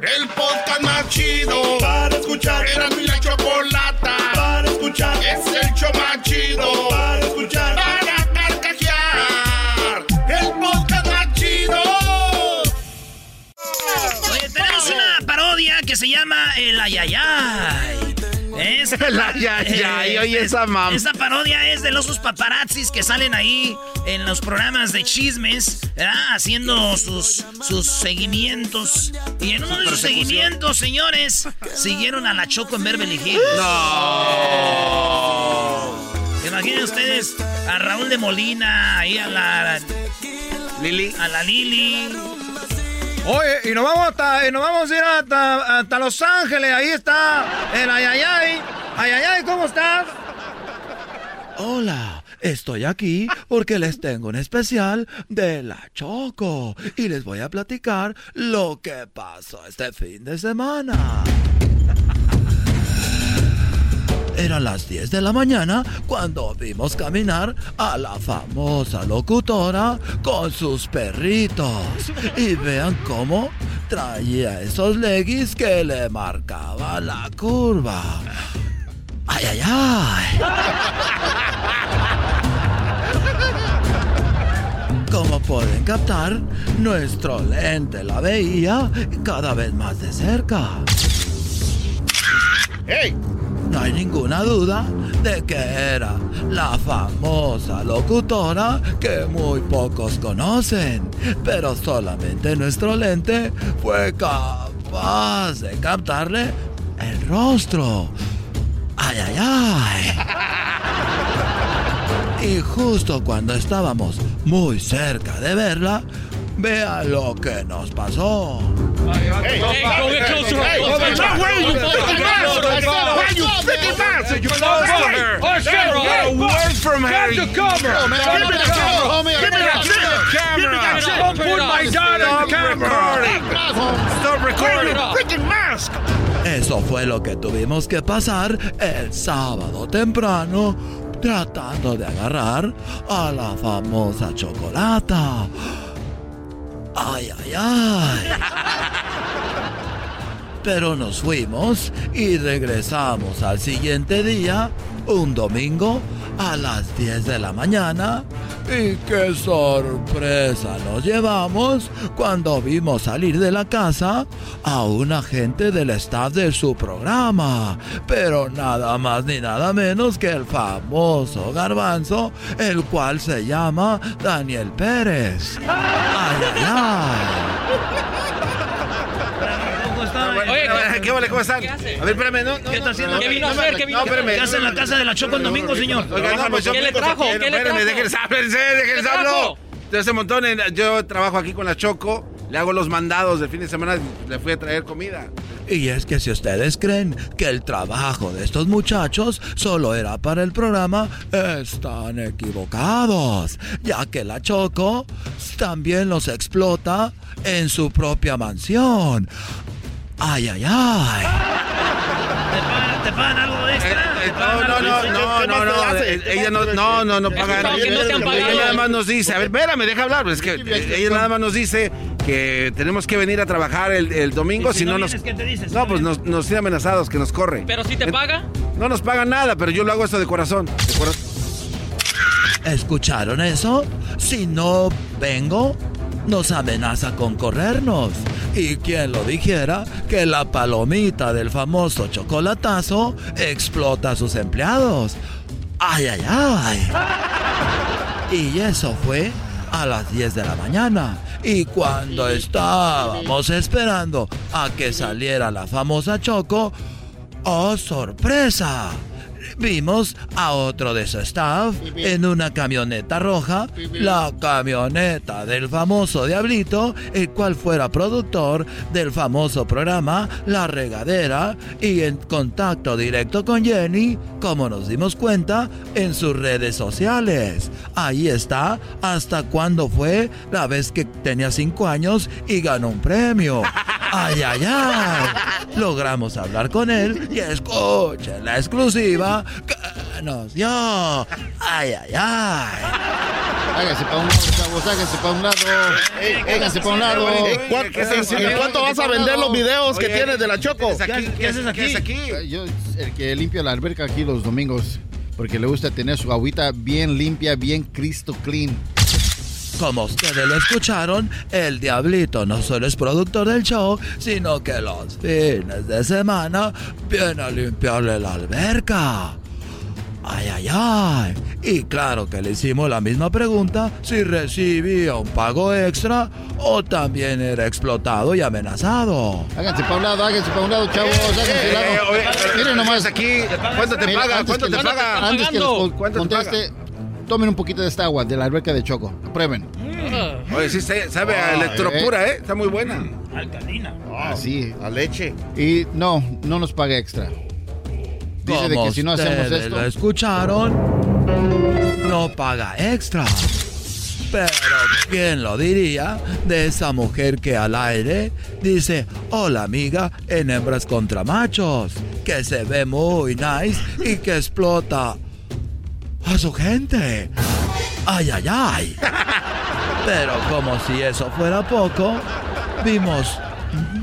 El podcast más chido para escuchar. Era mi la chocolata para escuchar. Es el show más chido para escuchar. Para carcajear. El podcast más chido. Oye, tenemos una parodia que se llama El Ayayay. Es, El ayayay, oye, esa mam- Esta parodia es de los sus paparazzis que salen ahí en los programas de chismes, ¿verdad? haciendo sus, sus seguimientos. Y en uno de sus seguimientos, señores, siguieron a la Choco en Beverly Hills. Imaginen ustedes a Raúl de Molina, ahí a la Lili. a la Lili. Oye, y nos vamos hasta, y nos vamos a ir hasta, hasta Los Ángeles. Ahí está el Ayayay. Ayayay, ¿cómo estás? Hola, estoy aquí porque les tengo un especial de la Choco y les voy a platicar lo que pasó este fin de semana. Eran las 10 de la mañana cuando vimos caminar a la famosa locutora con sus perritos. Y vean cómo traía esos leggings que le marcaban la curva. ¡Ay, ay, ay! Como pueden captar, nuestro lente la veía cada vez más de cerca. ¡Ey! No hay ninguna duda de que era la famosa locutora que muy pocos conocen, pero solamente nuestro lente fue capaz de captarle el rostro. ¡Ay, ay, ay! Y justo cuando estábamos muy cerca de verla, vea lo que nos pasó. ¡Ey! ¡Hey, go get closer! ¡Hey, go get closer! ¡Why you freaking bastard! ¡Why you freaking bastard! You close to her! Got a word from her. Give me camera, homie! Give me! Give me that camera! Don't put my daughter in the camera. Stop recording. freaking mask! Eso fue lo que tuvimos que pasar el sábado temprano tratando de agarrar a la famosa chocolata. Ay, ay, ay. Pero nos fuimos y regresamos al siguiente día, un domingo, a las 10 de la mañana. Y qué sorpresa nos llevamos cuando vimos salir de la casa a un agente del staff de su programa. Pero nada más ni nada menos que el famoso garbanzo, el cual se llama Daniel Pérez. Ay, ay, ay. ¿Cómo está? Oye, ¿qué vale? ¿Cómo están? A ver, espérame, no, no. ¿Qué está haciendo? no, ¿Qué no, vino a hacer? ¿Qué vino a hacer? ¿Qué hace en la casa de la Choco el domingo, señor? Pues ¿Qué le trajo? ¿Qué le trajo? déjenles háblense, déjenles un montón, en- yo trabajo aquí con la Choco, le hago los mandados del fin de semana, le fui a traer comida. Y es que si ustedes creen que el trabajo de estos muchachos solo era para el programa, están equivocados, ya que la Choco también los explota en su propia mansión. Ay, ay, ay. ¿Te pagan, te pagan algo Eh, extra? eh, ¿Te pagan No, no, no, no, no, no, eh, ella no, no, no, no paga. Ella nada más nos dice, a ver, espérame, deja hablar, es que eh, ella nada más nos dice que tenemos que venir a trabajar el, el domingo, ¿Y si si no no nos... qué te dice? Si No, pues nos, nos tiene amenazados, que nos corre. Pero si te Eh, paga. No nos pagan nada, pero yo lo hago esto de corazón. de cora- ¿Escucharon eso? Si no vengo, nos amenaza con corrernos. Y quien lo dijera que la palomita del famoso chocolatazo explota a sus empleados. ¡Ay, ay, ay! Y eso fue a las 10 de la mañana. Y cuando estábamos esperando a que saliera la famosa Choco, ¡oh sorpresa! Vimos a otro de su staff en una camioneta roja, la camioneta del famoso Diablito, el cual fuera productor del famoso programa La Regadera y en contacto directo con Jenny, como nos dimos cuenta, en sus redes sociales. Ahí está, hasta cuando fue la vez que tenía 5 años y ganó un premio. ¡Ay, ay, ay! Logramos hablar con él y escuchen la exclusiva que nos dio. ¡Ay, ay, ay! Hágase para un lado, chavos, hágase para un lado. Hágase para un lado. ¿En cuánto vas a vender los videos que tienes de la Choco? ¿Qué haces aquí? ¿Qué haces aquí? Eh, Yo, el que limpia la alberca aquí los domingos, porque le gusta tener su agüita bien limpia, bien Cristo clean. Como ustedes lo escucharon, el Diablito no solo es productor del show, sino que los fines de semana viene a limpiarle la alberca. Ay, ay, ay. Y claro que le hicimos la misma pregunta si recibía un pago extra o también era explotado y amenazado. Háganse para un lado, háganse para un lado, chavos, háganse Eh, un eh, oye, Miren nomás. aquí. ¿Cuánto te paga? antes ¿Cuánto que te paga? Antes que les con- ¿Cuánto te conteste, tomen un poquito de esta agua de la alberca de Choco. Prueben. Oye, sí, se- sabe a Ah, electropura, ¿eh? Está muy buena. Alcalina. Así. A leche. Y no, no nos paga extra. Dice de Como que si no hacemos ustedes esto. lo escucharon, no paga extra. Pero ¿quién lo diría de esa mujer que al aire dice, hola amiga, en hembras contra machos, que se ve muy nice y que explota a su gente? Ay, ay, ay. Pero como si eso fuera poco, vimos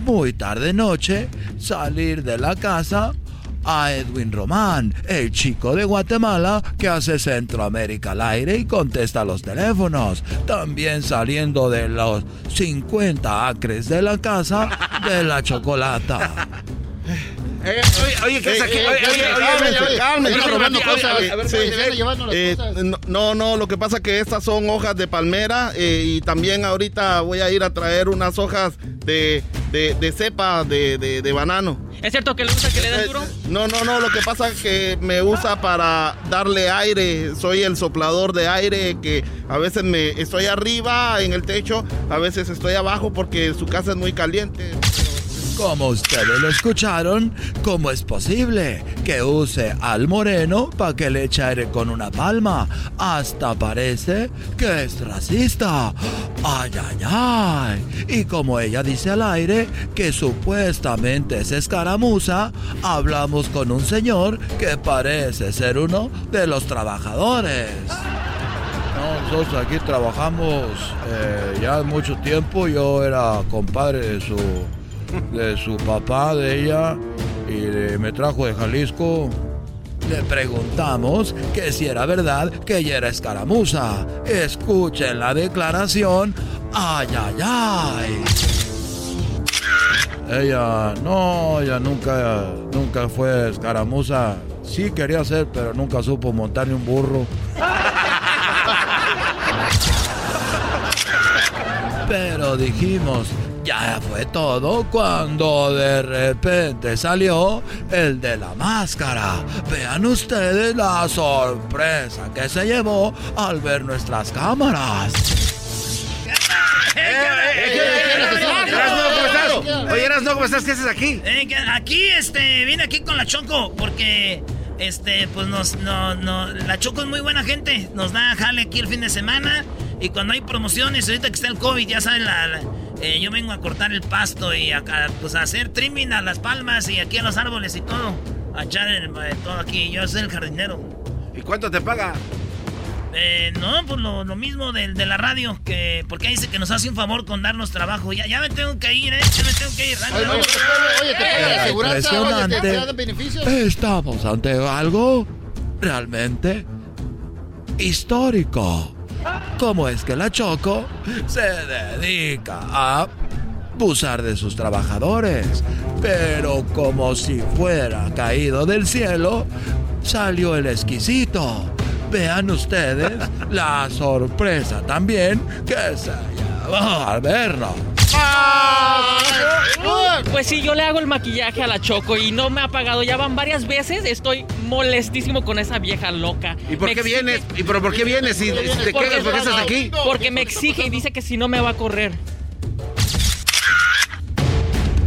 muy tarde noche salir de la casa a Edwin Román, el chico de Guatemala que hace Centroamérica al aire y contesta los teléfonos. También saliendo de los 50 acres de la casa de la chocolata. Eh, oye, oye, ¿qué es aquí? eh, Oye, oye, eh, oye, Eh, no, no, lo que pasa es que estas son hojas de palmera eh, y también ahorita voy a ir a traer unas hojas de, de, de cepa de, de, de banano. ¿Es cierto que le gusta que le den Eh, duro? No, no, no, lo que pasa es que me usa para darle aire, soy el soplador de aire que a veces me estoy arriba en el techo, a veces estoy abajo porque su casa es muy caliente. Como ustedes lo escucharon, ¿cómo es posible que use al moreno para que le eche aire con una palma? Hasta parece que es racista. Ay, ay, ay. Y como ella dice al aire que supuestamente es escaramuza, hablamos con un señor que parece ser uno de los trabajadores. No, nosotros aquí trabajamos eh, ya mucho tiempo. Yo era compadre de su, de su papá, de ella, y de- me trajo de Jalisco. Le preguntamos que si era verdad que ella era escaramuza. Escuchen la declaración. ¡Ay, ay, ay! Ella, no, ella nunca, nunca fue escaramuza. Sí quería ser, pero nunca supo montar ni un burro. Pero dijimos, ya fue todo cuando de repente salió el de la máscara. Vean ustedes la sorpresa que se llevó al ver nuestras cámaras. Oye, Erasno, ¿cómo estás? ¿Qué haces aquí? Eh, aquí, este, vine aquí con la Choco porque, este, pues nos, no, no, la Choco es muy buena gente. Nos da jale aquí el fin de semana y cuando hay promociones, ahorita que está el COVID, ya saben, la, la- eh, yo vengo a cortar el pasto y a, a, pues a hacer trimming a las palmas y aquí a los árboles y todo. A echar el- eh, todo aquí. Yo soy el jardinero. ¿Y cuánto te paga? Eh, no, pues lo, lo mismo del de la radio, que porque dice que nos hace un favor con darnos trabajo. Ya, ya me tengo que ir, ¿eh? Ya me tengo que ir. Oye, oye, oye, te paga la aseguranza, oye, te- dan beneficios. Estamos ante algo realmente histórico. ¿Cómo es que la Choco se dedica a abusar de sus trabajadores. Pero como si fuera caído del cielo, salió el exquisito. Vean ustedes la sorpresa también que se llevó al vernos. Pues sí, yo le hago el maquillaje a la Choco y no me ha pagado. Ya van varias veces. Estoy molestísimo con esa vieja loca. ¿Y por qué vienes? ¿Y pero por qué vienes? Si, te quedas, ¿por qué estás aquí? Porque me exige y dice que si no me va a correr.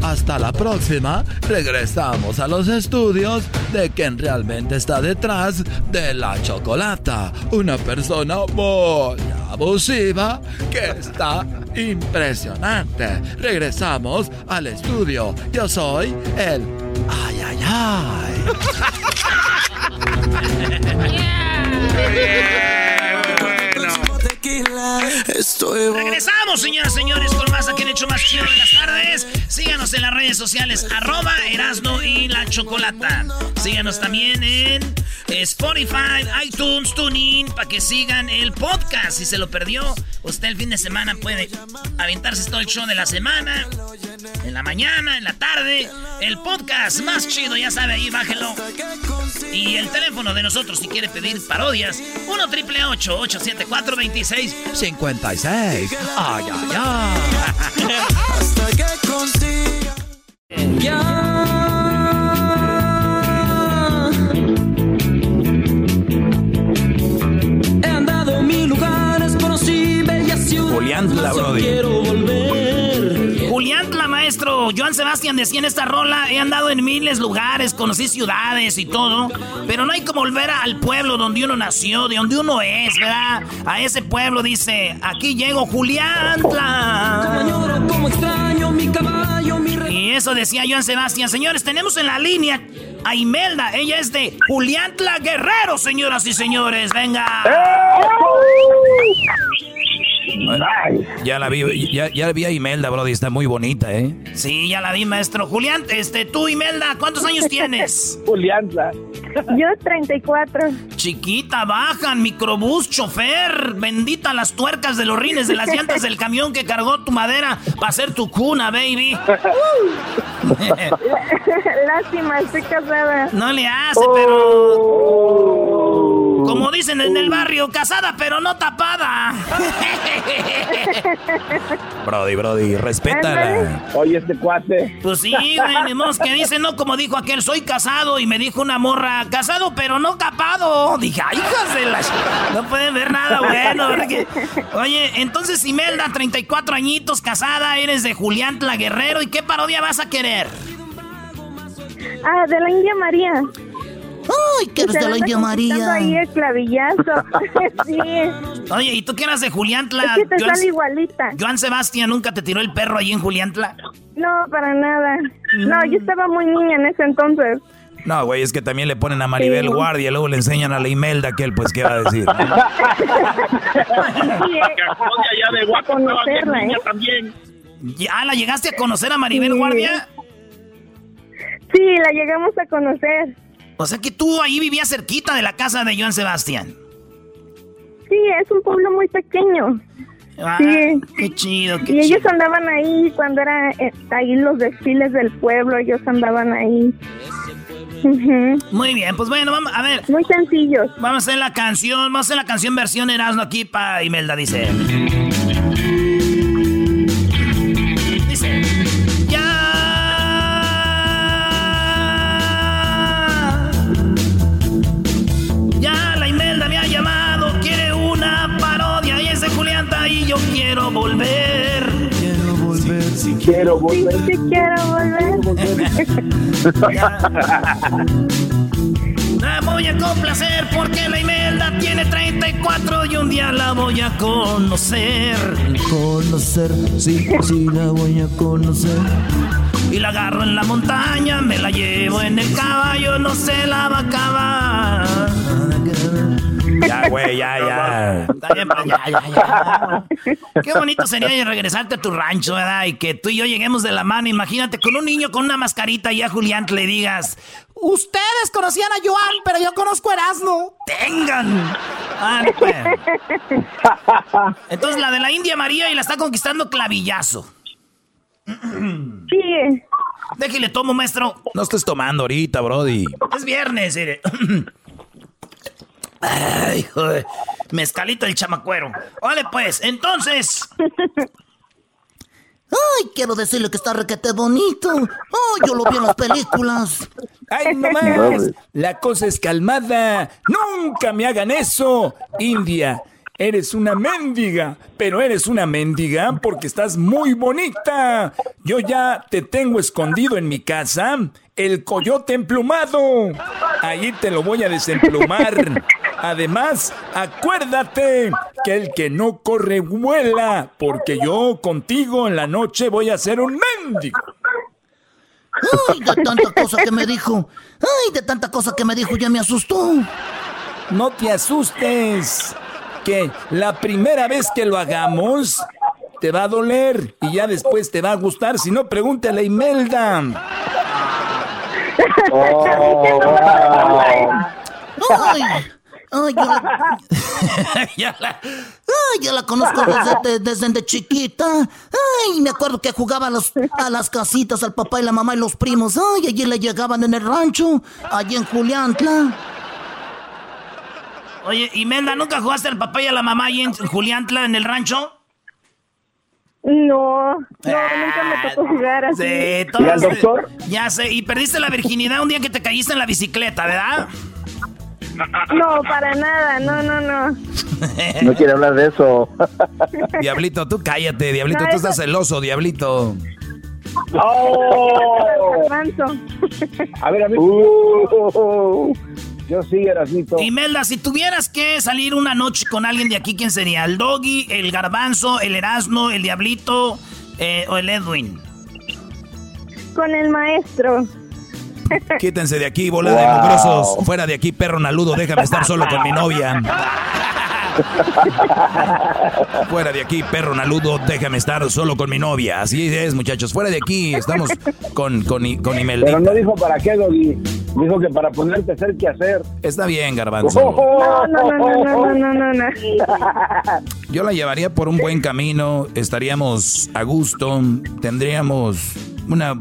Hasta la próxima, regresamos a los estudios de quien realmente está detrás de la chocolata. Una persona muy abusiva que está impresionante. Regresamos al estudio. Yo soy el... ¡Ay, ay, ay! Regresamos, señoras y señores, con más aquí en Hecho Más Chido de las Tardes. Síganos en las redes sociales, arroba Erasno y la Chocolata. Síganos también en Spotify, iTunes, TuneIn, para que sigan el podcast. Si se lo perdió, usted el fin de semana puede aventarse todo el show de la semana, en la mañana, en la tarde. El podcast más chido, ya sabe, ahí bájelo. Y el teléfono de nosotros, si quiere pedir parodias, 1 triple 874 2656. Ay, ay, ay. Hasta que consiga. Ya. He andado mil lugares, conocí bellas ciudades. Brody. Quiero volver. Maestro. Joan Sebastián decía en esta rola, he andado en miles lugares, conocí ciudades y todo, pero no hay como volver al pueblo donde uno nació, de donde uno es, ¿verdad? A ese pueblo dice, aquí llego rey. Y eso decía Joan Sebastián. Señores, tenemos en la línea a Imelda. Ella es de Juliantla Guerrero, señoras y señores. Venga. Ya la vi, ya, ya la vi a Imelda, Brody, está muy bonita, ¿eh? Sí, ya la vi, maestro. Julián, este, tú, Imelda, ¿cuántos años tienes? Juliantla. Yo 34. Chiquita, bajan, microbús, chofer. Bendita las tuercas de los rines de las llantas del camión que cargó tu madera para hacer tu cuna, baby. Lástima, estoy casada. No le hace, pero. Como dicen en el barrio, casada pero no tapada. Brody, Brody, respétala. Oye, este cuate. Pues sí, güey, ni que dice, no, como dijo aquel, soy casado. Y me dijo una morra, casado pero no capado. Dije, ay, hijas de la... No pueden ver nada bueno. porque- Oye, entonces Imelda, 34 añitos, casada, eres de Julián Tla Guerrero. ¿Y qué parodia vas a querer? Ah, de la India María. Ay, que eres de la India María. ahí el clavillazo. sí. Oye, ¿y tú qué eras de Julián Tla? Es que te Joan- sale igualita. Joan Sebastián nunca te tiró el perro ahí en Julián Tla. No, para nada. No, yo estaba muy niña en ese entonces. No, güey, es que también le ponen a Maribel Sí. Guardia y luego le enseñan a la Imelda que él, pues, ¿qué va a decir? Sí, eh, conocerla, ¿eh? también. ¿Ya la llegaste a conocer a Maribel Sí. Guardia? Sí, la llegamos a conocer. O sea que tú ahí vivías cerquita de la casa de Joan Sebastián. Sí, es un pueblo muy pequeño. Ah, Sí. Qué chido, qué Y ellos chido. andaban ahí cuando era eh, ahí los desfiles del pueblo, ellos andaban ahí. Ujú. Muy bien, pues bueno, vamos a ver. Muy sencillos. Vamos a hacer la canción, vamos a hacer la canción versión Erasmo aquí para Imelda. Dice. Yo quiero volver. Quiero volver, si quiero Sí, volver. sí quiero volver. La voy a complacer porque la Imelda tiene 34 y un día la voy a conocer. Conocer, sí, sí la voy a conocer. Y la agarro en la montaña, me la llevo en el caballo, no se la va a acabar. Ya, güey, ya, ya. Está bien, ya, ya, ya. Qué bonito sería regresarte a tu rancho, ¿verdad? Y que tú y yo lleguemos de la mano. Imagínate con un niño con una mascarita y a Julián le digas: Ustedes conocían a Joan, pero yo conozco a Erasmo. ¡Tengan! Ah, no. Entonces la de la India María y la está conquistando clavillazo. Sí. Déjale tomo, maestro. No estés tomando ahorita, Brody. Es viernes, mire. Ay, joder. Mezcalito el chamacuero. Vale, pues, entonces. Ay, quiero decirle que está requete bonito. Ay, yo lo vi en las películas. Ay, nomás. La cosa es calmada. Nunca me hagan eso. India, eres una mendiga. Pero eres una mendiga porque estás muy bonita. Yo ya te tengo escondido en mi casa. El coyote emplumado. Ahí te lo voy a desemplumar. Además, acuérdate que el que no corre vuela, porque yo contigo en la noche voy a ser un mendigo. Ay, de tanta cosa que me dijo. Ay, de tanta cosa que me dijo, ya me asustó. No te asustes, que la primera vez que lo hagamos te va a doler y ya después te va a gustar. Si no, pregúntale a Imelda. Ay, ay, yo la... ya la... Ay, ya la conozco desde, desde, de chiquita. Ay, me acuerdo que jugaba a, los, a las casitas al papá y la mamá y los primos. Ay, allí le llegaban en el rancho, allí en Juliantla. Oye, Imelda, ¿nunca jugaste al papá y a la mamá allí en Juliantla, en el rancho? No, no, nunca me tocó jugar así. Sí, ¿Y al doctor? Ya sé, y perdiste la virginidad un día que te caíste en la bicicleta, ¿verdad? No, para nada, no, no, no. No quiere hablar de eso. Diablito, tú cállate, Diablito, No, tú eso- estás celoso, Diablito. ¡Oh! A ver, a ver. Uh, yo sí, Erasmito. Imelda, si tuvieras que salir una noche con alguien de aquí, ¿quién sería? ¿El Doggy, el Garbanzo, el Erasmo, el Diablito eh, o el Edwin? Con el maestro. Quítense de aquí, bola de mugrosos. Fuera de aquí, perro naludo, déjame estar solo con mi novia. Fuera de aquí, perro naludo, déjame estar solo con mi novia. Así es, muchachos. Fuera de aquí, estamos con, con, con Imelda. Pero no dijo para qué, Doggy. Dijo que para ponerte a hacer qué hacer. Está bien, Garbanzo. No, no, no, no, no, no, no, no. Yo la llevaría por un buen camino, estaríamos a gusto, tendríamos una...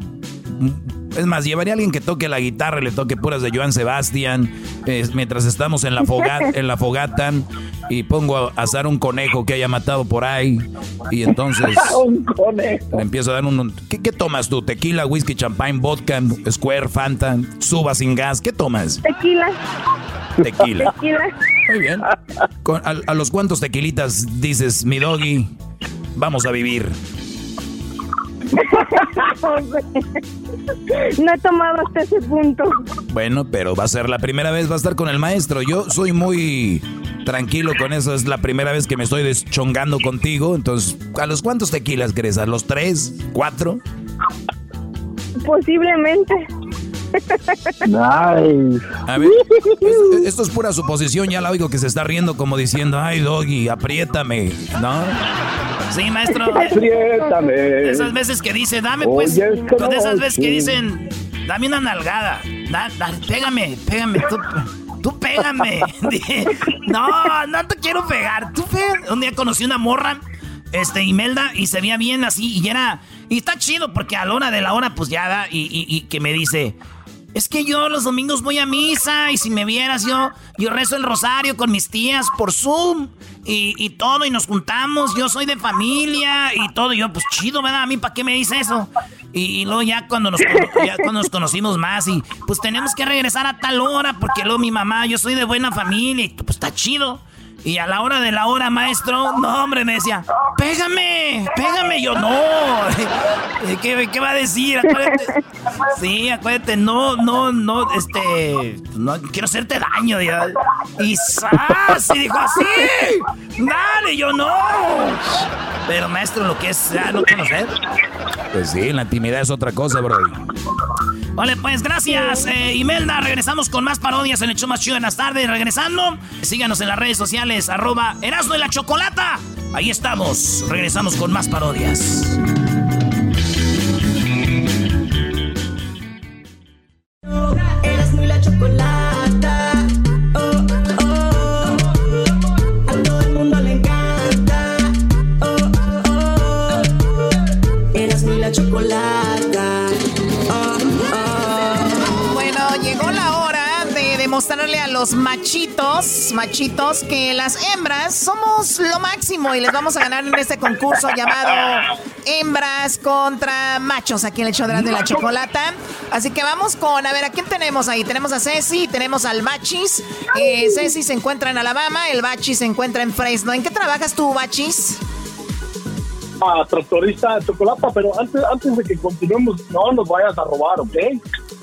Es más, llevaría a alguien que toque la guitarra y le toque puras de Joan Sebastián, eh, mientras estamos en la, fogata, en la fogata y pongo a asar un conejo que haya matado por ahí y entonces Un conejo. le empiezo a dar un... ¿Qué, qué tomas tú? ¿Tequila, whisky, champagne, vodka, square, fanta, suba sin gas? ¿Qué tomas? Tequila, Tequila. tequila. Muy bien. Con- a, a los cuantos tequilitas dices, mi doggy, vamos a vivir. No he tomado hasta ese punto. Bueno, pero va a ser la primera vez, va a estar con el maestro. Yo soy muy tranquilo con eso, es la primera vez que me estoy deschongando contigo. Entonces, ¿a los cuántos tequilas crees? ¿A los tres? ¿Cuatro? Posiblemente. Nice. A ver, es- esto es pura suposición, ya la oigo que se está riendo como diciendo, ay, doggy, apriétame, ¿no? Sí, maestro. Apriétame. De esas veces que dice, dame pues. Oye, es que de esas veces que dicen, dame una nalgada. Da- da- pégame, pégame, tú, tú pégame. No, no te quiero pegar. Tú pégame. Un día conocí una morra, este, Imelda, y se veía bien así, y era. Y está chido porque a la hora de la hora, pues ya da, y, y- y que me dice. Es que yo los domingos voy a misa y si me vieras yo, yo rezo el rosario con mis tías por Zoom y, y todo y nos juntamos, yo soy de familia y todo, y yo pues chido, ¿verdad? A mí para qué me dice eso. Y, y luego ya cuando, nos, ya cuando nos conocimos más y pues tenemos que regresar a tal hora porque luego mi mamá, yo soy de buena familia y pues está chido. Y a la hora de la hora, maestro, no, hombre, me decía, pégame, pégame. Yo, no. ¿Qué, qué va a decir? Acuérdate. Sí, acuérdate, no, no, no, este, no quiero hacerte daño. ya. Y ¡zas! Dijo así, dale, yo no. Pero maestro, lo que es ya no conocer. Pues sí, la intimidad es otra cosa, bro. Vale, pues gracias, eh, Imelda. Regresamos con más parodias en el show más chido en las tardes. Regresando, síganos en las redes sociales, arroba Erasmo y la Chocolata. Ahí estamos. Regresamos con más parodias. Machitos, machitos, que las hembras somos lo máximo y les vamos a ganar en este concurso llamado Hembras contra Machos, aquí en el show de la chocolata. Así que vamos con, a ver, ¿a quién tenemos ahí? Tenemos a Ceci, tenemos al Bachis. Eh, Ceci se encuentra en Alabama, el Bachis se encuentra en Fresno. ¿En qué trabajas tú, Bachis? a tractorista de chocolate, pero antes, antes de que continuemos, no nos vayas a robar, ¿ok?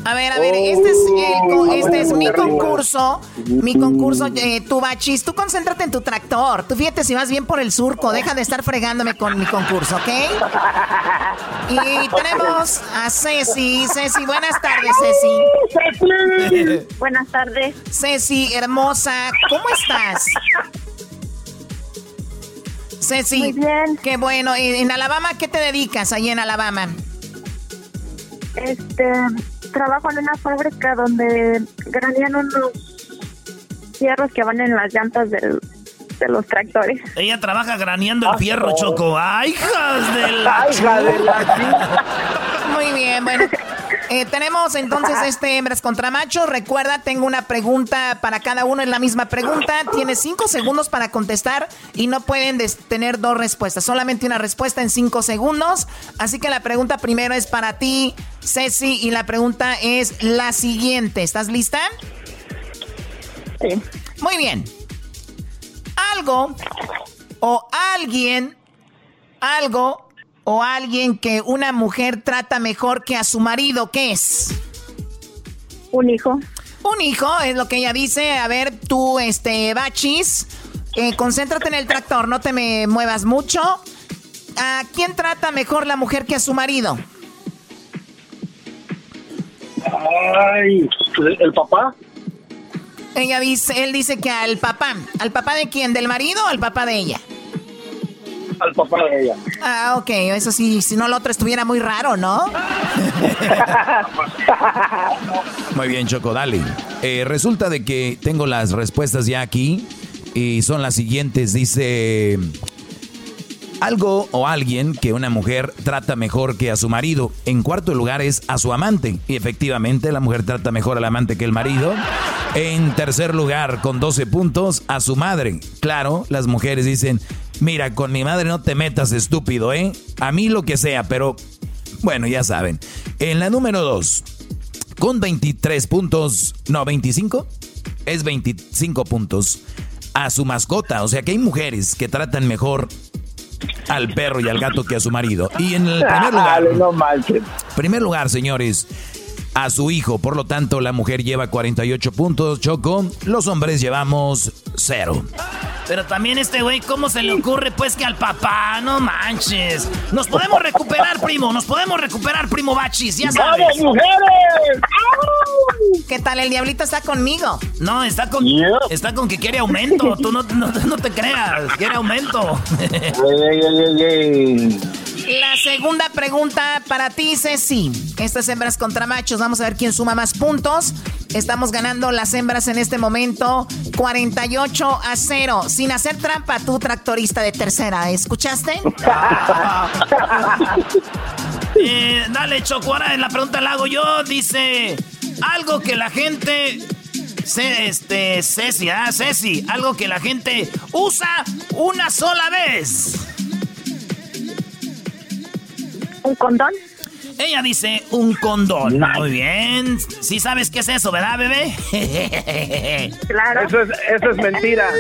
A ver, a ver, este es, el, este es mi concurso, mi concurso, eh, tu bachis, tú concéntrate en tu tractor, tú fíjate si vas bien por el surco, deja de estar fregándome con mi concurso, ¿ok? Y tenemos a Ceci, Ceci, buenas tardes, Ceci. buenas tardes. Ceci, hermosa, ¿cómo estás? Ceci. Muy bien. Qué bueno. ¿En Alabama qué te dedicas ahí en Alabama? Este, trabajo en una fábrica donde granean unos fierros que van en las llantas de los tractores. Ella trabaja graneando el fierro, Choco. ¡Ay, hijas de la... Hija de la... Muy bien, bueno. Eh, tenemos entonces este hembras contra machos. Recuerda, tengo una pregunta para cada uno. Es la misma pregunta. Tienes cinco segundos para contestar y no pueden tener dos respuestas. Solamente una respuesta en cinco segundos. Así que la pregunta primero es para ti, Ceci, y la pregunta es la siguiente. ¿Estás lista? Sí. Muy bien. Algo o alguien, algo o alguien que una mujer trata mejor que a su marido, ¿qué es? Un hijo. Un hijo, es lo que ella dice. A ver, tú, este, Bachis, eh, concéntrate en el tractor, no te me muevas mucho. ¿A quién trata mejor la mujer que a su marido? Ay, ¿el papá? Ella dice, él dice que al papá. ¿Al papá de quién? ¿Del marido o al papá de ella? al papá de ella. Ah, ok, eso sí, si no el otro estuviera muy raro, ¿no? muy bien, Choco, dale. Eh, resulta de que tengo las respuestas ya aquí y son las siguientes. Dice algo o alguien que una mujer trata mejor que a su marido. En cuarto lugar es a su amante. Y efectivamente la mujer trata mejor al amante que el marido. En tercer lugar, con 12 puntos, a su madre. Claro, las mujeres dicen, mira, con mi madre no te metas estúpido, ¿eh? A mí lo que sea, pero bueno, ya saben. En la número 2, con 23 puntos, no, 25, es 25 puntos a su mascota. O sea que hay mujeres que tratan mejor al perro y al gato que a su marido. Y en el primer lugar, no primer lugar, señores, a su hijo. Por lo tanto, la mujer lleva 48 puntos, Choco. Los hombres llevamos cero. Pero también este güey, ¿cómo se le ocurre pues que al papá? No manches. Nos podemos recuperar, primo. Nos podemos recuperar, primo Bachis. Ya sabes. ¡Vamos, mujeres! ¿Qué tal? El diablito está conmigo. No, está con, está con que quiere aumento. Tú no, no, te creas. Quiere aumento. La segunda pregunta para ti, Ceci. Estas hembras contra machos. Vamos a ver quién suma más puntos. Estamos ganando las hembras en este momento 48 a 0. Sin hacer trampa, tú tractorista de tercera. ¿Escuchaste? eh, dale, Choco. Ahora la pregunta la hago yo. Dice algo que la gente este, Ceci, ah, Ceci, algo que la gente usa una sola vez. ¿Un condón? Ella dice un condón. Muy bien. Sí sabes qué es eso, ¿verdad, bebé? claro. Eso es, eso es mentira.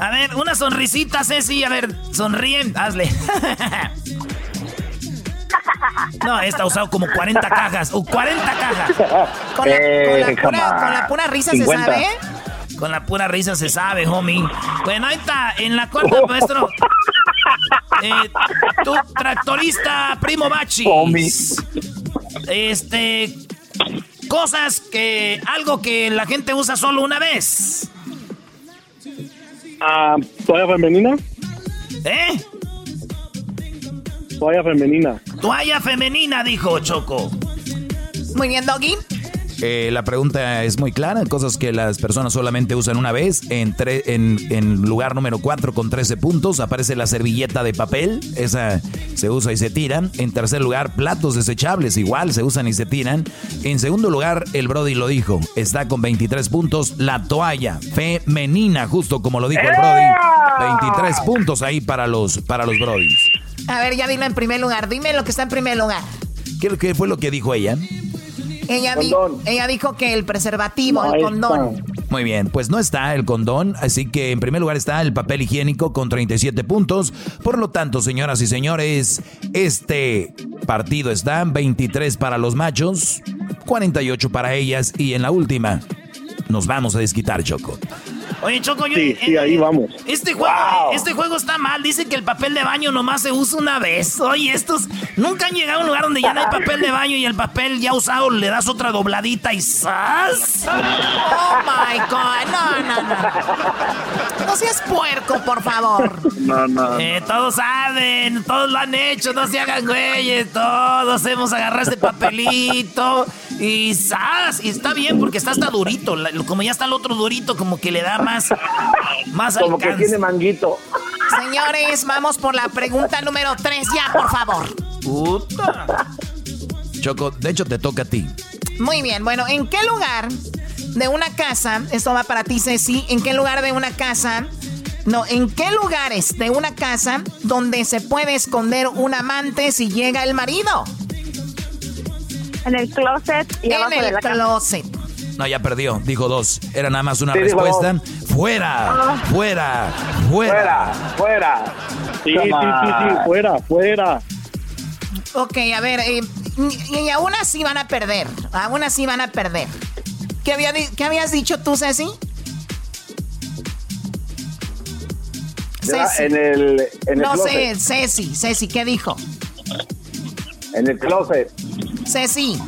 A ver, una sonrisita, Ceci. A ver, sonríen. Hazle. No, esta ha usado como 40 cajas. ¡O 40 cajas! Con la, eh, pura, risa se sabe. Con la pura risa se sabe, homie. Bueno, ahí está. En la cuarta, maestro. Eh, tu tractorista, primo Bachi. Este. Cosas que. Algo que la gente usa solo una vez. Ah, ¿Toalla femenina? ¿Eh? Toalla femenina. Toalla femenina, dijo Choco. Muy bien, Doggy. Eh, la pregunta es muy clara, cosas que las personas solamente usan una vez. En, en, en lugar número 4 con 13 puntos aparece la servilleta de papel, esa se usa y se tira. En tercer lugar, platos desechables, igual se usan y se tiran. En segundo lugar, el Brody lo dijo, está con 23 puntos. La toalla femenina, justo como lo dijo el Brody, 23 puntos ahí para los, para los Brodys. A ver, ya dime en primer lugar, dime lo que está en primer lugar. ¿Qué, qué fue lo que dijo ella? Ella, ella dijo que el preservativo, el condón. Muy bien, pues no está el condón, así que en primer lugar está el papel higiénico con 37 puntos. Por lo tanto, señoras y señores, este partido está 23 para los machos, 48 para ellas y en la última nos vamos a desquitar, Choco. Oye, Choco, yo, Sí, sí, ahí vamos. Este juego, este juego está mal. Dice que el papel de baño nomás se usa una vez. Oye, estos nunca han llegado a un lugar donde ya no hay papel de baño y el papel ya usado le das otra dobladita y ¡zas! Oh my God, no, no, no. No seas puerco, por favor. No, no. Eh, todos saben, todos lo han hecho, no se hagan güeyes, todos hemos agarrado este papelito y ¡zas! Y está bien porque está hasta durito. La- Como ya está el otro durito, como que le da más, más Como que tiene manguito. Señores, vamos por la pregunta número 3 ya, por favor. Choco, de hecho te toca a ti. Muy bien, bueno, ¿en qué lugar de una casa, esto va para ti Ceci, ¿en qué lugar de una casa, no, en qué lugares de una casa donde se puede esconder un amante si llega el marido? En el closet y En abajo de el cama. closet. No, ya perdió, dijo dos. Era nada más una Sí, respuesta. Fuera, fuera, fuera. Fuera. Sí, sí, sí, sí, fuera, fuera. Ok, a ver, eh, y, y aún así van a perder, aún así van a perder. ¿Qué, había qué habías dicho tú, Ceci? Ya, Ceci. En el, en el no closet. sé, Ceci, Ceci, ¿qué dijo? En el closet. Ceci.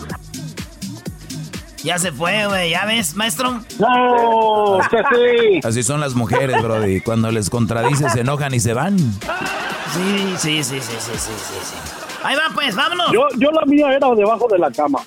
Ya se fue, güey, ¿ya ves, maestro? No, Ceci. Así son las mujeres, Brody. Cuando les contradices se enojan y se van. Sí, sí, sí, sí, sí, sí, sí, sí. Ahí va, pues, vámonos. Yo, yo la mía era debajo de la cama.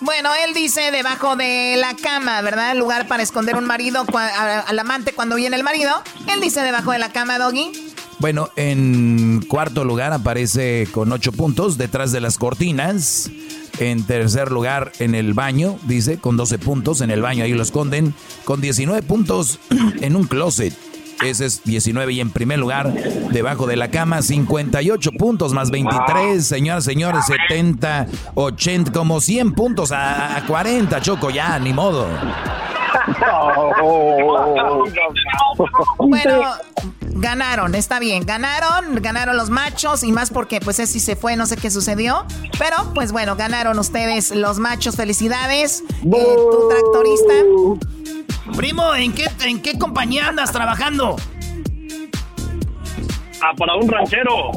Bueno, él dice debajo de la cama, ¿verdad? El lugar para esconder un marido cua- a- al amante cuando viene el marido. Él dice debajo de la cama, Doggy. Bueno, en cuarto lugar aparece con ocho puntos detrás de las cortinas. En tercer lugar, en el baño, dice, con 12 puntos. En el baño ahí lo esconden. Con 19 puntos en un closet. Ese es 19. Y en primer lugar, debajo de la cama, 58 puntos más 23. Señoras, señores, 70, 80, como 100 puntos a, a 40, Choco, ya, ni modo. Bueno, ganaron, está bien. Ganaron, ganaron los machos y más porque pues Ceci se fue, no sé qué sucedió. Pero pues bueno, ganaron ustedes los machos. Felicidades. Eh, tu tractorista. Primo, ¿en qué, ¿en qué compañía andas trabajando? Ah, para un ranchero.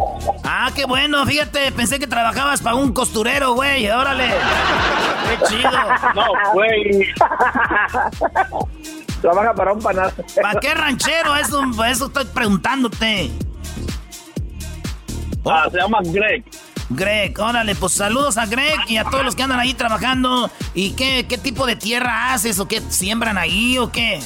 Ah, qué bueno, fíjate, pensé que trabajabas para un costurero, güey, órale. Qué chido. No, güey. Trabaja para un panal. ¿Para qué ranchero? Eso, eso estoy preguntándote. Ah, se llama Greg. Greg, órale, pues saludos a Greg y a todos los que andan ahí trabajando. ¿Y qué, qué tipo de tierra haces o qué siembran ahí o qué?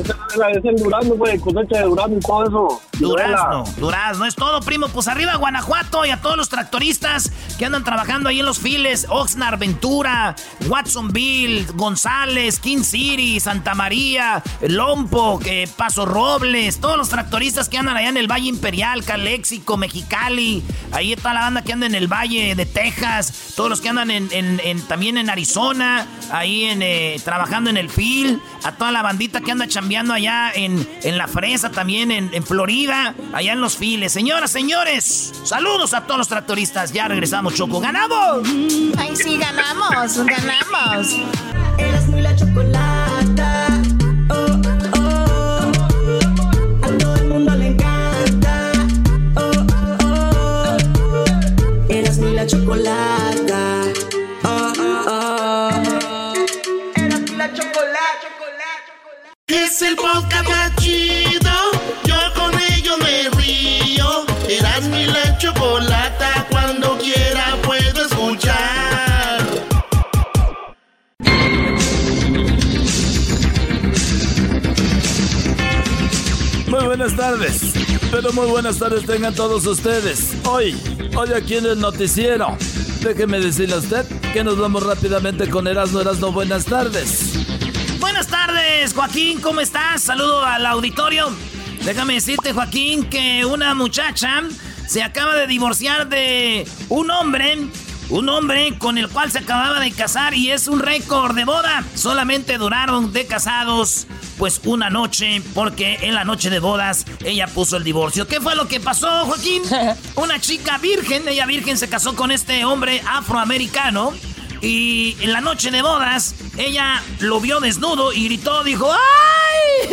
Es el durazno, güey, cosecha de durazno eso. Es todo, primo. Pues arriba Guanajuato y a todos los tractoristas que andan trabajando ahí en los files. Oxnard, Ventura, Watsonville, González, King City, Santa María, Lompo, eh, Paso Robles. Todos los tractoristas que andan allá en el Valle Imperial, Calexico, Mexicali. Ahí está la banda que anda en el Valle de Texas. Todos los que andan en, en- en- también en Arizona. Ahí en, eh, trabajando en el fil. A toda la bandita que anda chambeando allá en, en La Fresa, también en, en Florida, allá en los files. Señoras, señores, saludos a todos los tractoristas. Ya regresamos, Choco. ¡Ganamos! Ay, sí, ganamos, ganamos. Eras muy la chocolata. Buenas tardes tengan todos ustedes. Hoy, hoy aquí en el noticiero. Déjeme decirle a usted que nos vamos rápidamente con Erasmo Erasmo. Buenas tardes. Buenas tardes, Joaquín, ¿cómo estás? Saludo al auditorio. Déjame decirte, Joaquín, que una muchacha se acaba de divorciar de un hombre un hombre con el cual se acababa de casar y es un récord de boda. Solamente duraron de casados pues una noche porque en la noche de bodas ella puso el divorcio. ¿Qué fue lo que pasó, Joaquín? Una chica virgen, ella virgen se casó con este hombre afroamericano y en la noche de bodas ella lo vio desnudo y gritó, dijo, ¡ay!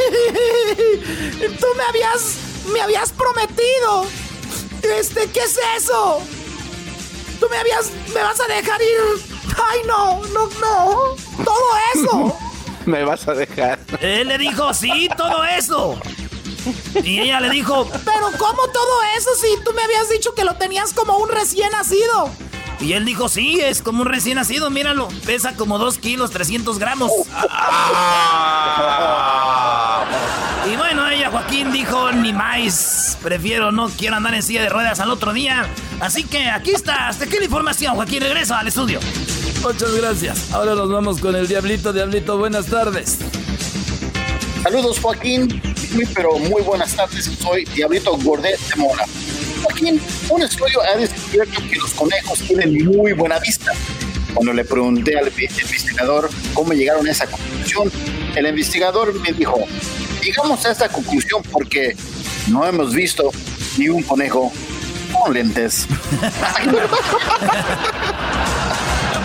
Tú me habías, me habías prometido. Este, ¿qué es eso? Tú me habías, me vas a dejar ir. Ay, no, no, no. Todo eso. Me vas a dejar. Él le dijo, sí, todo eso. Y ella le dijo, pero ¿cómo todo eso si tú me habías dicho que lo tenías como un recién nacido? Y él dijo, sí, es como un recién nacido, míralo. Pesa como 2 kilos, 300 gramos. Y bueno, ella, Joaquín, dijo, ni más. Prefiero, no quiero andar en silla de ruedas al otro día. Así que aquí está, hasta aquí información. Joaquín, regreso al estudio. Muchas gracias. Ahora nos vamos con el Diablito. Diablito, buenas tardes. Saludos, Joaquín. Muy, pero muy buenas tardes. Soy Diablito Gordet de Mora. Joaquín, un estudio ha descubierto que los conejos tienen muy buena vista. Cuando le pregunté al investigador cómo llegaron a esa conclusión, el investigador me dijo, llegamos a esta conclusión porque no hemos visto ni un conejo con lentes.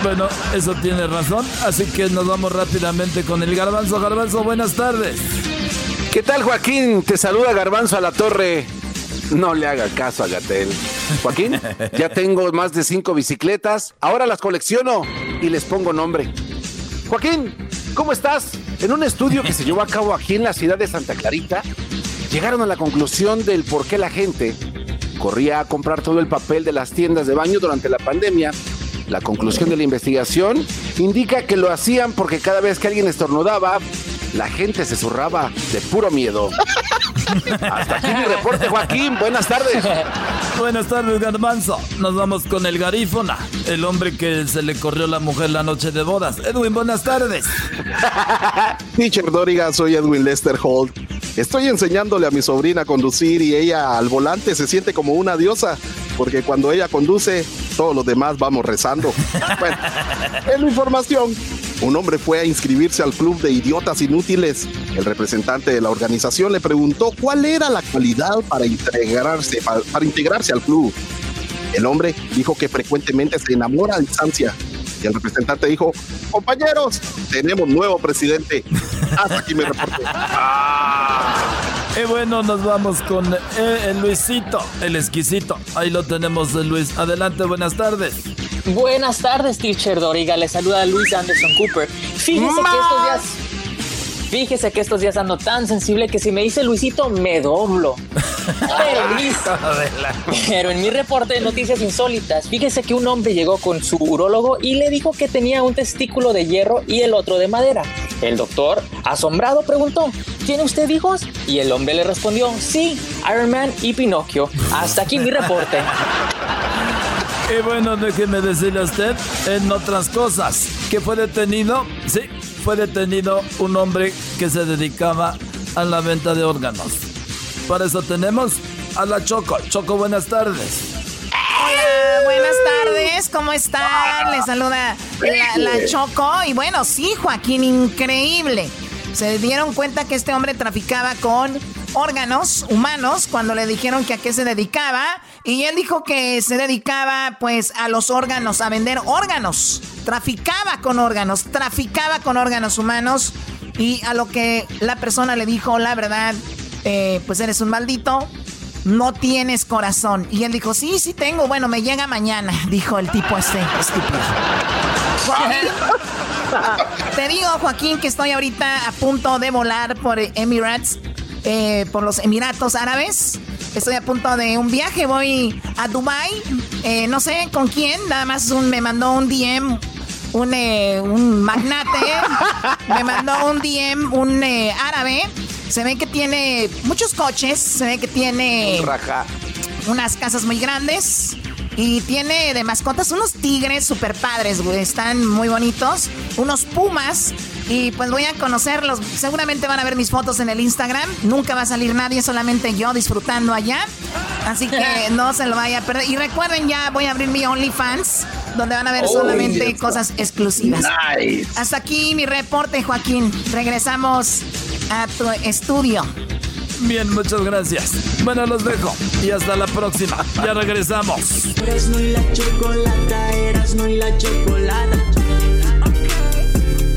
Bueno, eso tiene razón, así que nos vamos rápidamente con el Garbanzo. Garbanzo, buenas tardes. ¿Qué tal, Joaquín? Te saluda Garbanzo a la torre. No le haga caso a Gatel. Joaquín, ya tengo más de cinco bicicletas. Ahora las colecciono y les pongo nombre. Joaquín, ¿cómo estás? En un estudio que se llevó a cabo aquí en la ciudad de Santa Clarita, llegaron a la conclusión del por qué la gente corría a comprar todo el papel de las tiendas de baño durante la pandemia. La conclusión de la investigación indica que lo hacían porque cada vez que alguien estornudaba, la gente se zurraba de puro miedo. Hasta aquí mi reporte, Joaquín. Buenas tardes. Buenas tardes, Garbanzo. Nos vamos con el garífona, el hombre que se le corrió la mujer la noche de bodas. Edwin, buenas tardes. Teacher Doriga, soy Edwin Lester Holt. Estoy enseñándole a mi sobrina a conducir y ella al volante se siente como una diosa, porque cuando ella conduce, todos los demás vamos rezando. Bueno, en la información, un hombre fue a inscribirse al club de idiotas inútiles. El representante de la organización le preguntó cuál era la cualidad para integrarse, para, integrarse al club. El hombre dijo que frecuentemente se enamora a distancia. Y el representante dijo, compañeros, tenemos nuevo presidente. Hasta aquí me reporte. Y bueno, nos vamos con eh, el Luisito, el exquisito. Ahí lo tenemos, Luis. Adelante, buenas tardes. Buenas tardes, teacher Doriga. Le saluda Luis Anderson Cooper. Fíjese que estos días. Fíjese que estos días ando tan sensible que si me dice Luisito, me doblo. Pero, Luis, pero en mi reporte de noticias insólitas, fíjese que un hombre llegó con su urólogo y le dijo que tenía un testículo de hierro y el otro de madera. El doctor, asombrado, preguntó, ¿tiene usted hijos? Y el hombre le respondió, sí, Iron Man y Pinocchio. Hasta aquí mi reporte. Y bueno, déjeme decirle a usted, en otras cosas, que fue detenido, sí, fue detenido un hombre que se dedicaba a la venta de órganos. Para eso tenemos a la Choco. Choco, buenas tardes. Hola, buenas tardes, ¿cómo están? Les saluda la, la Choco. Y bueno, sí, Joaquín, increíble. Se dieron cuenta que este hombre traficaba con órganos humanos cuando le dijeron que a qué se dedicaba. Y él dijo que se dedicaba pues a los órganos, a vender órganos. Traficaba con órganos, traficaba con órganos humanos. Y a lo que la persona le dijo, la verdad, eh, pues eres un maldito, no tienes corazón. Y él dijo, sí, sí tengo, bueno, me llega mañana, dijo el tipo este, estúpido. Te digo, Joaquín, que estoy ahorita a punto de volar por Emirates, eh, por los Emiratos Árabes. Estoy a punto de un viaje, voy a Dubai, eh, no sé con quién, nada más un- me mandó un DM, un, eh, un magnate, me mandó un DM, un eh, árabe, Se ve que tiene muchos coches, se ve que tiene unas casas muy grandes. Y tiene de mascotas unos tigres super padres, güey. Están muy bonitos. Unos pumas. Y pues voy a conocerlos. Seguramente van a ver mis fotos en el Instagram. Nunca va a salir nadie, solamente yo disfrutando allá. Así que no se lo vaya a perder. Y recuerden, ya voy a abrir mi OnlyFans, donde van a ver solamente cosas exclusivas. Hasta aquí mi reporte, Joaquín. Regresamos a tu estudio. Bien, muchas gracias. Bueno, los dejo. Y hasta la próxima. Ya regresamos. Erasmo y la chocolata, Erasmo y la chocolata.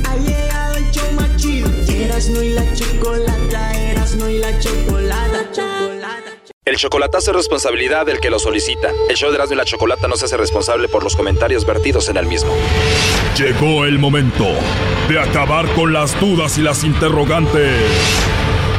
Ha llegado el show más chido. Erasmo y la chocolata, Erasmo y la chocolata. chocolata. El chocolatazo es responsabilidad del que lo solicita. El show de Erasmo y la Chocolata no se hace responsable por los comentarios vertidos en el mismo. Llegó el momento de acabar con las dudas y las interrogantes.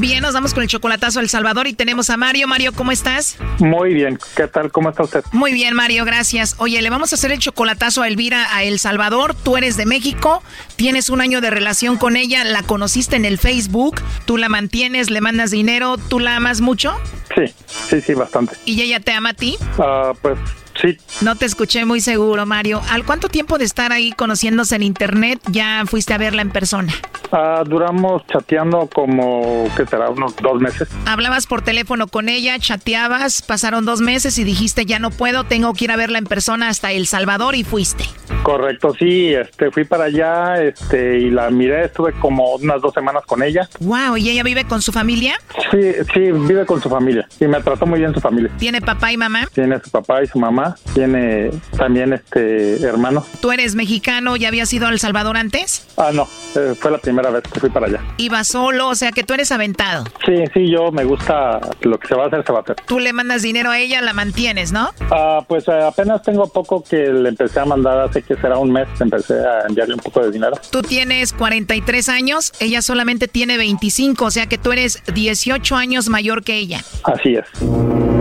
Bien, nos vamos con el chocolatazo a El Salvador y tenemos a Mario. Mario, ¿cómo estás? Muy bien, ¿qué tal? ¿Cómo está usted? Muy bien, Mario, gracias. Oye, le vamos a hacer el chocolatazo a Elvira a El Salvador. Tú eres de México, tienes un año de relación con ella, la conociste en el Facebook, tú la mantienes, le mandas dinero, ¿tú la amas mucho? Sí, sí, sí, bastante. ¿Y ella te ama a ti? Ah, pues sí, No te escuché muy seguro, Mario. ¿Al cuánto tiempo de estar ahí conociéndose en internet ya fuiste a verla en persona? Ah, duramos chateando como, ¿qué será? Unos dos meses. Hablabas por teléfono con ella, chateabas, pasaron dos meses y dijiste ya no puedo, tengo que ir a verla en persona hasta El Salvador y fuiste. Correcto, sí, este, fui para allá, este, y la miré, estuve como unas dos semanas con ella. Wow, ¿y ella vive con su familia? Sí, sí, vive con su familia, y me trató muy bien su familia. ¿Tiene papá y mamá? Tiene su papá y su mamá, tiene también este hermano. ¿Tú eres mexicano? ¿Ya habías ido a El Salvador antes? Ah, no, eh, fue la primera vez que fui para allá. Iba solo, o sea que tú eres aventado. Sí, sí, yo me gusta lo que se va a hacer, se va a hacer. Tú le mandas dinero a ella, la mantienes, ¿no? Ah, pues eh, apenas tengo poco que le empecé a mandar, hace que será un mes, empecé a enviarle un poco de dinero. Tú tienes 43 años, ella solamente tiene 25, o sea que tú eres 18 años mayor que ella. Así es.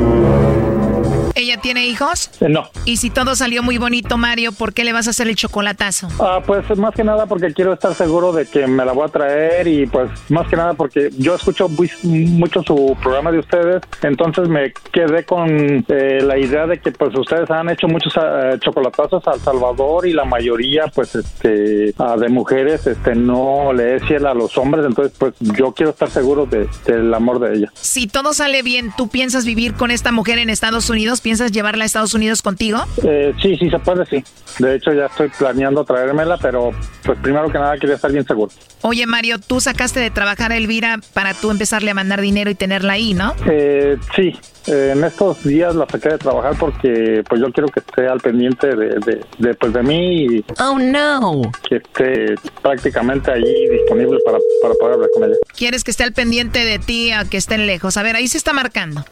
¿Ella tiene hijos? Eh, no. Y si todo salió muy bonito, Mario, ¿por qué le vas a hacer el chocolatazo? Ah, pues más que nada porque quiero estar seguro de que me la voy a traer y pues más que nada porque yo escucho muy- mucho su programa de ustedes, entonces me quedé con eh, la idea de que pues ustedes han hecho muchos eh, chocolatazos a El Salvador y la mayoría pues este ah, de mujeres este no le es fiel a los hombres, entonces pues yo quiero estar seguro de- del amor de ella. Si todo sale bien, ¿tú piensas vivir con esta mujer en Estados Unidos? ¿Piensas llevarla a Estados Unidos contigo? Eh, sí, sí se puede, sí. De hecho ya estoy planeando traérmela, pero pues primero que nada quería estar bien seguro. Oye, Mario, tú sacaste de trabajar a Elvira para tú empezarle a mandar dinero y tenerla ahí, ¿no? Eh, sí, eh, en estos días la saqué de trabajar porque pues yo quiero que esté al pendiente de, de, de, pues, de mí y Oh, no. que esté prácticamente ahí disponible para, para poder hablar con ella. ¿Quieres que esté al pendiente de ti a que estén lejos? A ver, ahí se está marcando.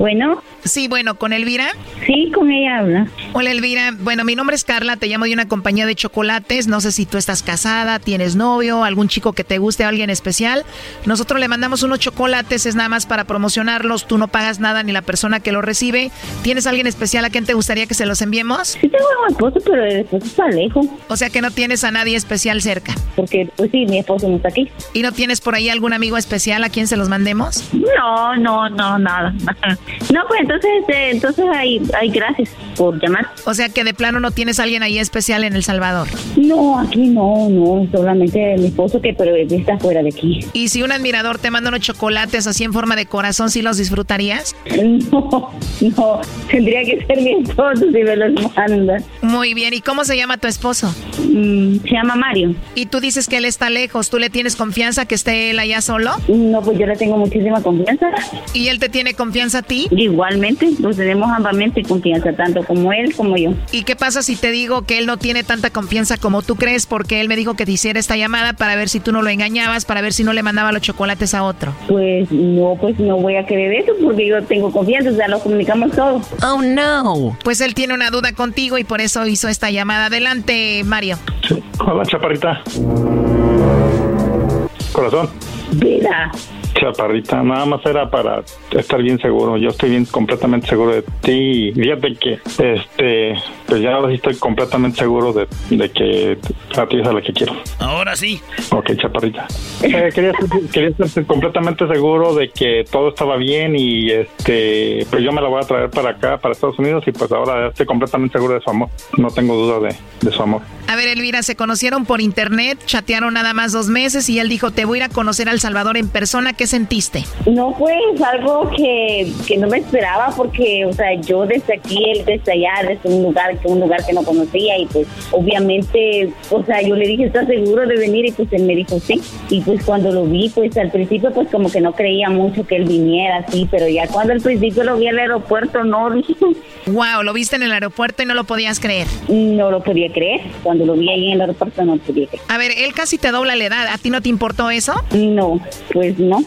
Bueno. Sí, bueno, ¿con Elvira? Sí, con ella habla. Hola Elvira, bueno, mi nombre es Carla, te llamo de una compañía de chocolates, no sé si tú estás casada, tienes novio, algún chico que te guste, alguien especial. Nosotros le mandamos unos chocolates, es nada más para promocionarlos, tú no pagas nada ni la persona que lo recibe. ¿Tienes alguien especial a quien te gustaría que se los enviemos? Sí tengo a mi esposo, pero el esposo está lejos. O sea que no tienes a nadie especial cerca. Porque, pues sí, mi esposo no está aquí. ¿Y no tienes por ahí algún amigo especial a quien se los mandemos? No, no, no, nada. No, pues entonces, eh, entonces ahí, ahí gracias por llamar. O sea que de plano no tienes a alguien ahí especial en El Salvador. No, aquí no, no, solamente mi esposo que pero está fuera de aquí. Y si un admirador te manda unos chocolates así en forma de corazón, ¿sí los disfrutarías? No, no, tendría que ser mi esposo si me los manda. Muy bien, ¿y cómo se llama tu esposo? Mm, se llama Mario. Y tú dices que él está lejos, ¿tú le tienes confianza que esté él allá solo? No, pues yo le tengo muchísima confianza. ¿Y él te tiene confianza a ti? Igualmente. Totalmente. Nos tenemos ambamente confianza, tanto como él como yo. ¿Y qué pasa si te digo que él no tiene tanta confianza como tú crees? Porque él me dijo que te hiciera esta llamada para ver si tú no lo engañabas, para ver si no le mandaba los chocolates a otro. Pues no, pues no voy a creer eso porque yo tengo confianza, o sea, lo comunicamos todo. Oh, no. Pues él tiene una duda contigo y por eso hizo esta llamada. Adelante, Mario. Hola, chaparrita. Corazón. Vida. Chaparrita, nada más era para estar bien seguro. Yo estoy bien completamente seguro de ti. Y Fíjate que, este, pues ya ahora sí estoy completamente seguro de, de que a ti es a la que quiero. Ahora sí. Ok, chaparrita. Eh, quería, quería estar completamente seguro de que todo estaba bien y, este, pues yo me la voy a traer para acá, para Estados Unidos y pues ahora estoy completamente seguro de su amor. No tengo duda de, de su amor. A ver, Elvira, se conocieron por internet, chatearon nada más dos meses y él dijo, te voy a ir a conocer a El Salvador en persona. ¿Qué sentiste? No, pues algo que, que no me esperaba porque, o sea, yo desde aquí, él desde allá, desde un lugar que un lugar que no conocía y pues obviamente, o sea, yo le dije, ¿estás seguro de venir? Y pues él me dijo, sí. Y pues cuando lo vi, pues al principio pues como que no creía mucho que él viniera así, pero ya cuando al principio lo vi al aeropuerto, no, Wow, lo viste en el aeropuerto y no lo podías creer. no lo podía creer. Cuando lo vi ahí en el aeropuerto no lo podía creer. A ver, él casi te dobla la edad. ¿A ti no te importó eso? No, pues no.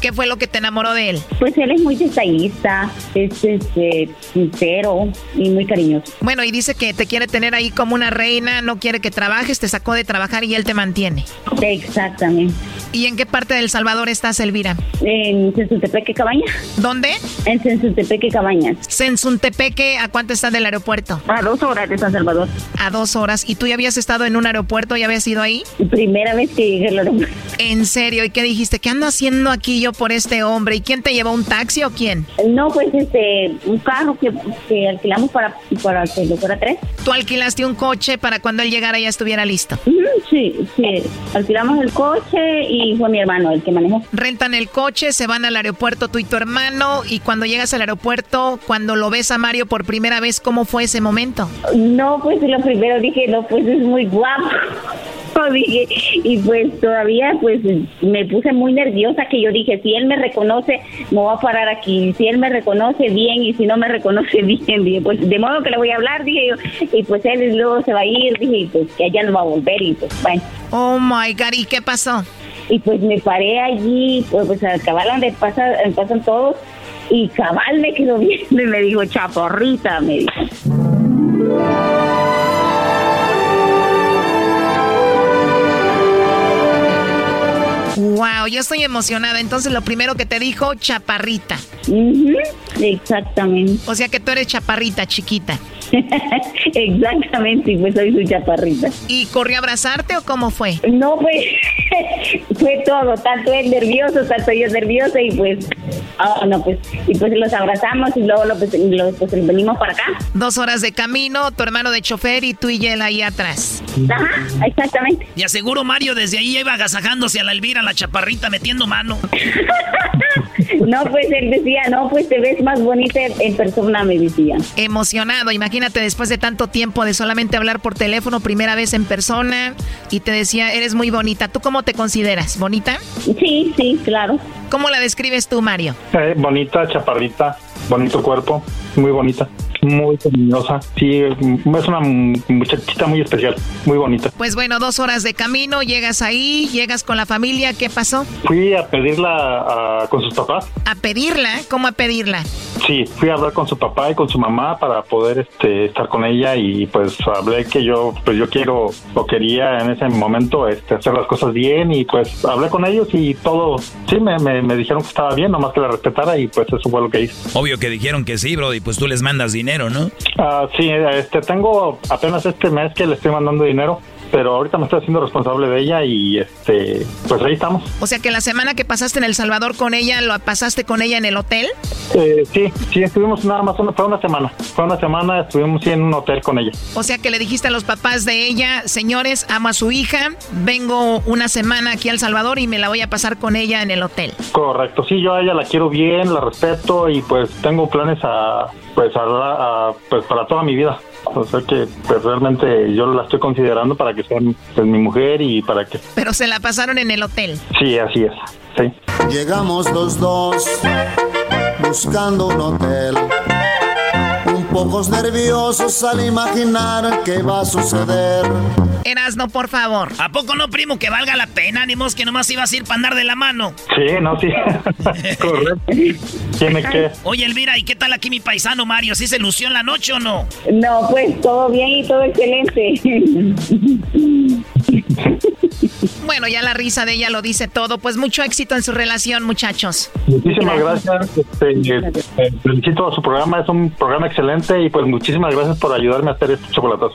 ¿Qué fue lo que te enamoró de él? Pues él es muy detallista, es este, sincero y muy cariñoso. Bueno, y dice que te quiere tener ahí como una reina, no quiere que trabajes, te sacó de trabajar y él te mantiene. Exactamente. ¿Y en qué parte de El Salvador estás, Elvira? En Sensuntepeque Cabañas. ¿Dónde? En Sensuntepeque Cabañas. Sensuntepeque, ¿a cuánto está del aeropuerto? A dos horas de San Salvador. A dos horas. ¿Y tú ya habías estado en un aeropuerto? ¿Ya habías ido ahí? Primera vez que llegué al aeropuerto. ¿En serio? ¿Y qué dijiste? ¿Qué ando haciendo aquí yo por este hombre? ¿Y quién te llevó? ¿Un taxi o quién? No, pues este, un carro que, que alquilamos para, para que lo fuera tres. Tú alquilaste un coche para cuando él llegara ya estuviera listo. Sí, sí. Alquilamos el coche y fue mi hermano el que manejó. Rentan el coche, se van al aeropuerto tú y tu hermano y cuando llegas al aeropuerto, cuando lo ves a Mario por primera vez, ¿cómo fue ese momento? No, pues lo primero dije, no, pues es muy guapo. Dije, y pues todavía pues me puse muy nerviosa que yo dije, si él me reconoce, me voy a parar aquí, si él me reconoce bien y si no me reconoce bien, dije, pues de modo que le voy a hablar, dije yo, y pues él luego se va a ir, dije, y pues que allá no va a volver y pues bueno. Oh my God, ¿y qué pasó? Y pues me paré allí, pues, pues al cabal donde pasa, pasan todos, y cabal me quedó viendo y me dijo, chaporrita, me dijo. Wow, yo estoy emocionada. Entonces lo primero que te dijo, chaparrita. Exactamente. O sea que tú eres chaparrita, chiquita. Exactamente, y pues soy su chaparrita. ¿Y corrió a abrazarte o cómo fue? No, pues fue todo, tanto él nervioso, tanto yo nerviosa y pues, ah, no, pues, y pues los abrazamos y luego lo, pues, lo- pues, venimos para acá. Dos horas de camino, tu hermano de chofer y tú y él ahí atrás. Ajá, exactamente. Y aseguro Mario desde ahí iba agasajándose a la Elvira, la chaparrita, metiendo mano. No, pues él decía, no, pues te ves más bonita en persona, me decía. Emocionado, imagínate después de tanto tiempo de solamente hablar por teléfono, primera vez en persona, y te decía, eres muy bonita. ¿Tú cómo te consideras? ¿Bonita? Sí, sí, claro. ¿Cómo la describes tú, Mario? Eh, bonita, chaparrita, bonito cuerpo, muy bonita, muy cariñosa. Sí, es una muchachita muy especial, muy bonita. Pues bueno, dos horas de camino, llegas ahí, llegas con la familia, ¿qué pasó? Fui a pedirla a- con sus papás. A pedirla, ¿cómo a pedirla? Sí, fui a hablar con su papá y con su mamá para poder este, estar con ella y pues hablé que yo pues yo quiero o quería en ese momento este, hacer las cosas bien y pues hablé con ellos y todo, sí, me, me, me dijeron que estaba bien, nomás que la respetara y pues eso fue lo que hice. Obvio que dijeron que sí, bro, y pues tú les mandas dinero, ¿no? Ah, sí, este, tengo apenas este mes que le estoy mandando dinero, pero ahorita me estoy haciendo responsable de ella y este, pues ahí estamos. O sea que la semana que pasaste en El Salvador con ella, ¿lo pasaste con ella en el hotel? Eh, sí, sí, estuvimos nada más, una, fue una semana, fue una semana, estuvimos sí, en un hotel con ella. O sea que le dijiste a los papás de ella, señores, amo a su hija, vengo una semana aquí a El Salvador y me la voy a pasar con ella en el hotel. Correcto, sí, yo a ella la quiero bien, la respeto y pues tengo planes a, pues, a, a- pues para toda mi vida. O sea que pues realmente yo la estoy considerando para que sea pues, mi mujer y para que, Pero se la pasaron en el hotel. sí, así es, sí. Llegamos los dos buscando un hotel. pocos nerviosos al imaginar qué va a suceder. Erasno, por favor. ¿A poco no, primo, que valga la pena? Ni que nomás ibas a ir para andar de la mano. Sí, no, sí. Correcto. Tiene que. Oye, Elvira, ¿y qué tal aquí mi paisano Mario? ¿Sí se lució en la noche o no? No, pues todo bien y todo excelente. Bueno, ya la risa de ella lo dice todo. Pues mucho éxito en su relación, muchachos. Muchísimas gracias. Este, eh, felicito a su programa. Es un programa excelente y pues muchísimas gracias por ayudarme a hacer este chocolatazo.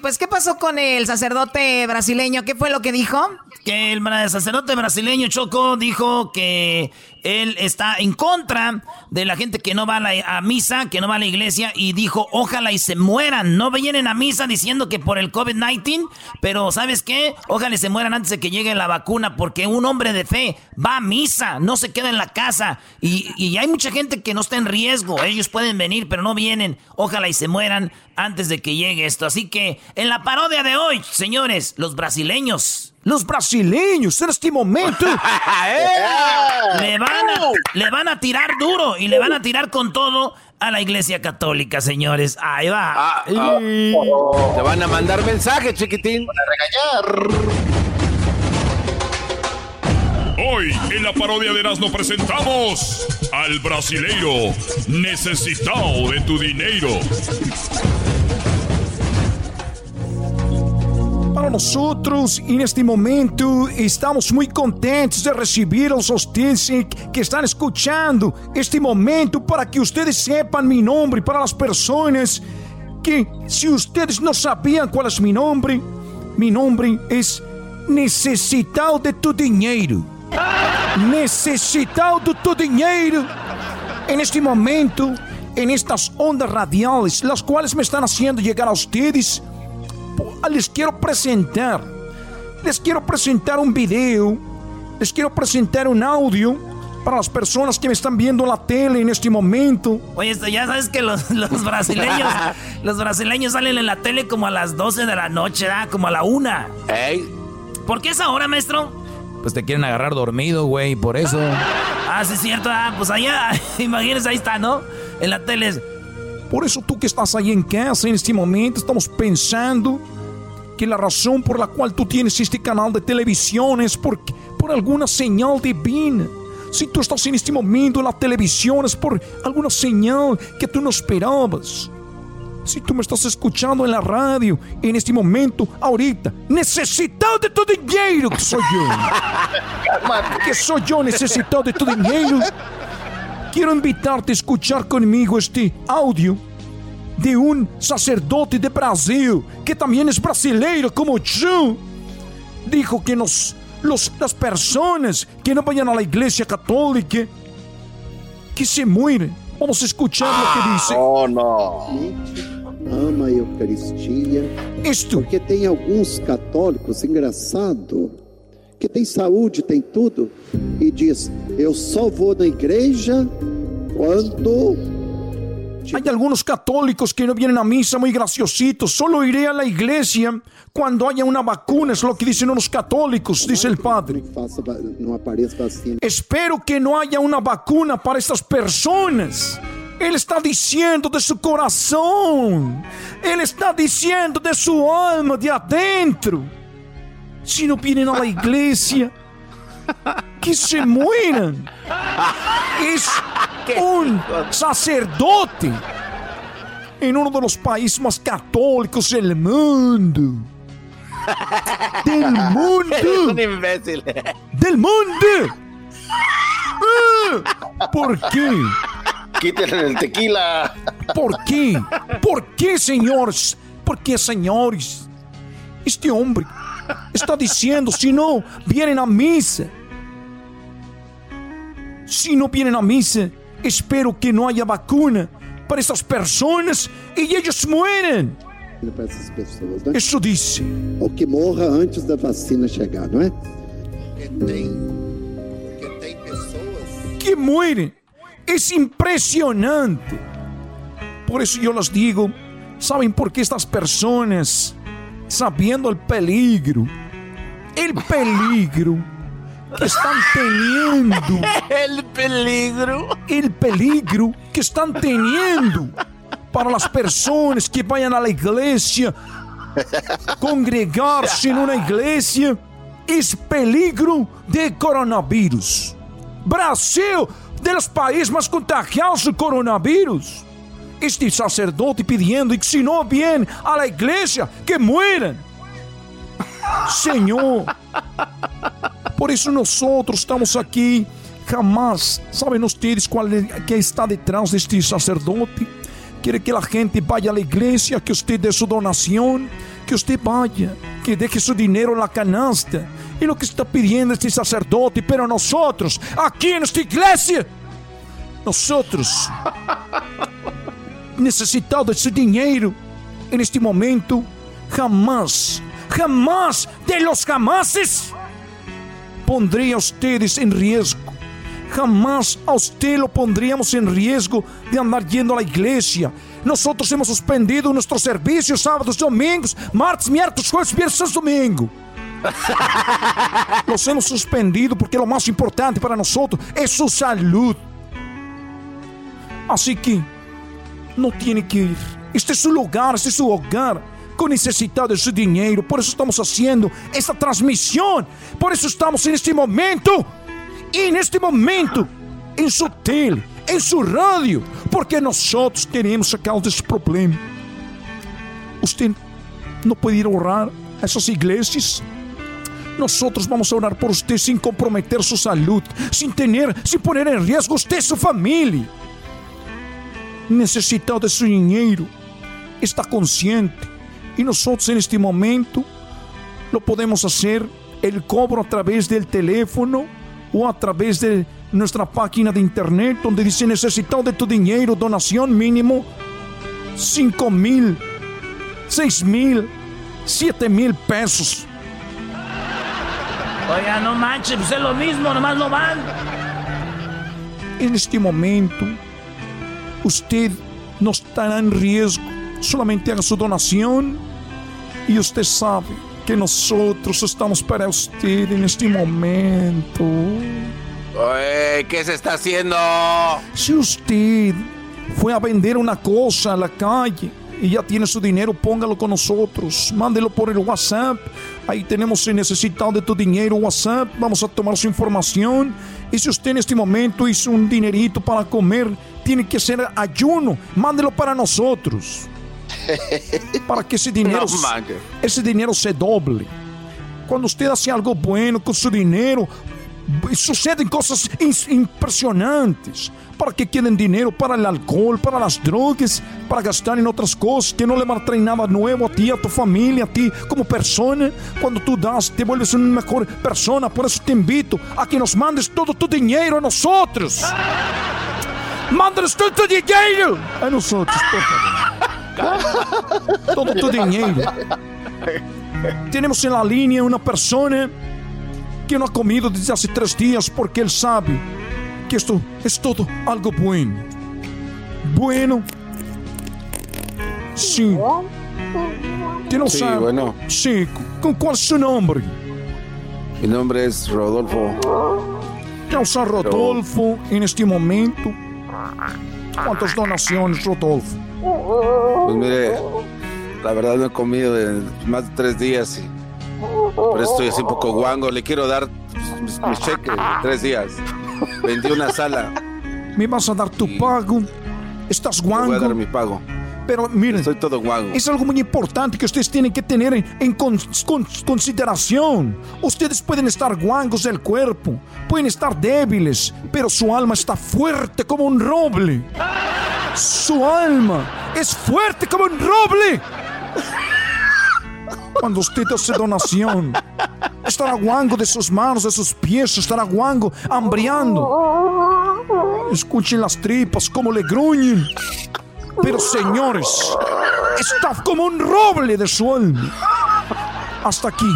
Pues, ¿qué pasó con el sacerdote brasileño? ¿Qué fue lo que dijo? Que el sacerdote brasileño Choco dijo que él está en contra de la gente que no va a, la, misa, que no va a la iglesia, y dijo, ojalá y se mueran. No vienen a misa diciendo que por el COVID-19, pero ¿sabes qué? Ojalá y se mueran antes de que llegue la vacuna, porque un hombre de fe va a misa, no se queda en la casa. Y, y hay mucha gente que no está en riesgo. Ellos pueden venir, pero no vienen. Ojalá y se mueran antes de que llegue esto. Así que en la parodia de hoy, señores, los brasileños los brasileños en este momento le, van a, le van a tirar duro y le van a tirar con todo a la iglesia católica, señores. Ahí va. Ah, Te van a mandar mensaje, chiquitín. Para regañar. Hoy en la parodia de Erasmo presentamos al brasileiro necesitado de tu dinero. Para nosotros, en este momento, estamos muy contentes de recibir a los ustedes que están escuchando este momento para que ustedes sepan mi nombre, para las personas que si ustedes no sabían cuál es mi nombre, mi nombre es Necesitado de tu dinheiro. Necesitado de tu dinheiro. En este momento, en estas ondas radiales, las cuales me están haciendo llegar a ustedes, les quiero presentar, les quiero presentar un video, les quiero presentar un audio para las personas que me están viendo la tele en este momento. Oye, esto ya sabes que los, los brasileños, los brasileños salen en la tele como a las 12 de la noche, ¿verdad? Como a la una. Ey. ¿Por qué esa hora, maestro? Pues te quieren agarrar dormido, güey, por eso. Ah, sí, es cierto. Ah, pues allá, imagínense, ahí está, ¿no? En la tele. Por eso tú que estás ahí en casa en este momento, estamos pensando que la razón por la cual tú tienes este canal de televisión es por, por alguna señal divina. Si tú estás en este momento en la televisión es por alguna señal que tú no esperabas. Si tú me estás escuchando en la radio en este momento, ahorita, necesitado de tu dinero, que soy yo. que soy yo necesitado de tu dinero. Quiero invitarte a escuchar conmigo este audio de un sacerdote de Brasil, que también es brasileiro como yo. Dijo que nos, los, las personas que no vayan a la iglesia católica, que se mueren. Vamos a escuchar lo que dice. Oh, no. ama a Eucaristia. Isto. Porque tem alguns católicos, engraçado, que tem saúde, tem tudo, e diz: Eu só vou na igreja quando. Hay algunos católicos que no vienen a misa muy graciositos. Solo iré a la iglesia cuando haya una vacuna, es lo que dicen unos católicos, dice el padre. Não. Espero que no haya una vacuna para estas personas. Él está diciendo de su corazón. Él está diciendo de su alma, de adentro. Si no vienen a la iglesia, que se mueran. Es un sacerdote en uno de los países más católicos del mundo. Del mundo. Eres un imbécil. Del mundo. ¿Por qué? Quítenle el tequila. ¿Por qué? ¿Por qué, señores? ¿Por qué, señores? Este hombre está diciendo, si no vienen a misa, si no vienen a misa, espero que no haya vacuna para essas pessoas e eles mueren. Para essas pessoas, né? Isso disse. Ou que morra antes da vacina chegar, não é? Porque tem, porque tem pessoas que mueren. É impressionante. Por isso eu les digo, ¿saben por qué estas personas, sabiendo el peligro, el peligro que están teniendo, El peligro. el peligro que están teniendo para las personas que vayan a la iglesia, congregarse en una iglesia, es peligro de coronavirus. Brasil, de los países más contagiados de coronavirus. Este sacerdote pidiendo que si no vienen a la iglesia, que mueran. Senhor, por isso nós estamos aqui. Jamás, sabem ustedes qual é que está detrás deste sacerdote? Quer que a gente vaya à igreja, que você dê sua donação, que você vaya, que deje seu dinheiro na canasta. E o que está pedindo este sacerdote, pero nós, aqui nesta igreja, nós necessitados desse dinheiro, neste momento, jamás, jamás de los jamases pondría a ustedes en riesgo. Jamás a usted lo pondríamos en riesgo de andar yendo a la iglesia. Nosotros hemos suspendido nuestros servicios sábados, domingos, martes, miércoles, jueves, viernes, domingo. Los hemos suspendido porque lo más importante para nosotros es su salud. Así que no tiene que ir. Este es su lugar, este es su hogar. Con necesidad de su dinero. Por eso estamos haciendo esta transmisión. Por eso estamos en este momento. En este momento. En su tele. En su radio. Porque nosotros queremos sacar de esse problema. Usted no puede ir a orar a essas iglesias. Nosotros vamos a orar por usted sin comprometer su salud, sin tener, sin poner en riesgo usted y su familia. Necesitado de su dinheiro, está consciente. E nós, neste momento, lo podemos fazer el cobro a través del teléfono ou a través de nossa página de internet, onde dice necesitado de tu dinheiro, donação mínimo 5 mil, 6 mil, 7 mil pesos. Oiga, no manches, pues es lo mismo, nomás no van. En este momento, usted no estará en riesgo. Solamente haga su donación y usted sabe que nosotros estamos para usted en este momento. Oye, ¿qué se está haciendo? Si usted fue a vender una cosa a la calle y ya tiene su dinero, póngalo con nosotros. Mándelo por el WhatsApp. Ahí tenemos el necesitado de tu dinero WhatsApp. Vamos a tomar su información. Y si usted en este momento hizo un dinerito para comer, tiene que ser ayuno. Mándelo para nosotros. Para que esse dinheiro, No, esse dinheiro se doble. Quando você hace algo bueno com seu dinheiro, sucedem coisas in- impressionantes. Para que queden dinheiro para o álcool, para as drogas, para gastar em outras coisas que não lhe traem nada novo a ti, a tu família, a ti como persona. Quando tu das, te vuelves uma melhor persona. Por isso te invito a que nos mandes todo tu dinheiro a nós outros. Manda-nos todo tu dinheiro a nós outros, por favor. todo tu dinheiro. Temos na linha uma pessoa que não ha comido desde há três dias porque ele sabe que isto é todo algo bueno. Bueno. Sim. Que não Sí, sabe. bueno. Sim. Com qual é seu nome? Mi nombre es Rodolfo. Causa Rodolfo en este momento. ¿Cuántas donaciones, Rodolfo? Pues mire, la verdad no he comido en más de tres días y por eso estoy así un poco guango. Le quiero dar mis, mis cheques de tres días. Vendí una sala. Me vas a dar tu pago. Estás Te voy a dar guango. mi pago. Pero miren, Soy todo guago. es algo muy importante que ustedes tienen que tener en, en con- con- consideración. Ustedes pueden estar guangos del cuerpo, pueden estar débiles, pero su alma está fuerte como un roble. Su alma es fuerte como un roble. Cuando usted hace donación, estará guango de sus manos, de sus pies, estará guango, hambriando. Escuchen las tripas como le gruñen. Pero señores, está como un roble de su alma. Hasta aquí.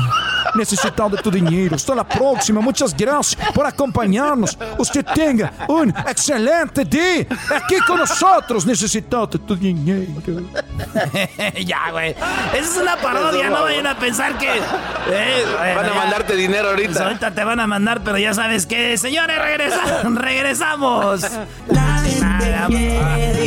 Necesitado de tu dinero. Hasta la próxima. Muchas gracias por acompañarnos. Usted tenga un excelente día aquí con nosotros. Necesitado de tu dinero. ya, güey. Esa es una parodia, no vayan a pensar que. eh, bueno, Van a ya. mandarte dinero ahorita. Pues ahorita te van a mandar, pero ya sabes que, señores, regresa- regresamos. La gente quiere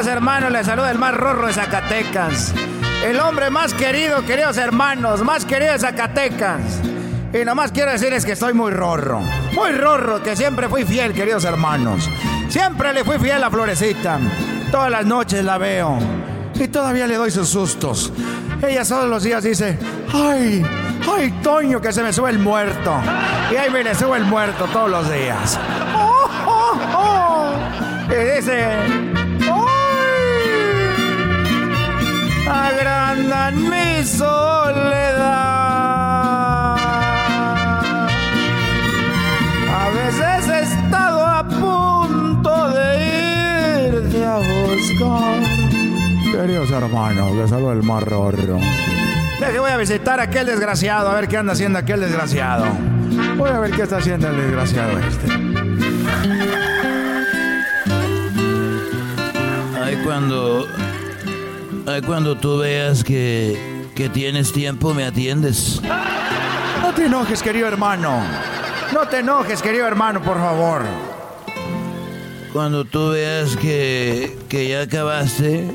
Queridos hermanos, les saluda el más rorro de Zacatecas. El hombre más querido, queridos hermanos, más querido de Zacatecas. Y nomás quiero decirles que estoy muy rorro. Muy rorro, que siempre fui fiel, queridos hermanos. Siempre le fui fiel a Florecita. Todas las noches la veo. Y todavía le doy sus sustos. Ella todos los días dice, ay, ay, Toño, que se me sube el muerto. Y ahí me le sube el muerto todos los días. Oh, oh, oh. Y dice, agrandan mi soledad. A veces he estado a punto de irte a buscar. Queridos hermanos, les saludo el más rorro. Deje, voy a visitar a aquel desgraciado, a ver qué anda haciendo aquel desgraciado. Voy a ver qué está haciendo el desgraciado este. Ay, cuando. Ay, cuando tú veas que, que tienes tiempo, me atiendes. No te enojes, querido hermano. No te enojes, querido hermano, por favor. Cuando tú veas que, que ya acabaste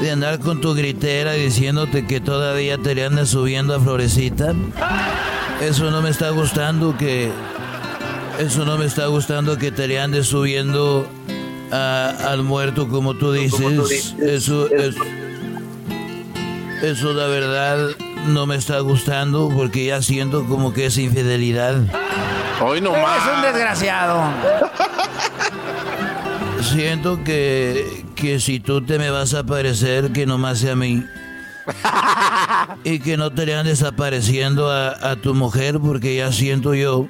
de andar con tu gritera diciéndote que todavía te le andas subiendo a Florecita. Eso no me está gustando que. Eso no me está gustando que te le andes subiendo a- al muerto como tú dices. Eso, eso, eso la verdad no me está gustando porque ya siento como que es infidelidad. Hoy no Eres un desgraciado. Siento que, que si tú te me vas a aparecer, que nomás sea a mí. y que no te le andes apareciendo a, a tu mujer, porque ya siento yo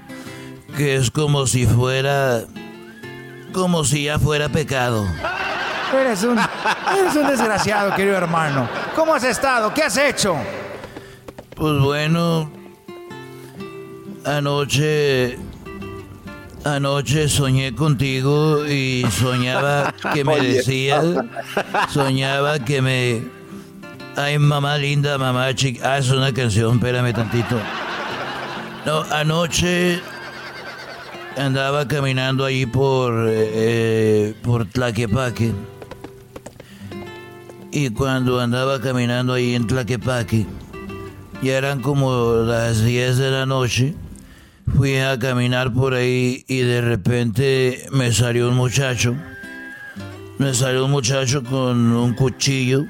que es como si fuera. como si ya fuera pecado. Eres un, eres un desgraciado, querido hermano. ¿Cómo has estado? ¿Qué has hecho? Pues bueno, anoche. Anoche soñé contigo y soñaba que me decías. Soñaba que me. Ay, mamá linda, mamá chica. Ah, es una canción, espérame tantito. No, anoche andaba caminando ahí por. eh, por Tlaquepaque. Y cuando andaba caminando ahí en Tlaquepaque, ya eran como las 10 de la noche. Fui a caminar por ahí y de repente me salió un muchacho. Me salió un muchacho con un cuchillo.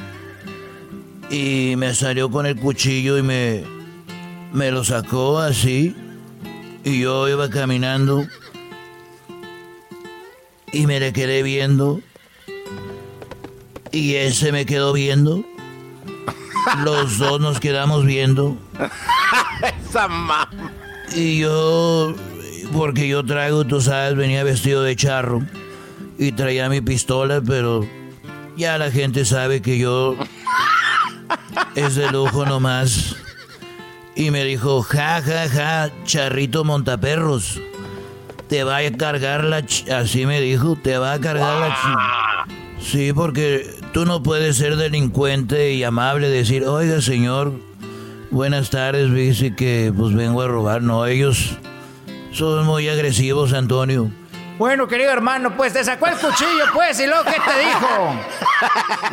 Y me salió con el cuchillo y me, me lo sacó así. Y yo iba caminando. Y me le quedé viendo. Y ese me quedó viendo. Los dos nos quedamos viendo. Esa mamá. Y yo, porque yo traigo, tú sabes, venía vestido de charro. Y traía mi pistola, pero ya la gente sabe que yo es de lujo nomás. Y me dijo, ja, ja, ja, charrito montaperros. Te va a cargar la... ch-". Así me dijo, te va a cargar la... ch-". Sí, porque tú no puedes ser delincuente y amable, decir, oiga señor, buenas tardes, dice que pues vengo a robar. No, ellos son muy agresivos, Antonio. Bueno, querido hermano, pues te sacó el cuchillo, pues, y luego, ¿qué te dijo?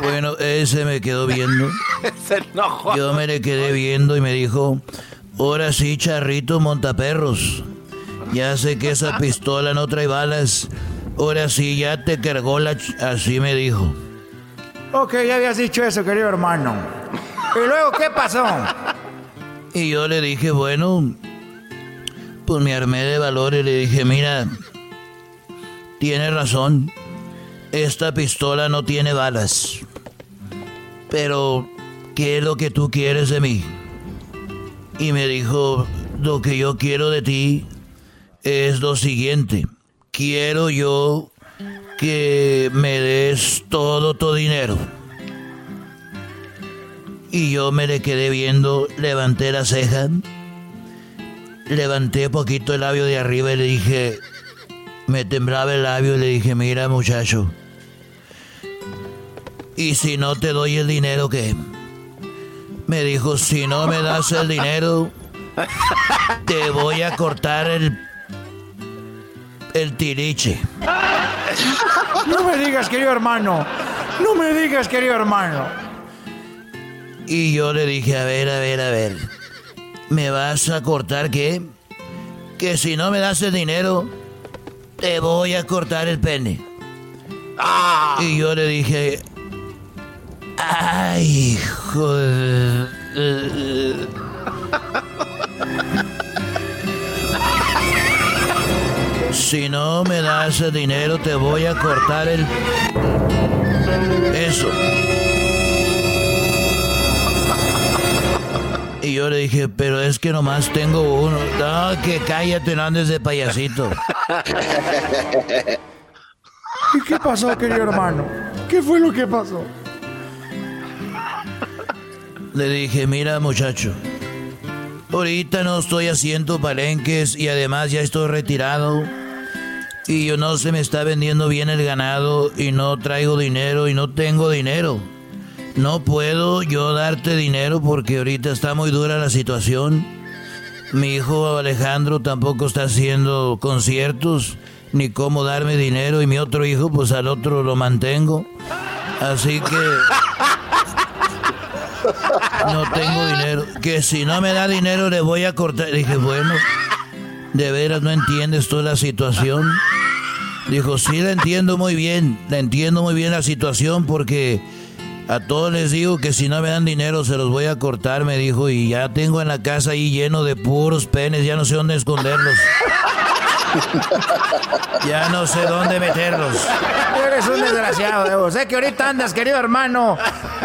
Bueno, ese me quedó viendo. Se enojó. Yo me le quedé viendo y me dijo, ahora sí, charrito montaperros. Ya sé que esa pistola no trae balas. Ahora sí, ya te cargó la... ch-". Así me dijo. Ok, ya habías dicho eso, querido hermano. ¿Y luego qué pasó? Y yo le dije, bueno, pues me armé de valor y le dije, mira, tienes razón, esta pistola no tiene balas. Pero, ¿qué es lo que tú quieres de mí? Y me dijo, lo que yo quiero de ti es lo siguiente. Quiero yo que me des todo tu dinero. Y yo me le quedé viendo, levanté la ceja, levanté poquito el labio de arriba y le dije, me temblaba el labio y le dije, mira muchacho, ¿y si no te doy el dinero qué? Me dijo, si no me das el dinero, te voy a cortar el, el tiriche. No me digas, querido hermano. No me digas, querido hermano. Y yo le dije, a ver, a ver, a ver, ¿me vas a cortar qué? Que si no me das el dinero, te voy a cortar el pene. Y yo le dije, ay, hijo Si no me das el dinero, te voy a cortar el... Eso. Y yo le dije, pero es que nomás tengo uno. No, que cállate, no andes de payasito. ¿Y qué pasó, querido hermano? ¿Qué fue lo que pasó? Le dije, mira muchacho, ahorita no estoy haciendo palenques y además ya estoy retirado. Y yo no se me está vendiendo bien el ganado y no traigo dinero y no tengo dinero. No puedo yo darte dinero porque ahorita está muy dura la situación. Mi hijo Alejandro tampoco está haciendo conciertos ni cómo darme dinero y mi otro hijo pues al otro lo mantengo. Así que no tengo dinero. Que si no me da dinero le voy a cortar. Dije, bueno, de veras no entiendes tú la situación. Dijo, sí, la entiendo muy bien. La entiendo muy bien la situación porque a todos les digo que si no me dan dinero se los voy a cortar, me dijo. Y ya tengo en la casa ahí lleno de puros penes, ya no sé dónde esconderlos. Ya no sé dónde meterlos. Eres un desgraciado, eh. O sea que ahorita andas, querido hermano.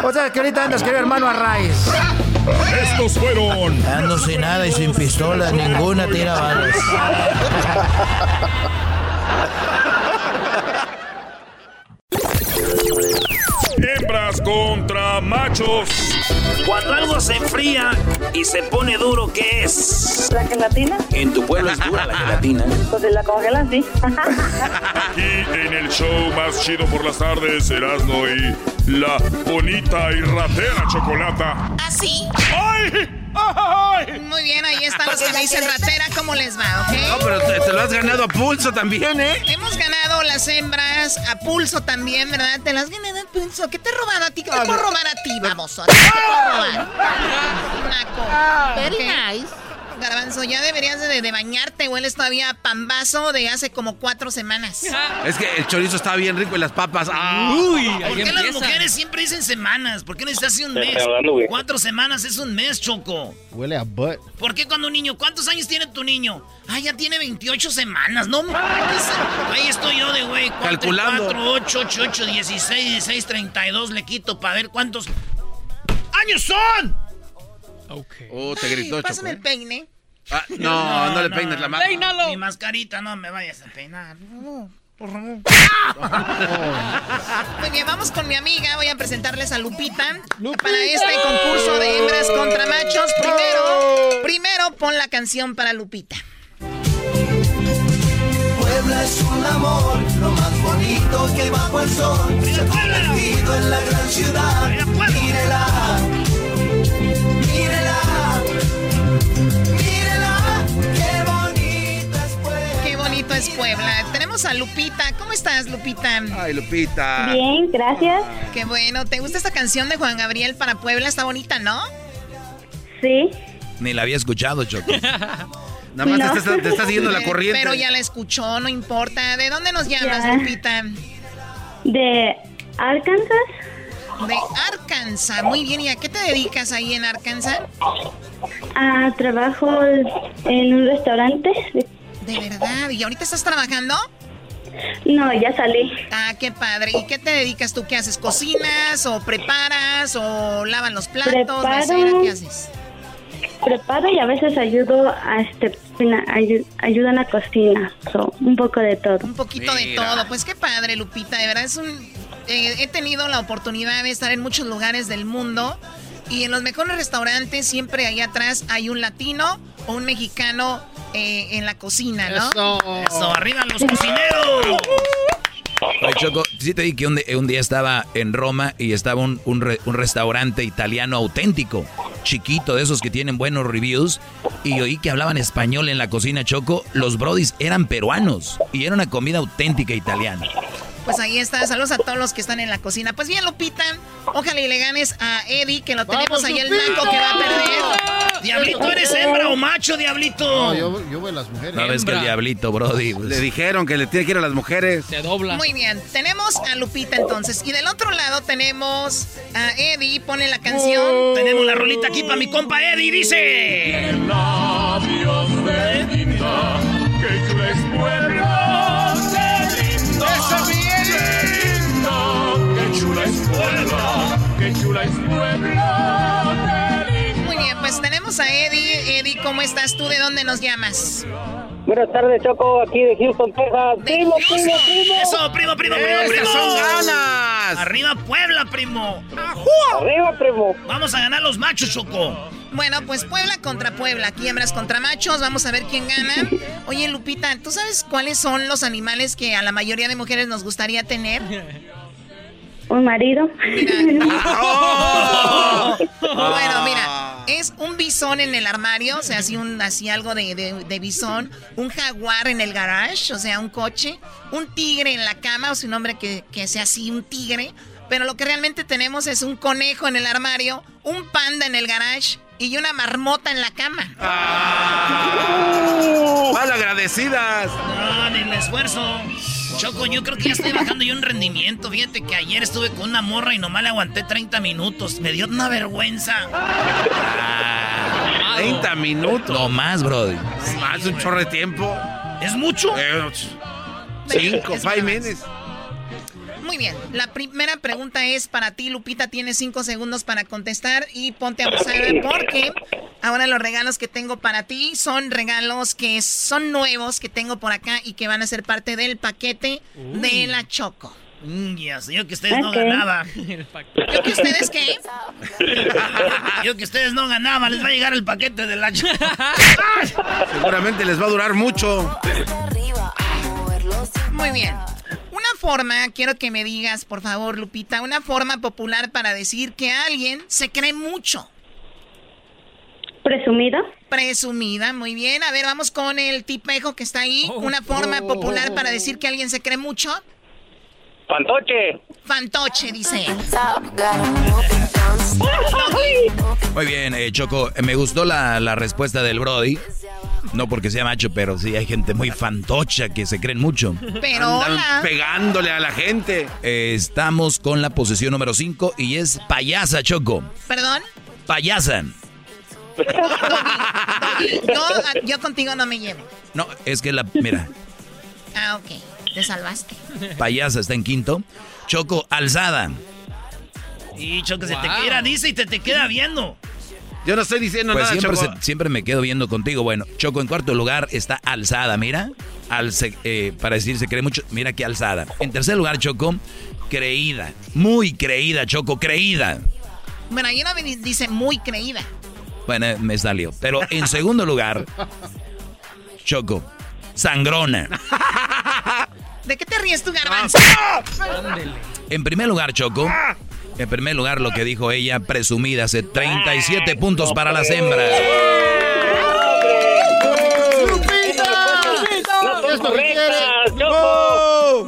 O sea que ahorita andas, querido hermano, a raíz. Estos fueron. Ando sin nada y sin pistola, ninguna tira balas. Hembras contra machos. Cuando algo se enfría y se pone duro, ¿qué es? ¿La gelatina? En tu pueblo es dura la gelatina. Pues la congelan, sí. Aquí en el show más chido por las tardes, Erasmo y la bonita y ratera chocolata. ¿Así? ¡Ay! Muy bien, ahí están los que me dicen ratera. ¿Cómo les va, ok? No, pero te, te lo has ganado a pulso también, ¿eh? Hemos ganado las hembras a pulso también, ¿verdad? Te las gané a pulso. ¿Qué te he robado a ti? ¿Qué te puedo robar a ti, baboso? ¿Qué te puedo robar? Naco. Very nice. Garbanzo, ya deberías de, de bañarte. Hueles todavía a pambazo de hace como cuatro semanas. Es que el chorizo está bien rico y las papas. ¡ah! Uy, ¿Por qué las mujeres siempre dicen semanas? ¿Por qué no así un mes? Cuatro semanas es un mes, Choco. Huele a butt. ¿Por qué cuando un niño, cuántos años tiene tu niño? Ah, ya tiene 28 semanas, no mames. Ahí estoy yo de güey. Calculando. 4, 8, 8, 8, 16, 16, 32 le quito para ver cuántos años son. Ok. Oh, te gritó, Ay, Pásame el peine. Ah, no, no, le peines la mano. Mi mascarita, no me vayas a peinar. No, por favor. Muy bien, vamos con mi amiga. Voy a presentarles a Lupita, para este concurso de hembras contra machos. Primero, primero pon la canción para Lupita. Puebla es un amor, lo más bonito que bajo el sol se ha convertido en la gran ciudad. Mírela, es Puebla. Tenemos a Lupita. ¿Cómo estás, Lupita? Ay, Lupita. Bien, gracias. Qué bueno. ¿Te gusta esta canción de Juan Gabriel para Puebla? Está bonita, ¿no? Sí. Ni la había escuchado, Choco. Nada más te, estás, te estás siguiendo la corriente. Pero ya la escuchó, no importa. ¿De dónde nos llamas, Ya. Lupita? De Arkansas. De Arkansas. Muy bien. ¿Y a qué te dedicas ahí en Arkansas? Ah, trabajo en un restaurante. De verdad. ¿Y ahorita estás trabajando? No, ya salí. Ah, qué padre. ¿Y qué te dedicas tú? ¿Qué haces? ¿Cocinas o preparas o lavan los platos? Preparo. ¿Qué haces? Preparo y a veces ayudo a este cocina- ayu- ayudo en la cocina. So, un poco de todo. Un poquito de todo. Pues qué padre, Lupita. De verdad es un... eh, he tenido la oportunidad de estar en muchos lugares del mundo y en los mejores restaurantes siempre ahí atrás hay un latino o un mexicano eh, en la cocina, ¿no? Eso. Eso, arriba los cocineros. Oye, Choco, sí te dije que un, día estaba en Roma y estaba un, un re- un restaurante italiano auténtico, chiquito, de esos que tienen buenos reviews, y oí que hablaban español en la cocina, Choco. Los brodis eran peruanos y era una comida auténtica italiana. Pues ahí está. Saludos a todos los que están en la cocina. Pues bien, Lupita, ojalá y le ganes a Eddie, que lo tenemos ahí el naco que va a perder. Diablito, ¿eres hembra o macho, Diablito? No, yo, yo veo las mujeres. No ves que el diablito, Brody. pues, Le dijeron que le tiene que ir a las mujeres. Se dobla. Muy bien, tenemos a Lupita entonces. Y del otro lado tenemos a Eddie, pone la canción. Tenemos la rolita aquí para mi compa Eddie, dice. Labios de linda, que Puebla, qué chula es Puebla. Muy bien, pues tenemos a Eddie. Eddie, ¿cómo estás tú? ¿De dónde nos llamas? Buenas tardes, Choco, aquí de Houston, Texas. Primo, primo, primo. Eso, primo, primo, primo, ¡Esas primo. son ganas! Arriba Puebla, primo. Arriba, primo. Vamos a ganar los machos, Choco. Bueno, pues Puebla contra Puebla, aquí hembras contra machos, vamos a ver quién gana. Oye, Lupita, ¿tú sabes cuáles son los animales que a la mayoría de mujeres nos gustaría tener? Un marido. Bueno, mira, es un bisón en el armario, o sea, así, un, así algo de, de- de bisón, un jaguar en el garage, o sea, un coche, un tigre en la cama, o sea, un hombre que, que sea así, un tigre, pero lo que realmente tenemos es un conejo en el armario, un panda en el garage y una marmota en la cama. ¡Mal agradecidas! No, ni el esfuerzo. Choco, yo creo que ya estoy bajando yo un rendimiento. Fíjate que ayer estuve con una morra y nomás le aguanté 30 minutos. Me dio una vergüenza. 30 minutos. No más, Brody. Más un chorro de tiempo. ¿Es mucho? Eh, cinco, Es five minutes. Muy bien, la primera pregunta es para ti, Lupita, tienes cinco segundos para contestar y ponte abusada porque ahora los regalos que tengo para ti son regalos que son nuevos que tengo por acá y que van a ser parte del paquete de la Choco. Mm, ya sé, yo que ustedes no ganaban. ¿Yo que ustedes qué? Yo que ustedes no ganaban, les va a llegar el paquete de la Choco. Seguramente les va a durar mucho. Muy bien. Una forma, quiero que me digas, por favor, Lupita, una forma popular para decir que alguien se cree mucho. Presumido. Presumida, muy bien. A ver, vamos con el tipejo que está ahí. Una forma popular para decir que alguien se cree mucho. Fantoche. Fantoche, dice. Muy bien, eh, Choco, me gustó la, la respuesta del Brody. No porque sea macho, pero sí hay gente muy fantocha que se creen mucho. Pero Andan hola. pegándole a la gente. Eh, estamos con la posición número 5 y es payasa, Choco. ¿Perdón? Payasa. Yo, yo contigo no me llevo. No, es que la. Mira, Ah, ok. Te salvaste. payasa está en quinto. Choco, alzada. Y Choco, se te queda, dice y te, te queda viendo. Yo no estoy diciendo Pues nada, siempre, Choco. se- siempre me quedo viendo contigo. Bueno, Choco en cuarto lugar está alzada, mira. Alce- eh, para decir se cree mucho, mira qué alzada. En tercer lugar, Choco, creída. Muy creída, Choco, creída. Bueno, ahí no me di- dice muy creída. Bueno, me salió. Pero en segundo lugar, Choco, sangrona. ¿De qué te ríes tú, garbanzo? En primer lugar, Choco. En primer lugar, lo que dijo ella, presumida, hace 37 puntos para las hembras.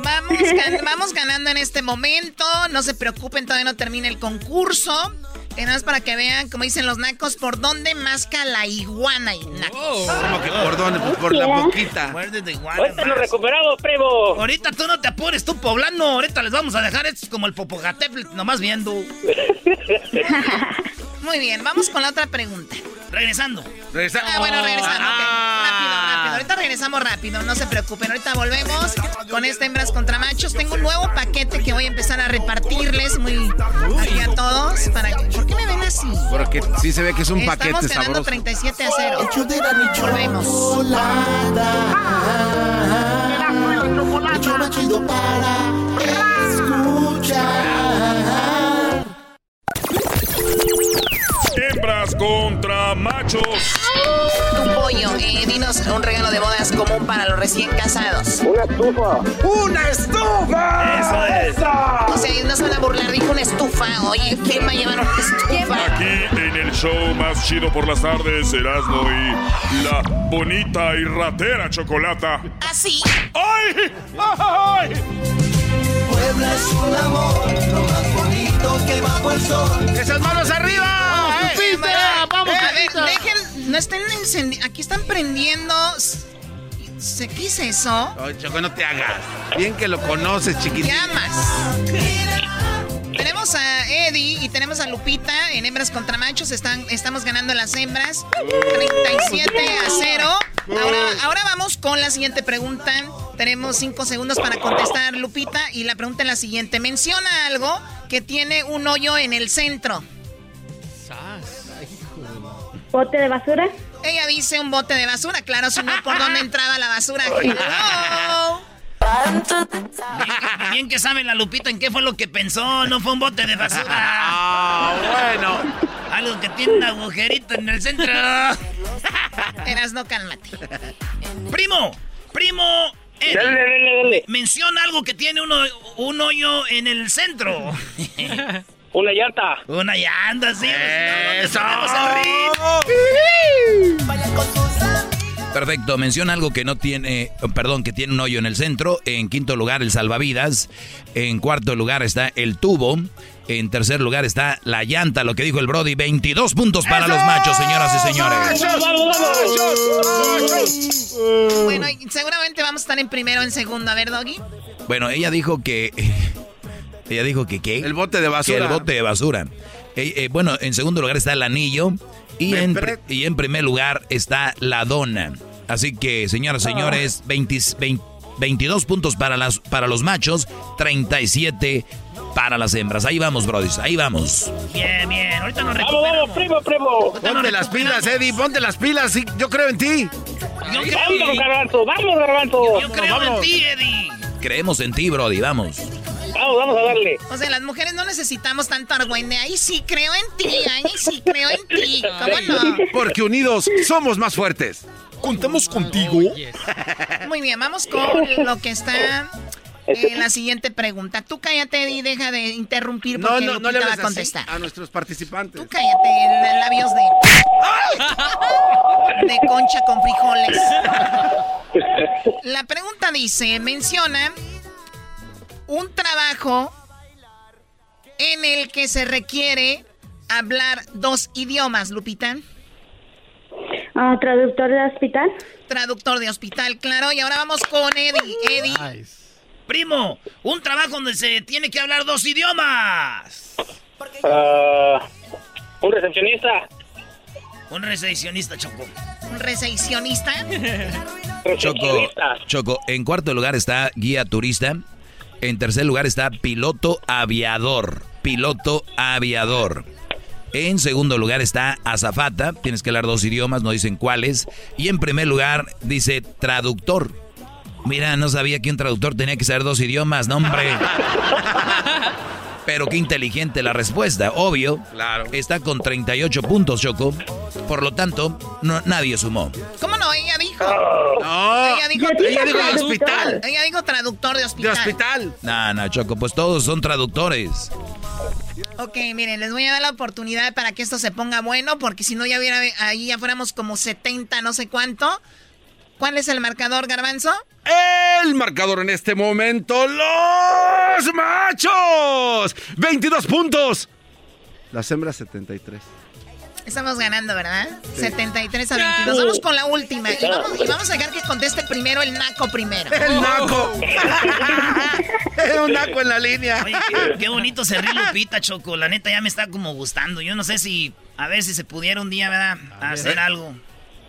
Vamos, gan- vamos ganando en este momento. No se preocupen, todavía no termina el concurso. Y nada más para que vean, como dicen los nacos, por dónde masca la iguana y nacos. Como que por dónde, por la boquita. De igual. Ahorita nos recuperamos, primo. Ahorita tú no te apures, tú poblano. Ahorita les vamos a dejar estos como el Popocatépetl, nomás viendo. Muy bien, vamos con la otra pregunta. Regresando. Regresa- Ah, bueno, regresando. Ah. Rápido, rápido. Ahorita regresamos rápido, no se preocupen. Ahorita volvemos con este hembras contra machos. Tengo un nuevo paquete que voy a empezar a repartirles muy aquí a todos. Para que- ¿Por qué me ven así? Porque sí se ve que es un Estamos paquete ganando sabroso. 37 a 0. Volvemos. Hecho más chido para escuchar. Contra machos. Un pollo, eh, dinos un regalo de bodas común para los recién casados. Una estufa. ¡Una estufa! Eso es. O sea, no se van a burlar, dijo una estufa. Oye, ¿quién va a llevar una estufa? Aquí en el show más chido por las tardes, Erasmo y la bonita y ratera Chocolata. Así. ¡Ay! ¡Ay! Puebla es un amor, lo más bonito que bajo el sol. ¡Esas manos arriba! Eh, no estén encendiendo. Aquí están prendiendo. ¿Se- ¿Qué es eso? Ay, Choco, no te hagas. Bien que lo conoces, chiquitito. Llamas. Tenemos a Eddie y tenemos a Lupita en hembras contra machos. Están, estamos ganando las hembras. 37 a 0. Ahora, ahora vamos con la siguiente pregunta. Tenemos 5 segundos para contestar, Lupita. Y la pregunta es la siguiente. Menciona algo que tiene un hoyo en el centro. ¿Bote de basura? Ella dice un bote de basura. Claro, si no, ¿por dónde entraba la basura? Bien, bien que sabe la Lupita en qué fue lo que pensó. No fue un bote de basura. Ah, bueno. Algo que tiene un agujerito en el centro. Eras no cálmate. Primo, primo. Eddie, Dale, dale, dale. Menciona algo que tiene uno, un hoyo en el centro. Una llanta. Una llanta, sí. ¡Eso! Perfecto, menciona algo que no tiene, perdón, que tiene un hoyo en el centro. En quinto lugar, el salvavidas. En cuarto lugar está el tubo. En tercer lugar está la llanta, lo que dijo el Brody. 22 puntos para los machos, señoras y señores. Bueno, seguramente vamos a estar en primero o en segundo. A ver, Doggy. Bueno, ella dijo que. Ella dijo que qué? El bote de basura. Que el bote de basura. Eh, eh, bueno, en segundo lugar está el anillo. Y en, y en primer lugar está la dona. Así que, señoras y señores, 20 20 22 puntos para, las, para los machos, 37 para las hembras. Ahí vamos, brodis, ahí vamos. Bien, bien. Ahorita nos Vamos, recuperamos. vamos, primo, primo. Ponte las pilas, Eddie, ponte las pilas. yo creo en ti. Yo creo, Vamos, garbanzo, vamos, garbanzo. yo creo en ti, Eddie. Creemos en ti, brody, vamos. Vamos, vamos a darle. O sea, las mujeres no necesitamos tanto argüende. Ahí sí creo en ti, ahí sí creo en ti. ¿Cómo no? Porque unidos somos más fuertes. Contamos contigo. Muy bien, vamos con lo que está en la siguiente pregunta. Tú cállate y deja de interrumpir No, porque no, no le Lupita va a contestar. a nuestros participantes. Tú cállate, el- labios de... De concha con frijoles. La pregunta dice, menciona un trabajo en el que se requiere hablar dos idiomas, Lupita. Ah, ¿Traductor de hospital? Traductor de hospital, claro. Y ahora vamos con Eddie. Eddie. Primo, un trabajo donde se tiene que hablar dos idiomas. Ah, un recepcionista. Un recepcionista, Choco. ¿Un recepcionista? Choco, Choco, en cuarto lugar está guía turista. En tercer lugar está piloto aviador. Piloto aviador. En segundo lugar está azafata. Tienes que hablar dos idiomas, no dicen cuáles. Y en primer lugar dice traductor. Mira, no sabía que un traductor tenía que saber dos idiomas, no hombre. Pero qué inteligente la respuesta, obvio. Claro. Está con 38 puntos, Choco. Por lo tanto, no, nadie sumó. ¿Cómo no? Ella dijo. No. Ella dijo, Ella dijo de hospital. Ella dijo traductor de De hospital. hospital. No, no, Choco, pues todos son traductores. Ok, miren, les voy a dar la oportunidad para que esto se ponga bueno, porque si no ya hubiera ahí ya fuéramos como 70, no sé cuánto. ¿Cuál es el marcador, Garbanzo? El marcador en este momento, los machos. 22 puntos. Las hembras 73. Estamos ganando, ¿verdad? 73 a 22. Vamos con la última. Y vamos, y vamos a dejar que conteste primero el naco primero. El naco. un naco en la línea. Oye, qué, qué bonito se ríe Lupita, Choco. La neta ya me está como gustando. Yo no sé si, a ver si se pudiera un día, ¿verdad? hacer algo.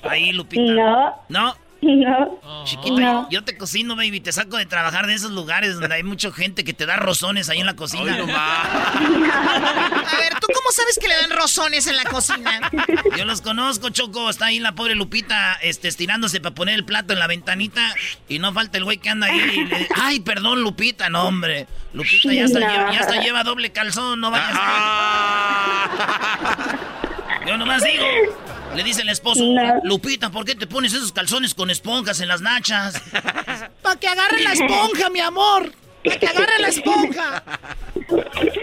Ahí, Lupita. No. ¿No? No. Chiquita, No. yo te cocino, baby. Te saco de trabajar de esos lugares donde hay mucha gente que te da rozones ahí en la cocina. A ver, ¿tú cómo sabes que le dan rozones en la cocina? Yo los conozco, Choco. Está ahí la pobre Lupita este, estirándose para poner el plato en la ventanita. Y no falta el güey que anda ahí. y le- Ay, perdón, Lupita. No, hombre. Lupita ya hasta, No. lleva, ya hasta lleva doble calzón. No vayas Yo nomás digo. Le dice el esposo, No. Lupita, ¿por qué te pones esos calzones con esponjas en las nachas? Para que agarre la esponja, mi amor. Para que agarre la esponja.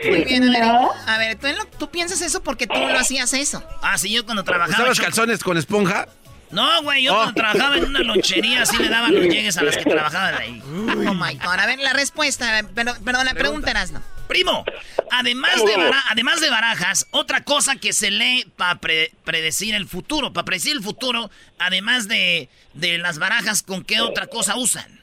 Muy bien, a ver. No. A ver, ¿tú, en lo- tú piensas eso porque tú no hacías eso. Ah, sí, yo cuando trabajaba. ¿Usabas calzones con esponja? No, güey, yo Oh. cuando trabajaba en una lonchería así le daban los llegues a las que trabajaban ahí. Oh my god. A ver, la respuesta. Pero, perdón, la pregunta eras, ¿no? Primo, además de, bara- además de barajas, otra cosa que se lee para predecir el futuro, para predecir el futuro, además de, de las barajas, ¿con qué otra cosa usan?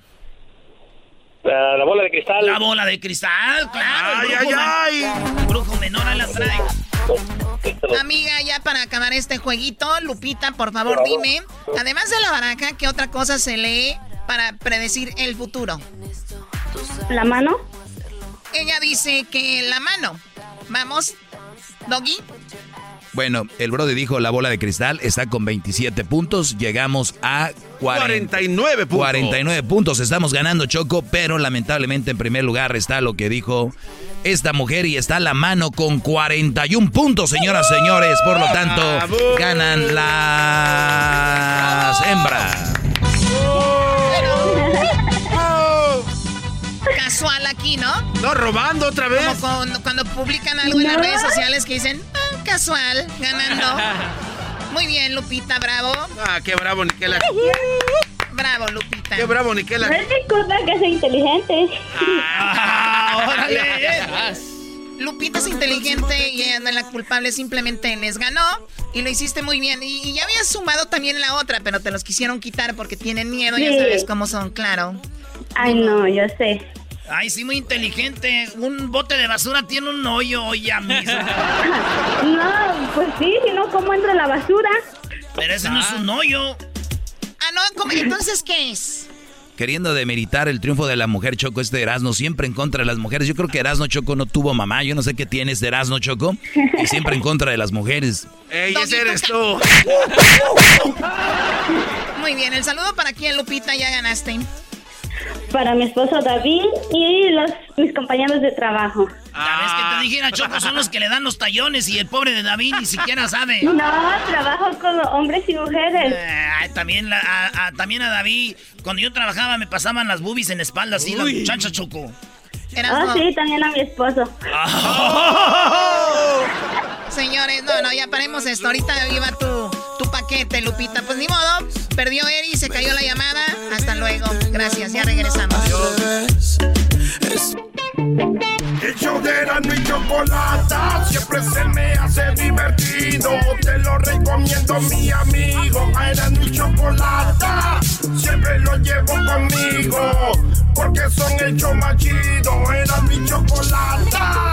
La, la bola de cristal. La bola de cristal, claro. Ay, ay, el brujo menor ahí la trae. Amiga, ya para acabar este jueguito, Lupita, por favor, dime, además de la baraja, ¿qué otra cosa se lee para predecir el futuro? ¿La mano? Ella dice que la mano. Vamos, Doggy. Bueno, el Brody dijo la bola de cristal está con 27 puntos. Llegamos a 40 49 puntos. 49 puntos. Estamos ganando Choco, pero lamentablemente en primer lugar está lo que dijo esta mujer y está la mano con 41 puntos, señoras, señores. Por lo tanto, ganan las hembras. Casual aquí, ¿no? No, robando otra vez. Como cuando, cuando publican algo en las No. redes sociales que dicen, "Ah, casual, ganando. Muy bien, Lupita, bravo. Ah, qué bravo, Niquela. Bravo, Lupita. Qué bravo, No Niquela. es mi culpa que sea inteligente. Ah, órale. Lupita es inteligente y ella no es la culpable, simplemente les ganó y lo hiciste muy bien. Y, y ya habías sumado también la otra, pero te los quisieron quitar porque tienen miedo, ya Sí. sabes cómo son, claro. Ay, no, yo sé. Ay, sí, muy inteligente. Un bote de basura tiene un hoyo ya mismo. No, pues sí, si no, ¿cómo entra la basura? Pero ese no es un hoyo. Ah, no, ¿cómo? entonces, ¿qué es? Queriendo demeritar el triunfo de la mujer Choco, este Erasmo, siempre en contra de las mujeres. Yo creo que Erasmo Choco no tuvo mamá. Yo no sé qué tiene este Erasmo Choco. Y siempre en contra de las mujeres. ¡Ey, ese eres tú! Muy bien, el saludo para quién, Lupita, ya ganaste. Para mi esposo David y los mis compañeros de trabajo. Ya ves que te dijera, Choco, son los que le dan los tallones y el pobre de David ni siquiera sabe. No, trabajo con hombres y mujeres. Eh, también, la- a, a- también a David, cuando yo trabajaba me pasaban las boobies en la espalda, así, las muchachas, Choco. Ah, sí, también a mi esposo. Señores, no, no, ya paremos esto. Ahorita iba tu, tu paquete, Lupita. Pues ni modo, perdió Eri, se cayó la llamada. Hasta luego. Gracias, ya regresamos. Es chocolata siempre se me hace divertido. Te lo recomiendo, mi amigo. Era mi chocolata, siempre lo llevo conmigo. Porque son el show más chido. Era mi chocolata.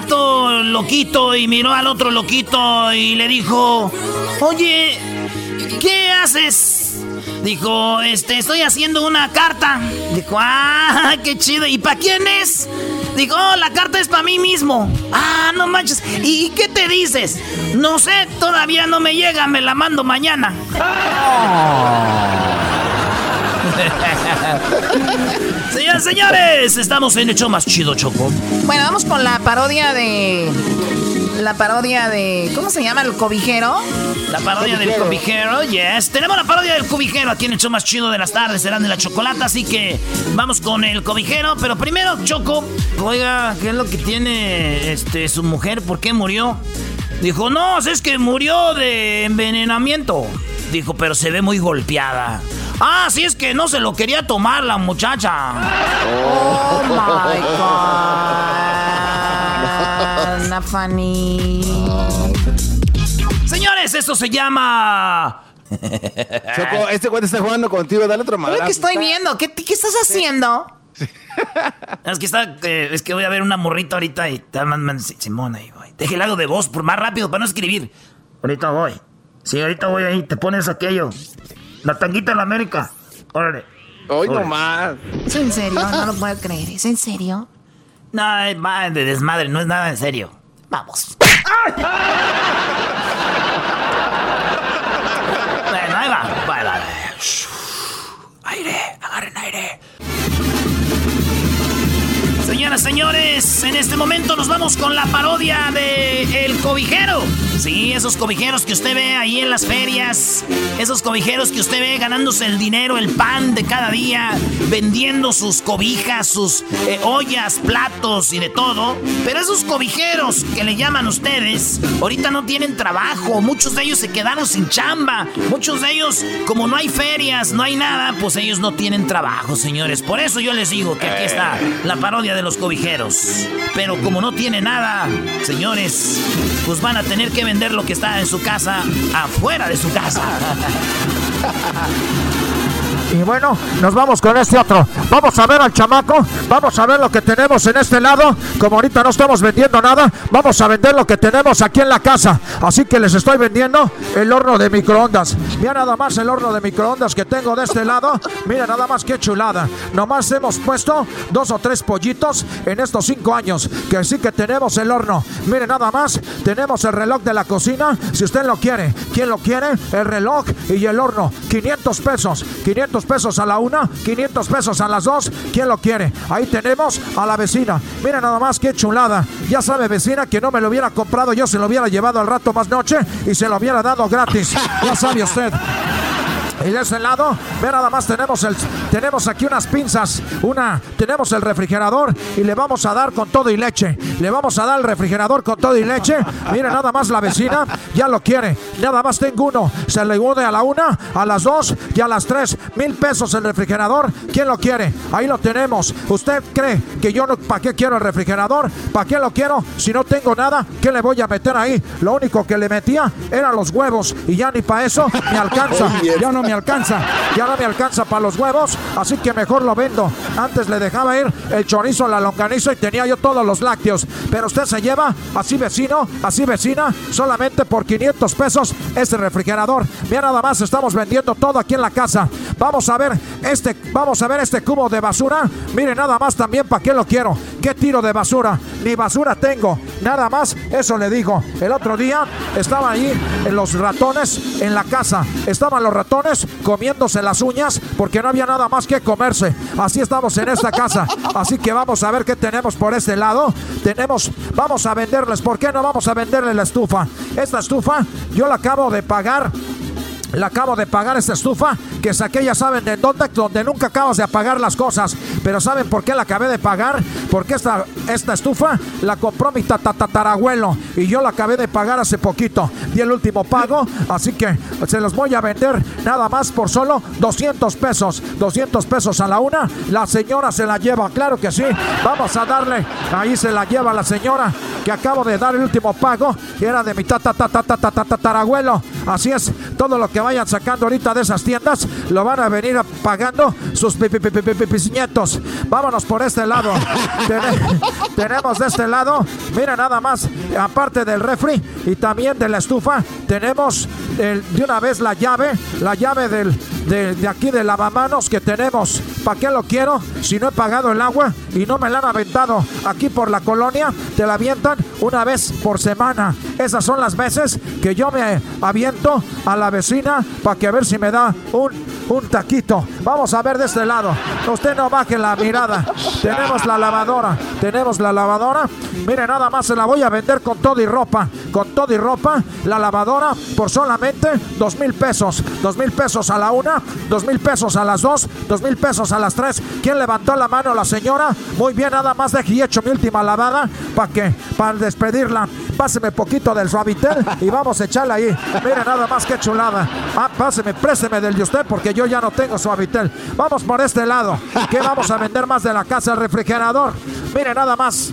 Vato loquito y miró al otro loquito y le dijo, oye, ¿qué haces? Dijo, este, estoy haciendo una carta. Dijo, ah, qué chido. ¿Y para quién es? Dijo, "Oh, la carta es para mí mismo. Ah, no manches. ¿Y qué te dices? No sé, todavía no me llega, me la mando mañana. Señoras señores, estamos en Hecho Más Chido, Choco. Bueno, vamos con la parodia de. La parodia de. ¿Cómo se llama? El cobijero. La parodia del cobijero, yes. Tenemos la parodia del cobijero aquí en el show más chido de las tardes, serán de la chocolata, así que vamos con el cobijero. Pero primero, Choco, oiga, ¿qué es lo que tiene este su mujer? ¿Por qué murió? Dijo, no, es que murió de envenenamiento. Dijo, pero se ve muy golpeada. Ah, sí, es que no se lo quería tomar la muchacha. Oh my God. Not funny. Señores, esto se llama. Choco, este cuate está jugando contigo, dale otro madrazo. ¿Qué estoy viendo? ¿Qué, qué estás haciendo? Es que está, eh, es que voy a ver una morrita ahorita y te mandan Simón ahí voy. Deje el lado de voz por más rápido para no escribir. Ahorita voy. Sí, ahorita voy ahí, te pones aquello. La tanguita en la América. Órale. Hoy nomás. ¿Es en serio? No lo puedo creer. ¿Es en serio? No, es más de desmadre, no es nada en serio. Vamos. Bueno, ahí va. Aire, agarren aire. Señoras, señores, en este momento nos vamos con la parodia de El Cobijero. Sí, esos cobijeros que usted ve ahí en las ferias, esos cobijeros que usted ve ganándose el dinero, el pan de cada día, vendiendo sus cobijas, sus eh, ollas, platos y de todo. Pero esos cobijeros que le llaman ustedes, ahorita no tienen trabajo, muchos de ellos se quedaron sin chamba, muchos de ellos, como no hay ferias, no hay nada, pues ellos no tienen trabajo, señores. Por eso yo les digo que aquí está la parodia de los cobijeros. Pero como no tiene nada, señores, pues van a tener que vender lo que está en su casa afuera de su casa. Y bueno, nos vamos con este otro. Vamos a ver al chamaco. Vamos a ver lo que tenemos en este lado. Como ahorita no estamos vendiendo nada, vamos a vender lo que tenemos aquí en la casa. Así que les estoy vendiendo el horno de microondas. Mira nada más el horno de microondas que tengo de este lado. Mira nada más qué chulada. Nomás hemos puesto dos o tres pollitos en estos cinco años. Que sí que tenemos el horno. Mire nada más. Tenemos el reloj de la cocina. Si usted lo quiere. ¿Quién lo quiere? El reloj y el horno. 500 pesos. 500 pesos a la una. 500 pesos a las dos. ¿Quién lo quiere? Ahí tenemos a la vecina. Mira nada más qué chulada. Ya sabe vecina que no me lo hubiera comprado. Yo se lo hubiera llevado al rato más noche y se lo hubiera dado gratis. Ya sabe usted. Y de ese lado, ve nada más tenemos el tenemos aquí unas pinzas, una tenemos el refrigerador y le vamos a dar con todo y leche. Le vamos a dar el refrigerador con todo y leche. Mira nada más la vecina, ya lo quiere. Nada más tengo uno. Se le une a la una, a las dos y a las tres. Mil pesos el refrigerador. ¿Quién lo quiere? Ahí lo tenemos. ¿Usted cree que yo no para qué quiero el refrigerador? ¿Para qué lo quiero? Si no tengo nada, ¿qué le voy a meter ahí? Lo único que le metía eran los huevos y ya ni para eso me alcanza. Ya no me alcanza. Ya no me alcanza para los huevos, así que mejor lo vendo. Antes le dejaba ir el chorizo, la longaniza y tenía yo todos los lácteos. Pero usted se lleva, así vecino, así vecina, solamente por 500 pesos este refrigerador. Mira nada más, estamos vendiendo todo aquí en la casa. Vamos a ver este, vamos a ver este cubo de basura. Mire nada más también para qué lo quiero. ¿Qué tiro de basura? Ni basura tengo. Nada más, eso le digo. El otro día estaba ahí en los ratones en la casa. Estaban los ratones comiéndose las uñas porque no había nada más que comerse. Así estamos en esta casa. Así que vamos a ver qué tenemos por este lado. Tenemos, vamos a venderles. ¿Por qué no vamos a venderle la estufa? Esta estufa yo la acabo de pagar le acabo de pagar esta estufa que saqué, ya saben de dónde, donde nunca acabas de apagar las cosas. Pero ¿saben por qué la acabé de pagar? Porque esta, esta estufa la compró mi tatarabuelo y yo la acabé de pagar hace poquito. Di el último pago, así que se los voy a vender nada más por solo 200 pesos. 200 pesos a la una. La señora se la lleva, claro que sí. Vamos a darle, ahí se la lleva la señora que acabo de dar el último pago, que era de mi tatarabuelo. Así es, todo lo que vayan sacando ahorita de esas tiendas lo van a venir pagando sus nietos. Vámonos por este lado. tenemos de este lado, mira nada más, aparte del refri y también de la estufa, tenemos de una vez la llave, la llave del, de, aquí de lavamanos que tenemos. ¿Para qué lo quiero? Si no he pagado el agua y no me la han aventado aquí por la colonia, te la avientan una vez por semana. Esas son las veces que yo me aviento a la vecina para que a ver si me da un, un taquito. Vamos a ver de este lado. Usted no baje la mirada. Tenemos la lavadora. Tenemos la lavadora. Mire, nada más se la voy a vender con todo y ropa. Con todo y ropa. La lavadora por solamente dos mil pesos. Dos mil pesos a la una. Dos mil pesos a las dos. Dos mil pesos a las tres. ¿Quién levantó la mano? La señora. Muy bien, nada más de hecho mi última lavada. ¿Para qué? Para despedirla. Páseme poquito del suavitel y vamos a echarla ahí. Mire, nada más que chulada. Ah, páseme, présteme del de usted porque yo ya no tengo suavitel. Vamos por este lado. ¿Qué vamos a vender más de la casa? El refrigerador. Mire, nada más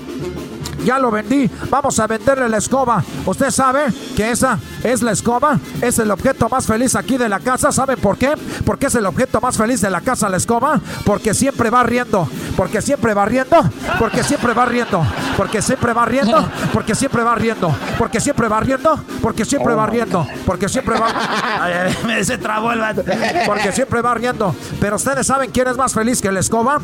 ya lo vendí, vamos a venderle la escoba. Usted sabe que esa es la escoba, es el objeto más feliz aquí de la casa. ¿Saben por qué? Porque es el objeto más feliz de la casa, la escoba, porque siempre va riendo, porque siempre va riendo, porque siempre va riendo, porque siempre va riendo, porque siempre va riendo, porque siempre va riendo, porque siempre va riendo, porque siempre va. Me se trabó el Porque siempre va riendo. Pero ustedes saben quién es más feliz que la escoba.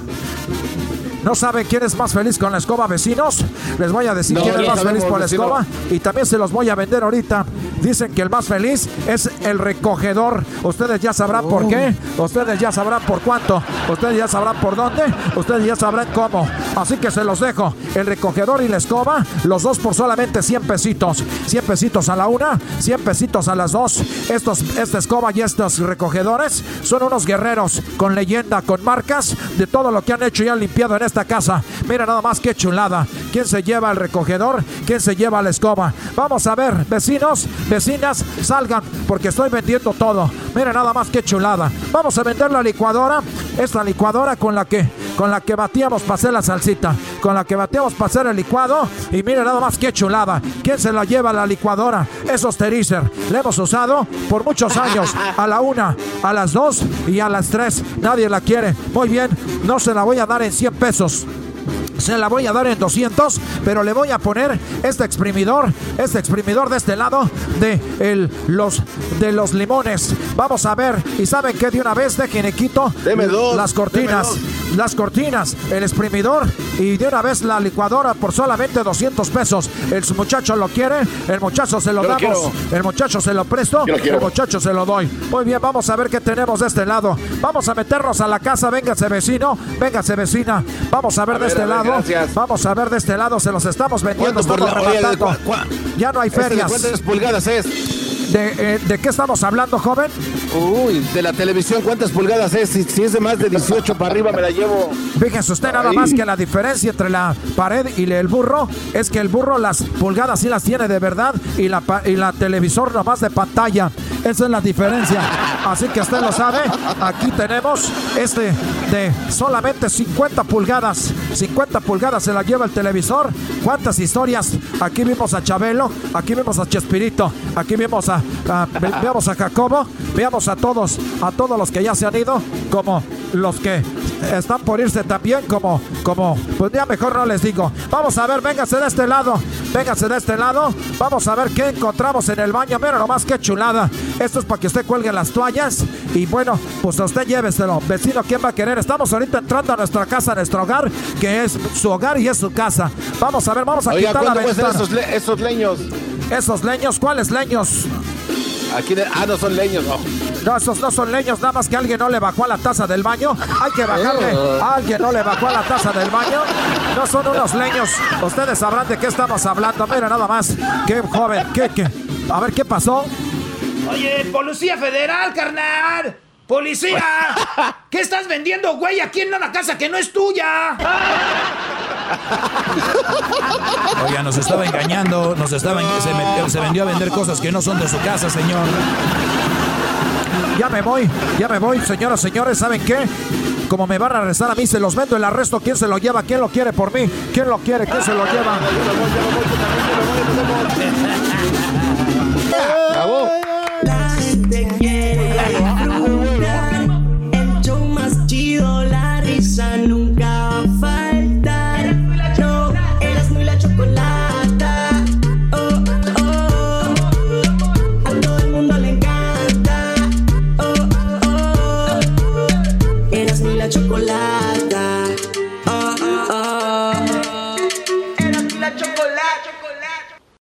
¿No saben quién es más feliz con la escoba, vecinos? Les voy a decir No, quién es más feliz con la vecino. escoba y también se los voy a vender ahorita. Dicen que el más feliz es el recogedor. Ustedes ya sabrán por qué, ustedes ya sabrán por cuánto, ustedes ya sabrán por dónde, ustedes ya sabrán cómo. Así que se los dejo. El recogedor y la escoba, los dos por solamente 100 pesitos. 100 pesitos a la una, 100 pesitos a las dos. Estos, esta escoba y estos recogedores son unos guerreros con leyenda, con marcas de todo lo que han hecho y han limpiado en esta casa. Mira nada más que chulada. ¿Quién se lleva el recogedor? ¿Quién se lleva la escoba? Vamos a ver, vecinos, vecinas, salgan porque estoy vendiendo todo. Mira nada más que chulada. Vamos a vender la licuadora. Esta licuadora con la que con la que batíamos para hacer la salsita, con la que batíamos para hacer el licuado y mira nada más que chulada. ¿Quién se la lleva la licuadora? Es Osterizer. La hemos usado por muchos años. A la una, a las dos y a las tres. Nadie la quiere. Muy bien, no se la voy a dar en 100 pesos. Se la voy a dar en 200, pero le voy a poner este exprimidor, este exprimidor de este lado de el, los de los limones. Vamos a ver, y saben que de una vez dejen y quito Deme dos, las cortinas, las cortinas, el exprimidor y de una vez la licuadora por solamente 200 pesos. El muchacho lo quiere, el muchacho se lo Yo damos, el muchacho se lo presto, Yo lo quiero. el muchacho se lo doy. Muy bien, vamos a ver qué tenemos de este lado. Vamos a meternos a la casa, véngase vecino, véngase vecina. Vamos a ver A de ver, este lado. Gracias. Vamos a ver de este lado, se los estamos vendiendo, ¿Cuánto por estamos la- de cua- cua- Ya no hay Este, ¿de ferias. ¿Cuántas pulgadas es? ¿De, eh, ¿De qué estamos hablando, joven? Uy, de la televisión, ¿cuántas pulgadas es? Si, si es de más de 18 para arriba, me la llevo. Fíjese usted nada más que la diferencia entre la pared y el burro es que el burro las pulgadas sí las tiene de verdad y la, y la televisor nomás de pantalla. Esa es la diferencia. Así que usted lo sabe. Aquí tenemos este de solamente 50 pulgadas. 50 pulgadas se la lleva el televisor. ¿Cuántas historias? Aquí vimos a Chabelo, aquí vimos a Chespirito, aquí vimos a, a- ve- veamos a Jacobo, veamos a todos, a todos los que ya se han ido, como los que están por irse también como, como, pues ya mejor no les digo. Vamos a ver, véngase de este lado, véngase de este lado. Vamos a ver qué encontramos en el baño. Mira nomás qué chulada. Esto es para que usted cuelgue las toallas. Y bueno, pues usted lléveselo. Vecino, ¿quién va a querer? Estamos ahorita entrando a nuestra casa, a nuestro hogar, que es su hogar y es su casa. Vamos a ver, vamos a quitar la ventana. Esos, le esos leños? ¿Esos leños? ¿Cuáles leños? Aquí ah, no son leños, no. No, esos no son leños, nada más que alguien no le bajó a la taza del baño. Hay que bajarle. Alguien no le bajó a la taza del baño. No son unos leños. Ustedes sabrán de qué estamos hablando. Mira nada más. Qué joven, qué, qué. A ver, ¿qué pasó? Oye, Policía Federal, carnal. ¡Policía! ¿Qué estás vendiendo, güey, aquí en una casa que no es tuya? Oiga, nos estaba engañando, nos estaba, se, se vendió a vender cosas que no son de su casa, señor. Ya me voy, ya me voy, señoras, señores, ¿saben qué? Como me van a arrestar a mí, se los vendo el arresto. ¿Quién se lo lleva? ¿Quién lo quiere por mí? ¿Quién lo quiere? ¿Quién se lo lleva?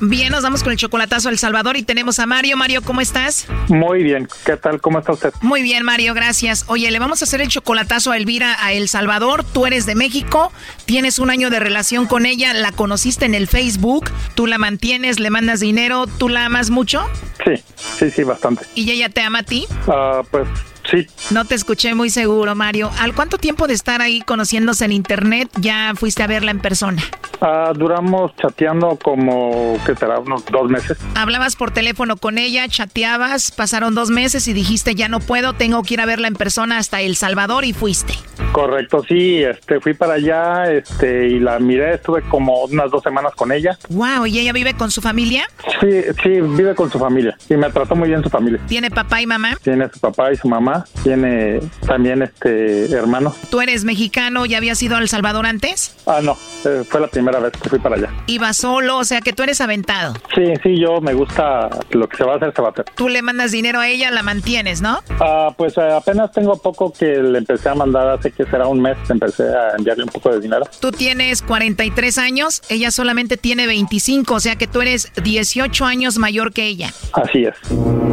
Bien, nos vamos con el chocolatazo a El Salvador y tenemos a Mario. Mario, ¿cómo estás? Muy bien, ¿qué tal? ¿Cómo está usted? Muy bien, Mario, gracias. Oye, le vamos a hacer el chocolatazo a Elvira a El Salvador. Tú eres de México, tienes un año de relación con ella, la conociste en el Facebook, tú la mantienes, le mandas dinero, ¿tú la amas mucho? Sí, sí, sí, bastante. ¿Y ella te ama a ti? Ah, pues sí. No te escuché muy seguro, Mario. ¿Al cuánto tiempo de estar ahí conociéndose en internet ya fuiste a verla en persona? Ah, duramos chateando como, ¿qué será? Unos dos meses. Hablabas por teléfono con ella, chateabas, pasaron dos meses y dijiste ya no puedo, tengo que ir a verla en persona hasta El Salvador y fuiste. Correcto, sí, este, fui para allá, este, y la miré, estuve como unas dos semanas con ella. Wow, ¿y ella vive con su familia? Sí, sí, vive con su familia y me trató muy bien su familia. ¿Tiene papá y mamá? Tiene su papá y su mamá, tiene también este hermano. ¿Tú eres mexicano y habías ido a El Salvador antes? Ah, no, eh, fue la primera vez que fui para allá. Iba solo, o sea que tú eres aventado. Sí, sí, yo me gusta lo que se va a hacer, se va a hacer. Tú le mandas dinero a ella, la mantienes, ¿no? Ah, pues eh, apenas tengo poco que le empecé a mandar, hace que será un mes, empecé a enviarle un poco de dinero. Tú tienes 43 años, ella solamente tiene 25, o sea que tú eres 18 años mayor que ella. Así es.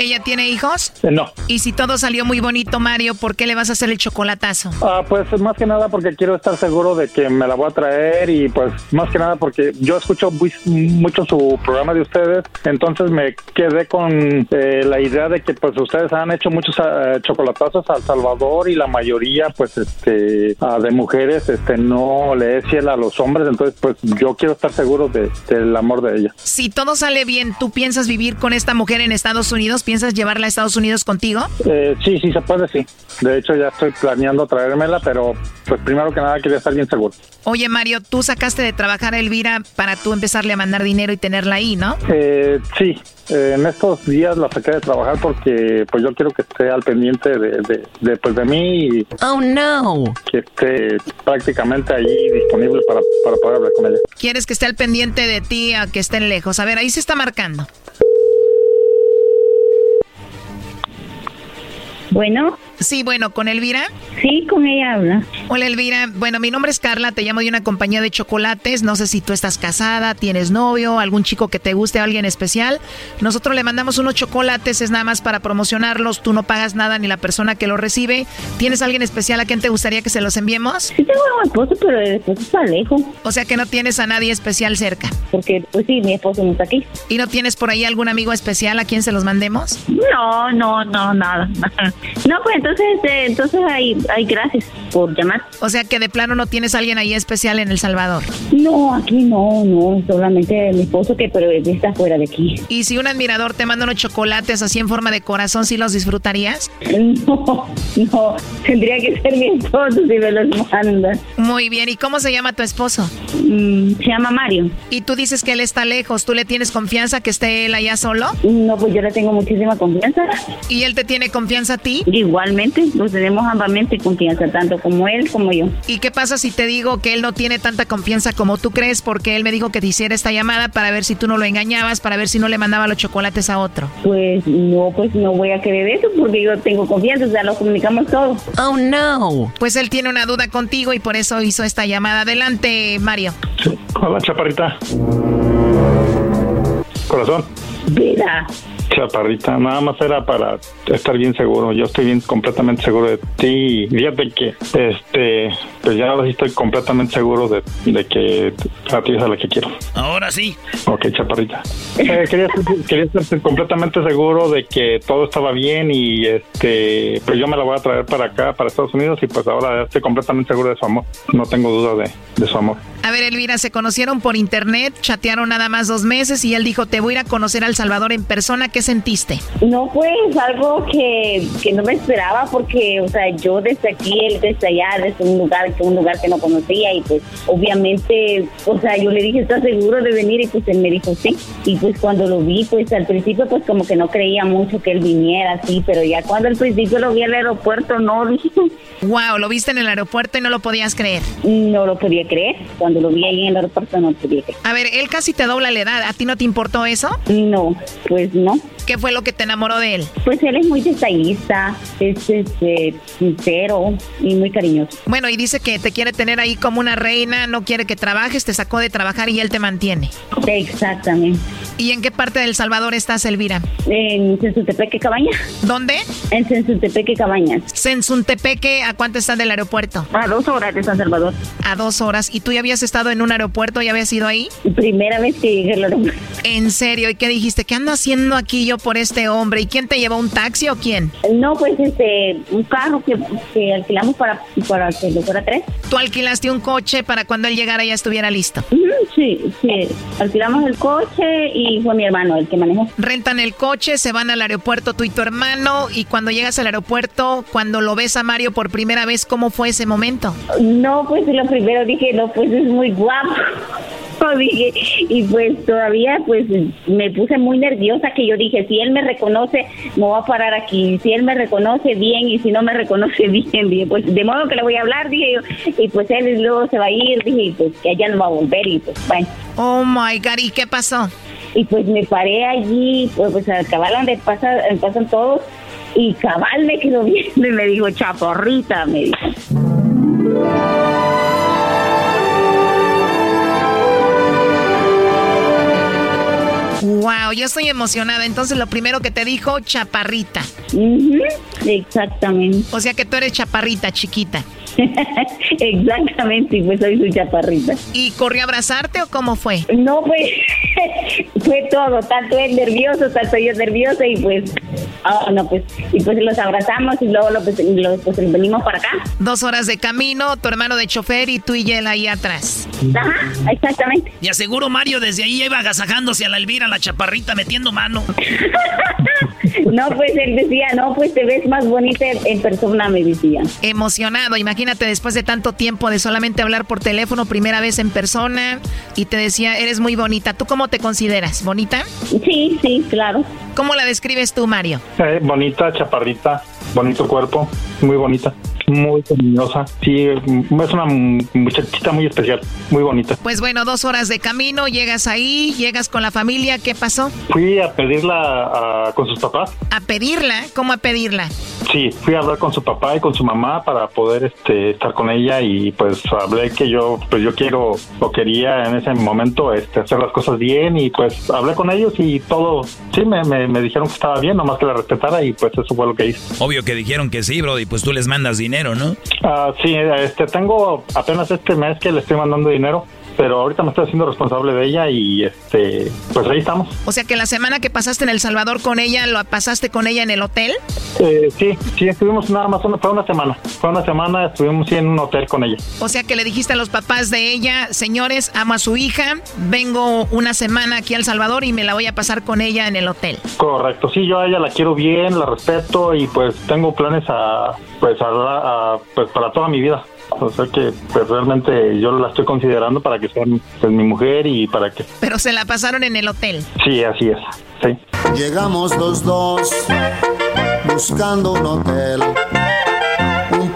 ¿Ella tiene hijos? Eh, no. Y si todo salió muy bonito, Mario, ¿por qué le vas a hacer el chocolatazo? Ah, pues más que nada porque quiero estar seguro de que me la voy a traer y pues más que nada porque yo escucho muy- mucho su programa de ustedes, entonces me quedé con eh, la idea de que pues ustedes han hecho muchos eh, chocolatazos a El Salvador y la mayoría pues este ah, de mujeres este no le es fiel a los hombres, entonces pues yo quiero estar seguro de- del amor de ella. Si todo sale bien, ¿tú piensas vivir con esta mujer en Estados Unidos? ¿Piensas llevarla a Estados Unidos contigo? Eh, sí, sí se puede, sí. De hecho ya estoy planeando traérmela, pero pues primero que nada quería estar bien seguro. Oye, Mario, tú sacaste de trabajar a Elvira para tú empezarle a mandar dinero y tenerla ahí, ¿no? Eh, sí, eh, en estos días la saqué de trabajar porque pues yo quiero que esté al pendiente de, de, de, pues, de mí y Oh, no. que esté prácticamente allí disponible para, para poder hablar con ella. Quieres que esté al pendiente de ti a que estén lejos. A ver, ahí se está marcando. Bueno. Sí, bueno, ¿con Elvira? Sí, con ella habla. Hola Elvira, bueno, mi nombre es Carla, te llamo de una compañía de chocolates, no sé si tú estás casada, tienes novio, algún chico que te guste, alguien especial. Nosotros le mandamos unos chocolates, es nada más para promocionarlos, tú no pagas nada ni la persona que lo recibe. ¿Tienes alguien especial a quien te gustaría que se los enviemos? Sí tengo un esposo, pero el esposo está lejos. O sea que no tienes a nadie especial cerca. Porque, pues sí, mi esposo no está aquí. ¿Y no tienes por ahí algún amigo especial a quien se los mandemos? No, no, no, nada. No, pues entonces, este, entonces hay, hay gracias por llamar. O sea que de plano no tienes a alguien ahí especial en El Salvador. No, aquí no, no, solamente mi esposo que pero está fuera de aquí. ¿Y si un admirador te manda unos chocolates así en forma de corazón, sí los disfrutarías? No, no, tendría que ser mi esposo si me los manda. Muy bien, ¿y cómo se llama tu esposo? Mm, se llama Mario. Y tú dices que él está lejos, ¿tú le tienes confianza que esté él allá solo? No, pues yo le tengo muchísima confianza. ¿Y él te tiene confianza a ti? Igualmente, nos tenemos ambamente confianza, tanto como él como yo. ¿Y qué pasa si te digo que él no tiene tanta confianza como tú crees? Porque él me dijo que te hiciera esta llamada para ver si tú no lo engañabas, para ver si no le mandaba los chocolates a otro. Pues no, pues no voy a creer eso porque yo tengo confianza, o sea, lo comunicamos todo. Oh, no. Pues él tiene una duda contigo y por eso hizo esta llamada. Adelante, Mario. Hola, chaparrita. Corazón. Vida. Chaparrita, nada más era para estar bien seguro. Yo estoy bien completamente seguro de ti. Y fíjate que, este, pues ya ahora sí estoy completamente seguro de, de que a ti es a la que quiero. Ahora sí. Ok, chaparrita. Eh, quería, quería estar completamente seguro de que todo estaba bien y, este, pues yo me la voy a traer para acá, para Estados Unidos y pues ahora estoy completamente seguro de su amor. No tengo duda de, de su amor. A ver, Elvira, se conocieron por internet, chatearon nada más dos meses y él dijo, te voy a ir a conocer a El Salvador en persona. ¿Qué sentiste? No, pues algo que, que no me esperaba porque, o sea, yo desde aquí, él desde allá, desde un lugar, que un lugar que no conocía y pues obviamente, o sea, yo le dije, ¿estás seguro de venir? Y pues él me dijo, sí. Y pues cuando lo vi, pues al principio pues como que no creía mucho que él viniera así, pero ya cuando al principio lo vi al aeropuerto, no, Wow, lo viste en el aeropuerto y no lo podías creer. no lo podía creer. Cuando lo vi ahí en el aeropuerto no lo podía creer. A ver, él casi te dobla la edad. ¿A ti no te importó eso? No, pues no. ¿Qué fue lo que te enamoró de él? Pues él es muy detallista, es este, sincero y muy cariñoso. Bueno, y dice que te quiere tener ahí como una reina, no quiere que trabajes, te sacó de trabajar y él te mantiene. Exactamente. ¿Y en qué parte del Salvador estás, Elvira? En Sensuntepeque Cabañas. ¿Dónde? En Sensuntepeque Cabañas. Sensuntepeque, ¿a cuánto estás del aeropuerto? A dos horas de San Salvador. A dos horas. ¿Y tú ya habías estado en un aeropuerto? ¿Ya habías ido ahí? Primera vez que llegué al aeropuerto. ¿En serio? ¿Y qué dijiste? ¿Qué ando haciendo aquí yo por este hombre? ¿Y quién te llevó? ¿Un taxi o quién? No, pues este, un carro que, que alquilamos para, para que lo fuera tres. Tú alquilaste un coche para cuando él llegara ya estuviera listo. Sí, sí. Alquilamos el coche y fue mi hermano el que manejó. Rentan el coche, se van al aeropuerto tú y tu hermano y cuando llegas al aeropuerto, cuando lo ves a Mario por primera vez, ¿cómo fue ese momento? No, pues lo primero dije, no, pues es muy guapo. Dije, y pues todavía pues me puse muy nerviosa que yo dije, si él me reconoce, me voy a parar aquí. Si él me reconoce bien y si no me reconoce bien, dije, pues de modo que le voy a hablar, dije yo. Y pues él luego se va a ir, dije, pues que allá no va a volver y pues bueno. Oh my God, ¿y qué pasó? Y pues me paré allí, pues, pues a cabal donde pasa, pasan todos y cabal me quedó viendo y me dijo, chaporrita, me dijo. Wow, yo estoy emocionada. Entonces lo primero que te dijo, chaparrita. Ujú, Exactamente. O sea que tú eres chaparrita, chiquita. Exactamente, y pues soy su chaparrita. ¿Y corrió a abrazarte o cómo fue? No, pues fue todo, tanto él nervioso, tanto yo nerviosa y pues, ah, no, pues, y pues los abrazamos y luego lo, pues, lo- pues, venimos para acá. Dos horas de camino, tu hermano de chofer y tú y él ahí atrás. Ajá, exactamente. Y aseguro Mario desde ahí iba agasajándose a la Elvira, la chaparrita, metiendo mano. No, pues él decía, no, pues te ves más bonita en- persona, me decía. Emocionado, imagínate después de tanto tiempo de solamente hablar por teléfono, primera vez en persona, y te decía, eres muy bonita. ¿Tú cómo te consideras? ¿Bonita? Sí, sí, claro. ¿Cómo la describes tú, Mario? Eh, bonita, chaparrita, bonito cuerpo, muy bonita, muy cariñosa. Sí, es una muchachita muy especial, muy bonita. Pues bueno, dos horas de camino, llegas ahí, llegas con la familia, ¿qué pasó? Fui a pedirla a- con sus papás. ¿A pedirla? ¿Cómo a pedirla? Sí, fui a hablar con su papá y con su mamá para poder este, estar con ella y pues hablé que yo pues yo quiero o quería en ese momento este, hacer las cosas bien y pues hablé con ellos y todo, sí, me, me, me dijeron que estaba bien, nomás que la respetara y pues eso fue lo que hice. Obvio que dijeron que sí, bro, y pues tú les mandas dinero, ¿no? Ah, sí, este, tengo apenas este mes que le estoy mandando dinero. Pero ahorita me estoy haciendo responsable de ella y este, pues ahí estamos. O sea que la semana que pasaste en El Salvador con ella, ¿lo pasaste con ella en el hotel? Eh, sí, sí, estuvimos nada más, una, fue una semana, fue una semana, estuvimos sí, en un hotel con ella. O sea que le dijiste a los papás de ella, señores, amo a su hija, vengo una semana aquí a El Salvador y me la voy a pasar con ella en el hotel. Correcto, sí, yo a ella la quiero bien, la respeto y pues tengo planes a, pues, a, a- pues para toda mi vida. O sea que pues, realmente yo la estoy considerando para que sea pues, mi mujer y para que... Pero se la pasaron en el hotel. Sí, así es, sí. Llegamos los dos buscando un hotel.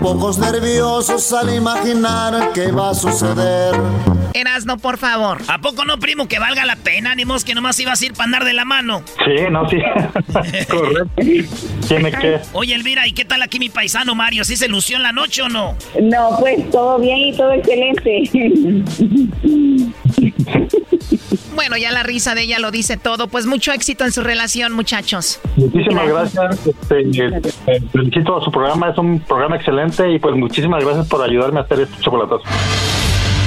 Pocos nerviosos al imaginar qué va a suceder. Erasno, por favor. ¿A poco no, primo, que valga la pena? Ni que nomás ibas a ir para andar de la mano. Sí, no, sí. Correcto. Tiene que... Oye, Elvira, ¿y qué tal aquí mi paisano Mario? ¿Sí se lució en la noche o no? No, pues todo bien y todo excelente. Bueno, ya la risa de ella lo dice todo. Pues mucho éxito en su relación, muchachos. Muchísimas gracias. Este, eh, felicito a su programa, es un programa excelente y pues muchísimas gracias por ayudarme a hacer este chocolatazo.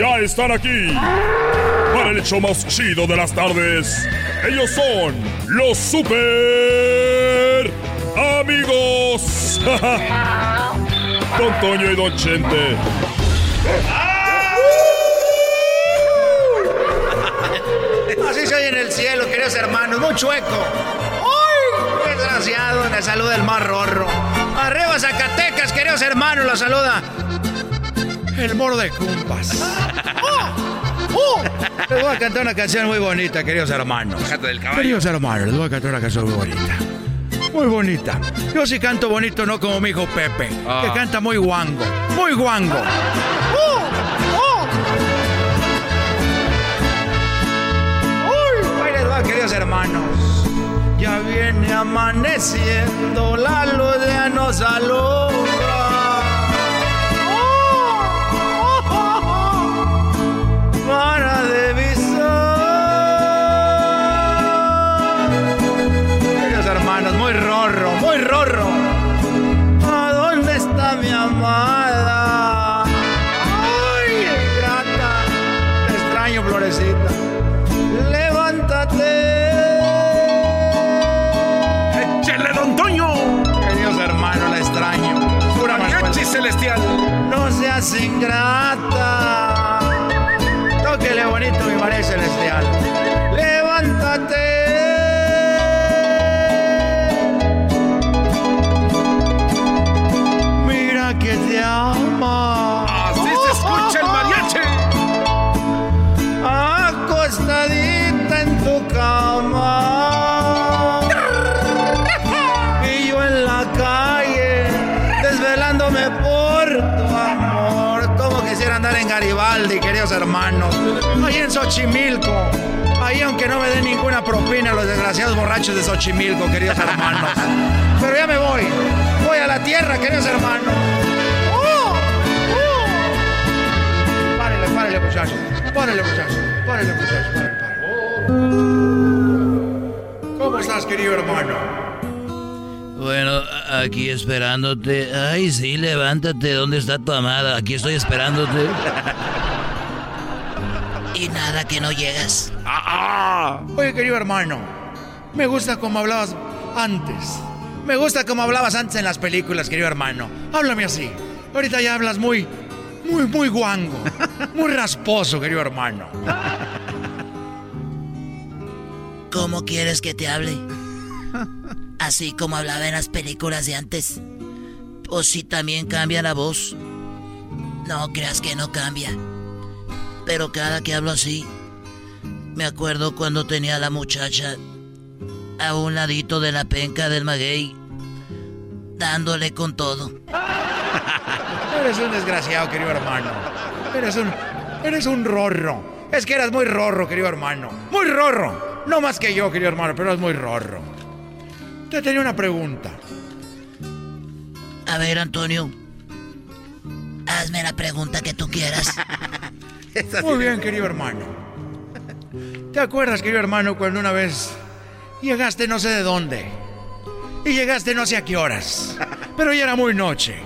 ya están aquí para el hecho más chido de las tardes. Ellos son los super amigos. Don Toño y Don Chente. Así soy en el cielo, queridos hermanos, muy chueco. ¡Uy! Desgraciado, me saluda el más rorro. Arriba Zacatecas, queridos hermanos, los saluda. El moro de cumpas. ¡Oh! Les voy a cantar una canción muy bonita, queridos hermanos. Queridos hermanos, les voy a cantar una canción muy bonita. Muy bonita. Yo sí canto bonito, no como mi hijo Pepe, que canta muy guango. Muy guango. ¡Oh! ¡Oh! Uy, ahí les va, queridos hermanos. Ya viene amaneciendo, la luz ya nos alumbra. Muy rorro. ¿A dónde está mi amada? Ay, grata. Te extraño, florecita. Levántate. ¡Échale, don Toño! Queridos hermanos, la extraño. Pura mariachi celestial. No seas ingrata. Tóquele bonito, mi María celestial. Levántate. Así se escucha el mariachi. Acostadita en tu cama. Y yo en la calle, desvelándome por tu amor. Como quisiera andar en Garibaldi, queridos hermanos. Ahí en Xochimilco. Ahí aunque no me den ninguna propina los desgraciados borrachos de Xochimilco, queridos hermanos. Pero ya me voy. Voy a la tierra, queridos hermanos. Muchachos. Párele, muchachos. Párele, muchachos. Párele, párele. ¿Cómo estás, querido hermano? Bueno, aquí esperándote. Ay, sí, levántate. ¿Dónde está tu amada? Aquí estoy esperándote. Y nada, que no llegas. Oye, querido hermano, me gusta como hablabas antes. Me gusta como hablabas antes en las películas, querido hermano. Háblame así. Ahorita ya hablas muy, muy, muy guango. Muy rasposo, querido hermano. ¿Cómo quieres que te hable? Así como hablaba en las películas de antes. O si también cambia la voz. No creas que no cambia. Pero cada que hablo así, me acuerdo cuando tenía a la muchacha a un ladito de la penca del maguey, dándole con todo. Eres un desgraciado, querido hermano. Eres un, eres un rorro. Es que eras muy rorro, querido hermano. Muy rorro. No más que yo, querido hermano, pero eras muy rorro. Te tenía una pregunta. A ver, Antonio. Hazme la pregunta que tú quieras. Muy bien, querido hermano. ¿Te acuerdas, querido hermano, cuando una vez llegaste no sé de dónde? Y llegaste no sé a qué horas. Pero ya era muy noche.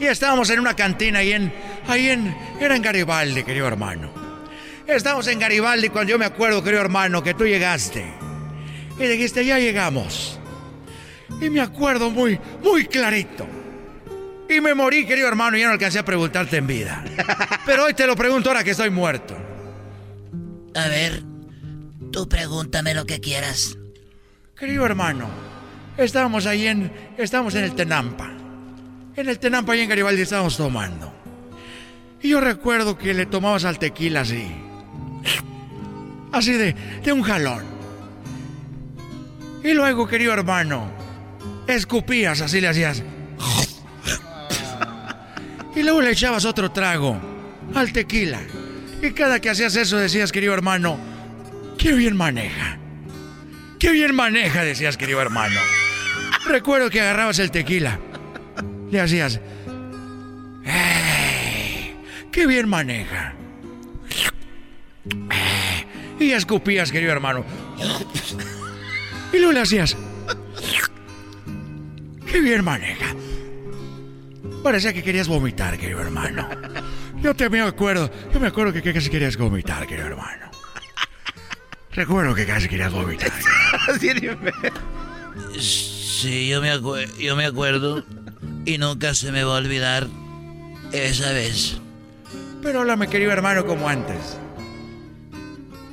Y estábamos en una cantina ahí en. Ahí en. Era en Garibaldi, querido hermano. Estábamos en Garibaldi cuando yo me acuerdo, querido hermano, que tú llegaste. Y dijiste, ya llegamos. Y me acuerdo muy, muy clarito. Y me morí, querido hermano, y ya no alcancé a preguntarte en vida. Pero hoy te lo pregunto ahora que estoy muerto. A ver, tú pregúntame lo que quieras. Querido hermano, estábamos ahí en. Estábamos en el Tenampa. En el Tenampa, ahí en Garibaldi, estábamos tomando. Y yo recuerdo que le tomabas al tequila así. Así de, de un jalón. Y luego, querido hermano, escupías, así le hacías. Y luego le echabas otro trago al tequila. Y cada que hacías eso decías, querido hermano, qué bien maneja. Qué bien maneja, decías, querido hermano. Recuerdo que agarrabas el tequila. Le hacías, "Eh, qué bien maneja. Eh", Y escupías, querido hermano. Y luego le hacías, qué bien maneja. Parecía que querías vomitar, querido hermano. Yo te me acuerdo, yo me acuerdo que casi querías vomitar, querido hermano. Recuerdo que casi querías vomitar. Sí, yo me, yo me acuerdo y nunca se me va a olvidar esa vez. Pero háblame, querido hermano, como antes.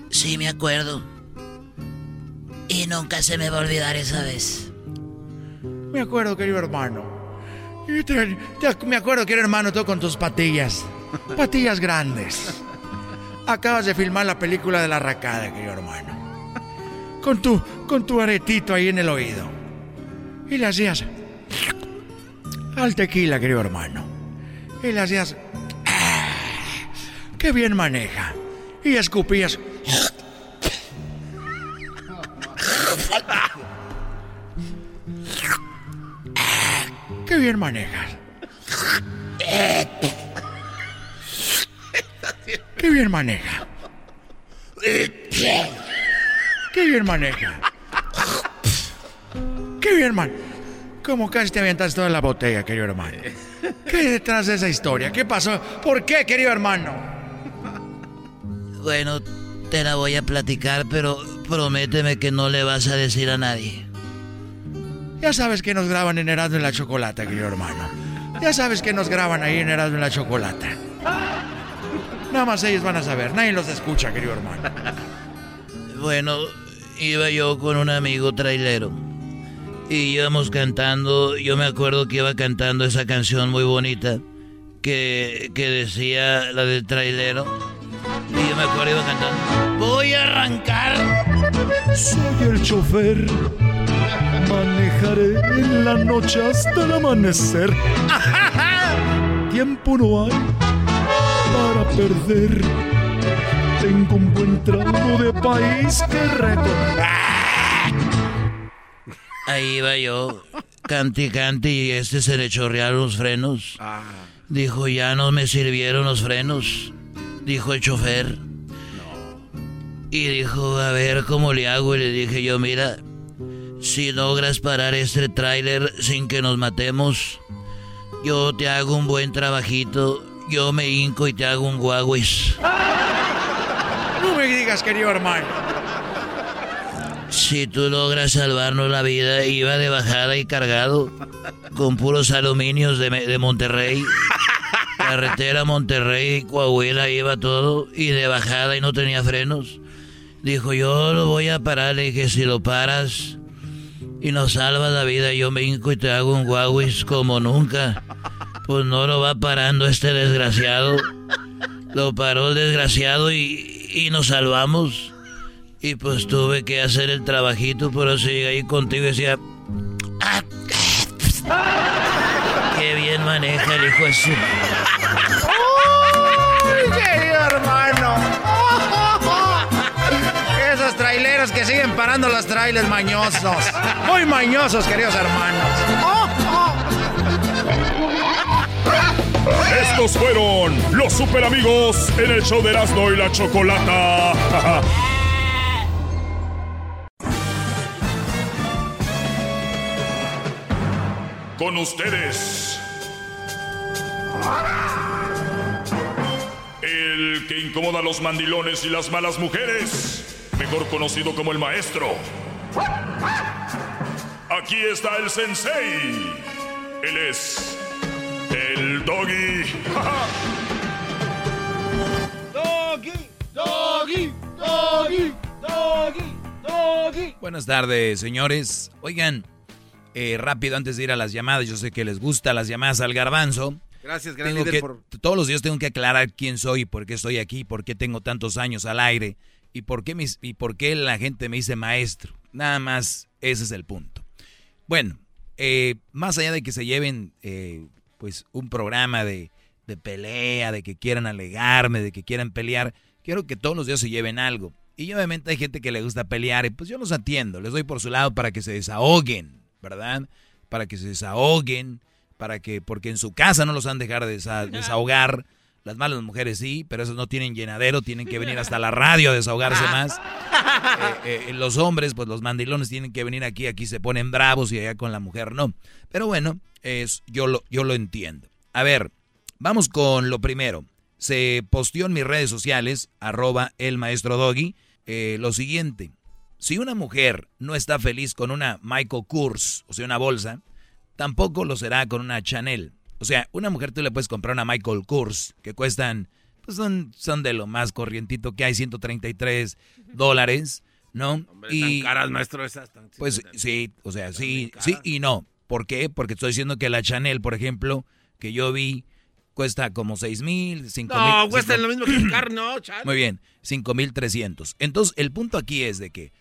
Sí, me acuerdo. Y nunca se me va a olvidar esa vez. Me acuerdo, querido hermano. Te- me acuerdo, querido hermano, tú con tus patillas. Patillas grandes. Acabas de filmar la película de la racada, querido hermano. Con tu, con tu aretito ahí en el oído. Y le hacías al tequila, querido hermano. Y le hacías. "Ah, ¡Qué bien maneja! Y escupías. ¡Qué bien manejas! ¡Qué bien maneja! ¡Qué bien maneja! ¡Qué bien man! Como casi te avientas toda la botella, querido hermano. ¿Qué hay detrás de esa historia? ¿Qué pasó? ¿Por qué, querido hermano? Bueno, te la voy a platicar, pero prométeme que no le vas a decir a nadie. Ya sabes que nos graban en Erasmo en la Chocolata, querido hermano. Ya sabes que nos graban ahí en Erasmo en la Chocolata. Nada más ellos van a saber. Nadie los escucha, querido hermano. Bueno, iba yo con un amigo trailero. Y íbamos cantando, yo me acuerdo que iba cantando esa canción muy bonita que, que decía la del trailero. Yo me acuerdo iba cantando. Voy a arrancar. Soy el chofer. Manejaré en la noche hasta el amanecer. Tiempo no hay para perder. Tengo un buen tramo de país que recorrer. Ahí iba yo, canti canti, y este se le chorrearon los frenos. Dijo, ya no me sirvieron los frenos, dijo el chofer. Y dijo, a ver cómo le hago. Y le dije yo, mira, si logras parar este tráiler sin que nos matemos, yo te hago un buen trabajito. Yo me hinco y te hago un guaguis. No me digas, querido hermano. Si tú logras salvarnos la vida, iba de bajada y cargado con puros aluminios de, de Monterrey. Carretera Monterrey, Coahuila, iba todo y de bajada y no tenía frenos. Dijo, yo lo voy a parar. Le dije, si lo paras y nos salvas la vida, yo me hinco y te hago un guauis como nunca. Pues no lo va parando este desgraciado. Lo paró el desgraciado y, y nos salvamos. Y pues tuve que hacer el trabajito, pero si llegué ahí contigo y decía... "Ah, ¡Qué bien maneja el hijo de su... ¡Uy, querido hermano! vieras que siguen parando los trailers mañosos. Muy mañosos, queridos hermanos. Estos fueron los super amigos en el show de Erasmo y la Chocolata. Con ustedes. El que incomoda a los mandilones y las malas mujeres, mejor conocido como el maestro. Aquí está el sensei. Él es el doggy. Doggy, doggy, doggy, doggy, doggy. Buenas tardes, señores. Oigan, eh, rápido antes de ir a las llamadas, yo sé que les gusta las llamadas al garbanzo. Gracias, gran Tengo líder, que- por... Todos los días tengo que aclarar quién soy, por qué estoy aquí, por qué tengo tantos años al aire y por qué, mis- y por qué la gente me dice maestro. Nada más, ese es el punto. Bueno, eh, más allá de que se lleven eh, pues un programa de, de pelea, de que quieran alegarme, de que quieran pelear, quiero que todos los días se lleven algo. Y obviamente hay gente que le gusta pelear y pues yo los atiendo, les doy por su lado para que se desahoguen, ¿verdad? Para que se desahoguen, para que, porque en su casa no los han dejar desa- desahogar. Las malas mujeres sí, pero esos no tienen llenadero, tienen que venir hasta la radio a desahogarse más. Eh, eh, los hombres, pues los mandilones tienen que venir aquí, aquí se ponen bravos y allá con la mujer no. Pero bueno, es, yo, lo, yo lo entiendo. A ver, vamos con lo primero. Se posteó en mis redes sociales, arroba el maestro Doggy, eh, lo siguiente. Si una mujer no está feliz con una Michael Kors, o sea, una bolsa, tampoco lo será con una Chanel. O sea, una mujer tú le puedes comprar una Michael Kors, que cuestan, pues son, son de lo más corrientito que hay, 133 dólares, ¿no? Hombre, tan caras, maestro, esas. tan- Pues sí, o sea, sí, sí y no. ¿Por qué? Porque estoy diciendo que la Chanel, por ejemplo, que yo vi, cuesta como 6 mil, 5 mil. No, cuesta lo mismo que el carro, no, chale. Muy bien, 5 mil 300. Entonces, el punto aquí es de que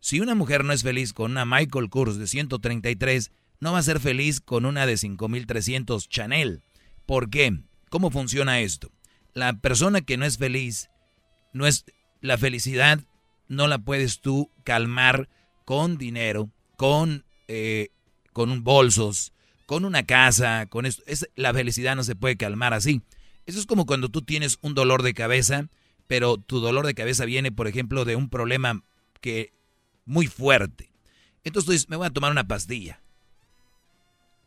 si una mujer no es feliz con una Michael Kors de 133, no va a ser feliz con una de 5 mil 300 Chanel. ¿Por qué? ¿Cómo funciona esto? La persona que no es feliz, no es la felicidad no la puedes tú calmar con dinero, con eh, con bolsos, con una casa, con esto. Es, la felicidad no se puede calmar así. Eso es como cuando tú tienes un dolor de cabeza, pero tu dolor de cabeza viene, por ejemplo, de un problema que muy fuerte. Entonces tú dices, me voy a tomar una pastilla.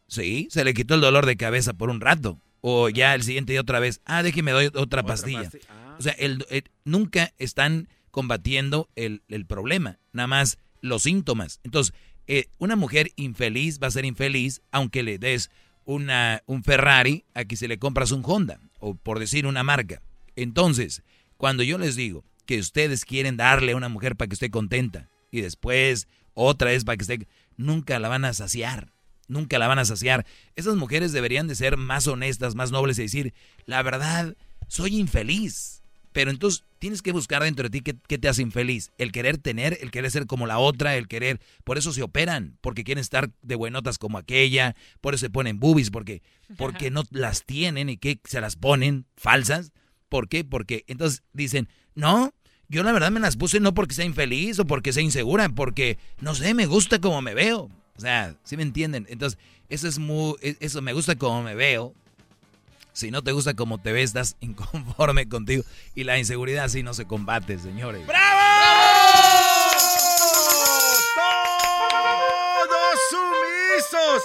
Sí, se le quitó el dolor de cabeza por un rato. O ya el siguiente día otra vez, ah, déjeme doy otra, pastilla. pasti- ah. O sea, el- el- nunca están combatiendo el, el problema, nada más los síntomas. Entonces, eh, una mujer infeliz va a ser infeliz aunque le des una, un Ferrari a que se le compras un Honda, o por decir una marca. Entonces, cuando yo les digo que ustedes quieren darle a una mujer para que esté contenta y después otra vez para que esté, nunca la van a saciar. Nunca la van a saciar. Esas mujeres deberían de ser más honestas, más nobles y decir, la verdad, soy infeliz. Pero entonces tienes que buscar dentro de ti qué, qué te hace infeliz. El querer tener, el querer ser como la otra, el querer... Por eso se operan, porque quieren estar de buenotas como aquella, por eso se ponen boobies, porque, porque no las tienen y que se las ponen falsas. ¿Por qué? Porque entonces dicen, no, yo la verdad me las puse no porque sea infeliz o porque sea insegura, porque, no sé, me gusta como me veo. O sea, ¿sí me entienden? Entonces, eso es muy, e- eso me gusta como me veo. Si no te gusta como te ves, estás inconforme contigo. Y la inseguridad así no se combate, señores. ¡Todos sumisos!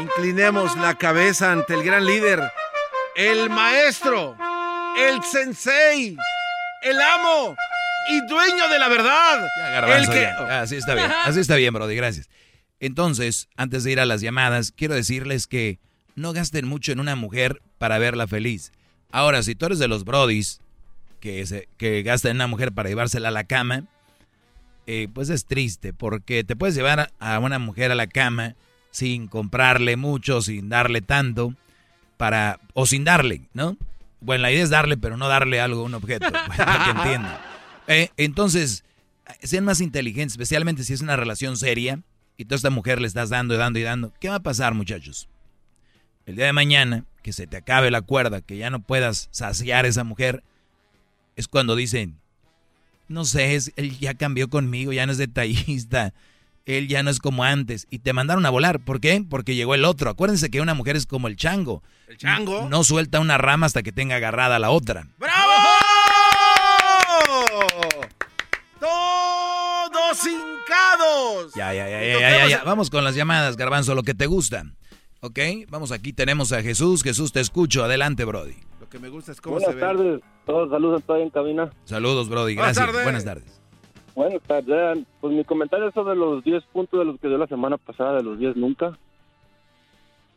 Inclinemos la cabeza ante el gran líder, el maestro, el sensei, el amo y dueño de la verdad. Ya, garbanzo, el que... ya. Ah, Así está bien, así está bien, Brody, gracias. Entonces, antes de ir a las llamadas, quiero decirles que no gasten mucho en una mujer para verla feliz. Ahora, si tú eres de los Brodis que, que gastan en una mujer para llevársela a la cama, eh, pues es triste, porque te puedes llevar a una mujer a la cama sin comprarle mucho, sin darle tanto, para o sin darle, ¿no? Bueno, la idea es darle, pero no darle algo, un objeto, para que entiendan. Eh, entonces, sean más inteligentes, especialmente si es una relación seria y tú a esta mujer le estás dando y dando y dando. ¿Qué va a pasar, muchachos? El día de mañana, que se te acabe la cuerda, que ya no puedas saciar a esa mujer, es cuando dicen, no sé, es, él ya cambió conmigo, ya no es detallista, él ya no es como antes. Y te mandaron a volar. ¿Por qué? Porque llegó el otro. Acuérdense que una mujer es como el chango. ¿El chango? No suelta una rama hasta que tenga agarrada la otra. ¡Bravo! Ya, ya, ya, ya, ya, ya, Vamos con las llamadas, Garbanzo, lo que te gusta. ¿Ok? Vamos, aquí tenemos a Jesús. Jesús, te escucho. Adelante, Brody. Lo que me gusta es cómo Buenas se ve. tardes, todos saludos todavía en cabina. Saludos, Brody. Buenas Gracias. tardes. Buenas tardes. Buenas tardes. Pues mi comentario es sobre los 10 puntos de los que dio la semana pasada, de los 10 nunca.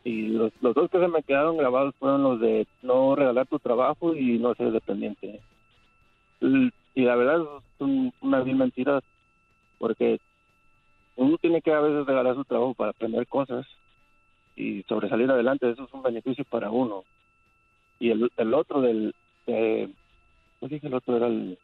Y los, los dos que se me quedaron grabados fueron los de no regalar tu trabajo y no ser dependiente. Y, la verdad es un- una vil mentira, porque uno tiene que a veces regalar su trabajo para aprender cosas y sobresalir adelante. Eso es un beneficio para uno. Y el, el otro del... Eh, ¿Cómo dije el otro? Era el...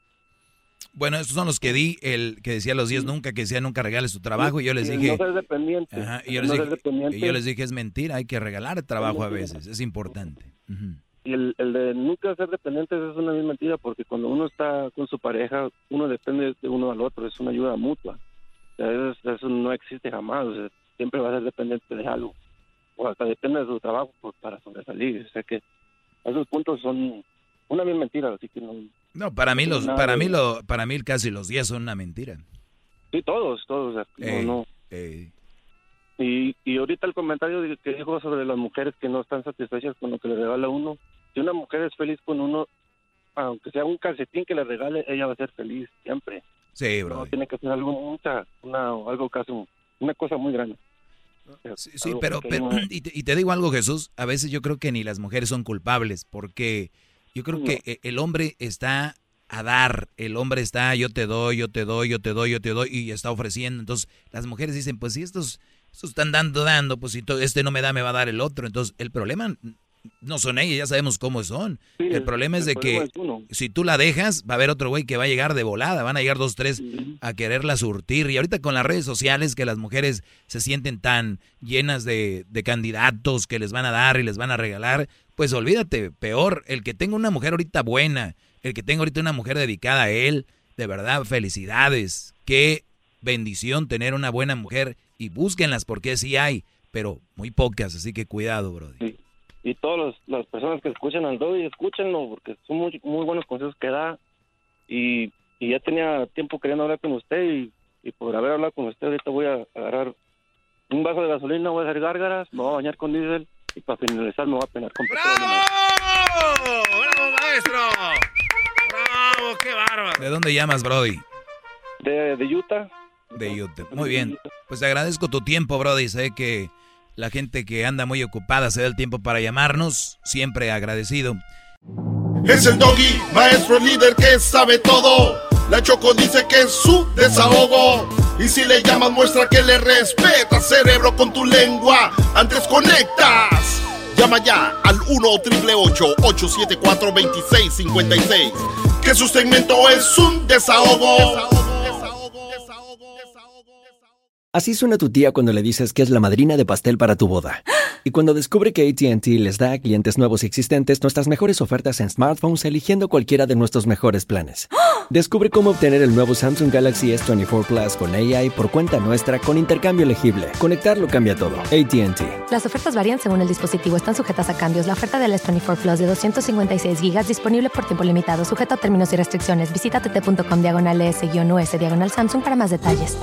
Bueno, estos son los que di, el que decía los 10 nunca, que decía nunca regales tu trabajo. Y yo les dije. No ser dependiente. Ajá, y yo no les ser dije, dependiente. y yo les dije, es mentira, hay que regalar trabajo a veces, es importante. Y el, el de nunca ser dependientes es una misma mentira porque cuando uno está con su pareja, uno depende de uno al otro, es una ayuda mutua. Eso, eso no existe jamás, o sea, siempre va a ser dependiente de algo. O hasta depende de su trabajo para sobresalir. O sea que esos puntos son una misma mentira, así que no... No, para mí los, Nada para mí lo, para mí casi los 10 son una mentira. Sí, todos, todos. no, no. Y, y ahorita el comentario que dijo sobre las mujeres que no están satisfechas con lo que le regala uno. Si una mujer es feliz con uno, aunque sea un calcetín que le regale, ella va a ser feliz siempre. Sí, No bro. tiene que ser algo mucha, una, algo casi, una cosa muy grande. Sí, pero, pero y, te, y te digo algo, Jesús, a veces yo creo que ni las mujeres son culpables, porque yo creo que eh, el hombre está a dar, el hombre está yo te doy, yo te doy, yo te doy, yo te doy, y está ofreciendo. Entonces las mujeres dicen, pues si estos, estos están dando, dando, pues si to- este no me da, me va a dar el otro. Entonces el problema no son ellas, ya sabemos cómo son. Sí, el el- problema es de problema que es si tú la dejas, va a haber otro güey que va a llegar de volada, van a llegar dos, tres a quererla surtir. Y ahorita con las redes sociales que las mujeres se sienten tan llenas de, de candidatos que les van a dar y les van a regalar, pues olvídate, peor, el que tenga una mujer ahorita buena, el que tenga ahorita una mujer dedicada a él, de verdad, felicidades. Qué bendición tener una buena mujer y búsquenlas porque sí hay, pero muy pocas, así que cuidado, bro. Y todas las personas que escuchan al Doggy, escúchenlo, porque son muy, muy buenos consejos que da. Y, y ya tenía tiempo queriendo hablar con usted y, y por haber hablado con usted, ahorita voy a agarrar un vaso de gasolina, voy a hacer gárgaras, me voy a bañar con diésel y para finalizar me voy a penar con petróleo. ¡Bravo! ¡Bravo, maestro! ¡Bravo! ¡Qué bárbaro! ¿De dónde llamas, Brody? De, de Utah. De Utah. Muy bien. Pues te agradezco tu tiempo, Brody. Sé que la gente que anda muy ocupada se da el tiempo para llamarnos. Siempre agradecido. Es el doggy, maestro líder que sabe todo. La Choco dice que es su desahogo. Y si le llamas, muestra que le respeta, cerebro, con tu lengua. Antes conectas. Llama ya al 1-888-874-2656. Que su segmento es un desahogo. Así suena tu tía cuando le dices que es la madrina de pastel para tu boda. Y cuando descubre que ATT les da a clientes nuevos y existentes nuestras mejores ofertas en smartphones eligiendo cualquiera de nuestros mejores planes. Descubre cómo obtener el nuevo Samsung Galaxy S24 Plus con AI por cuenta nuestra con intercambio elegible. Conectarlo cambia todo. ATT. Las ofertas varían según el dispositivo, están sujetas a cambios. La oferta del S24 Plus de 256 GB disponible por tiempo limitado, sujeto a términos y restricciones. Visita tt.com diagonal S-US diagonal Samsung para más detalles.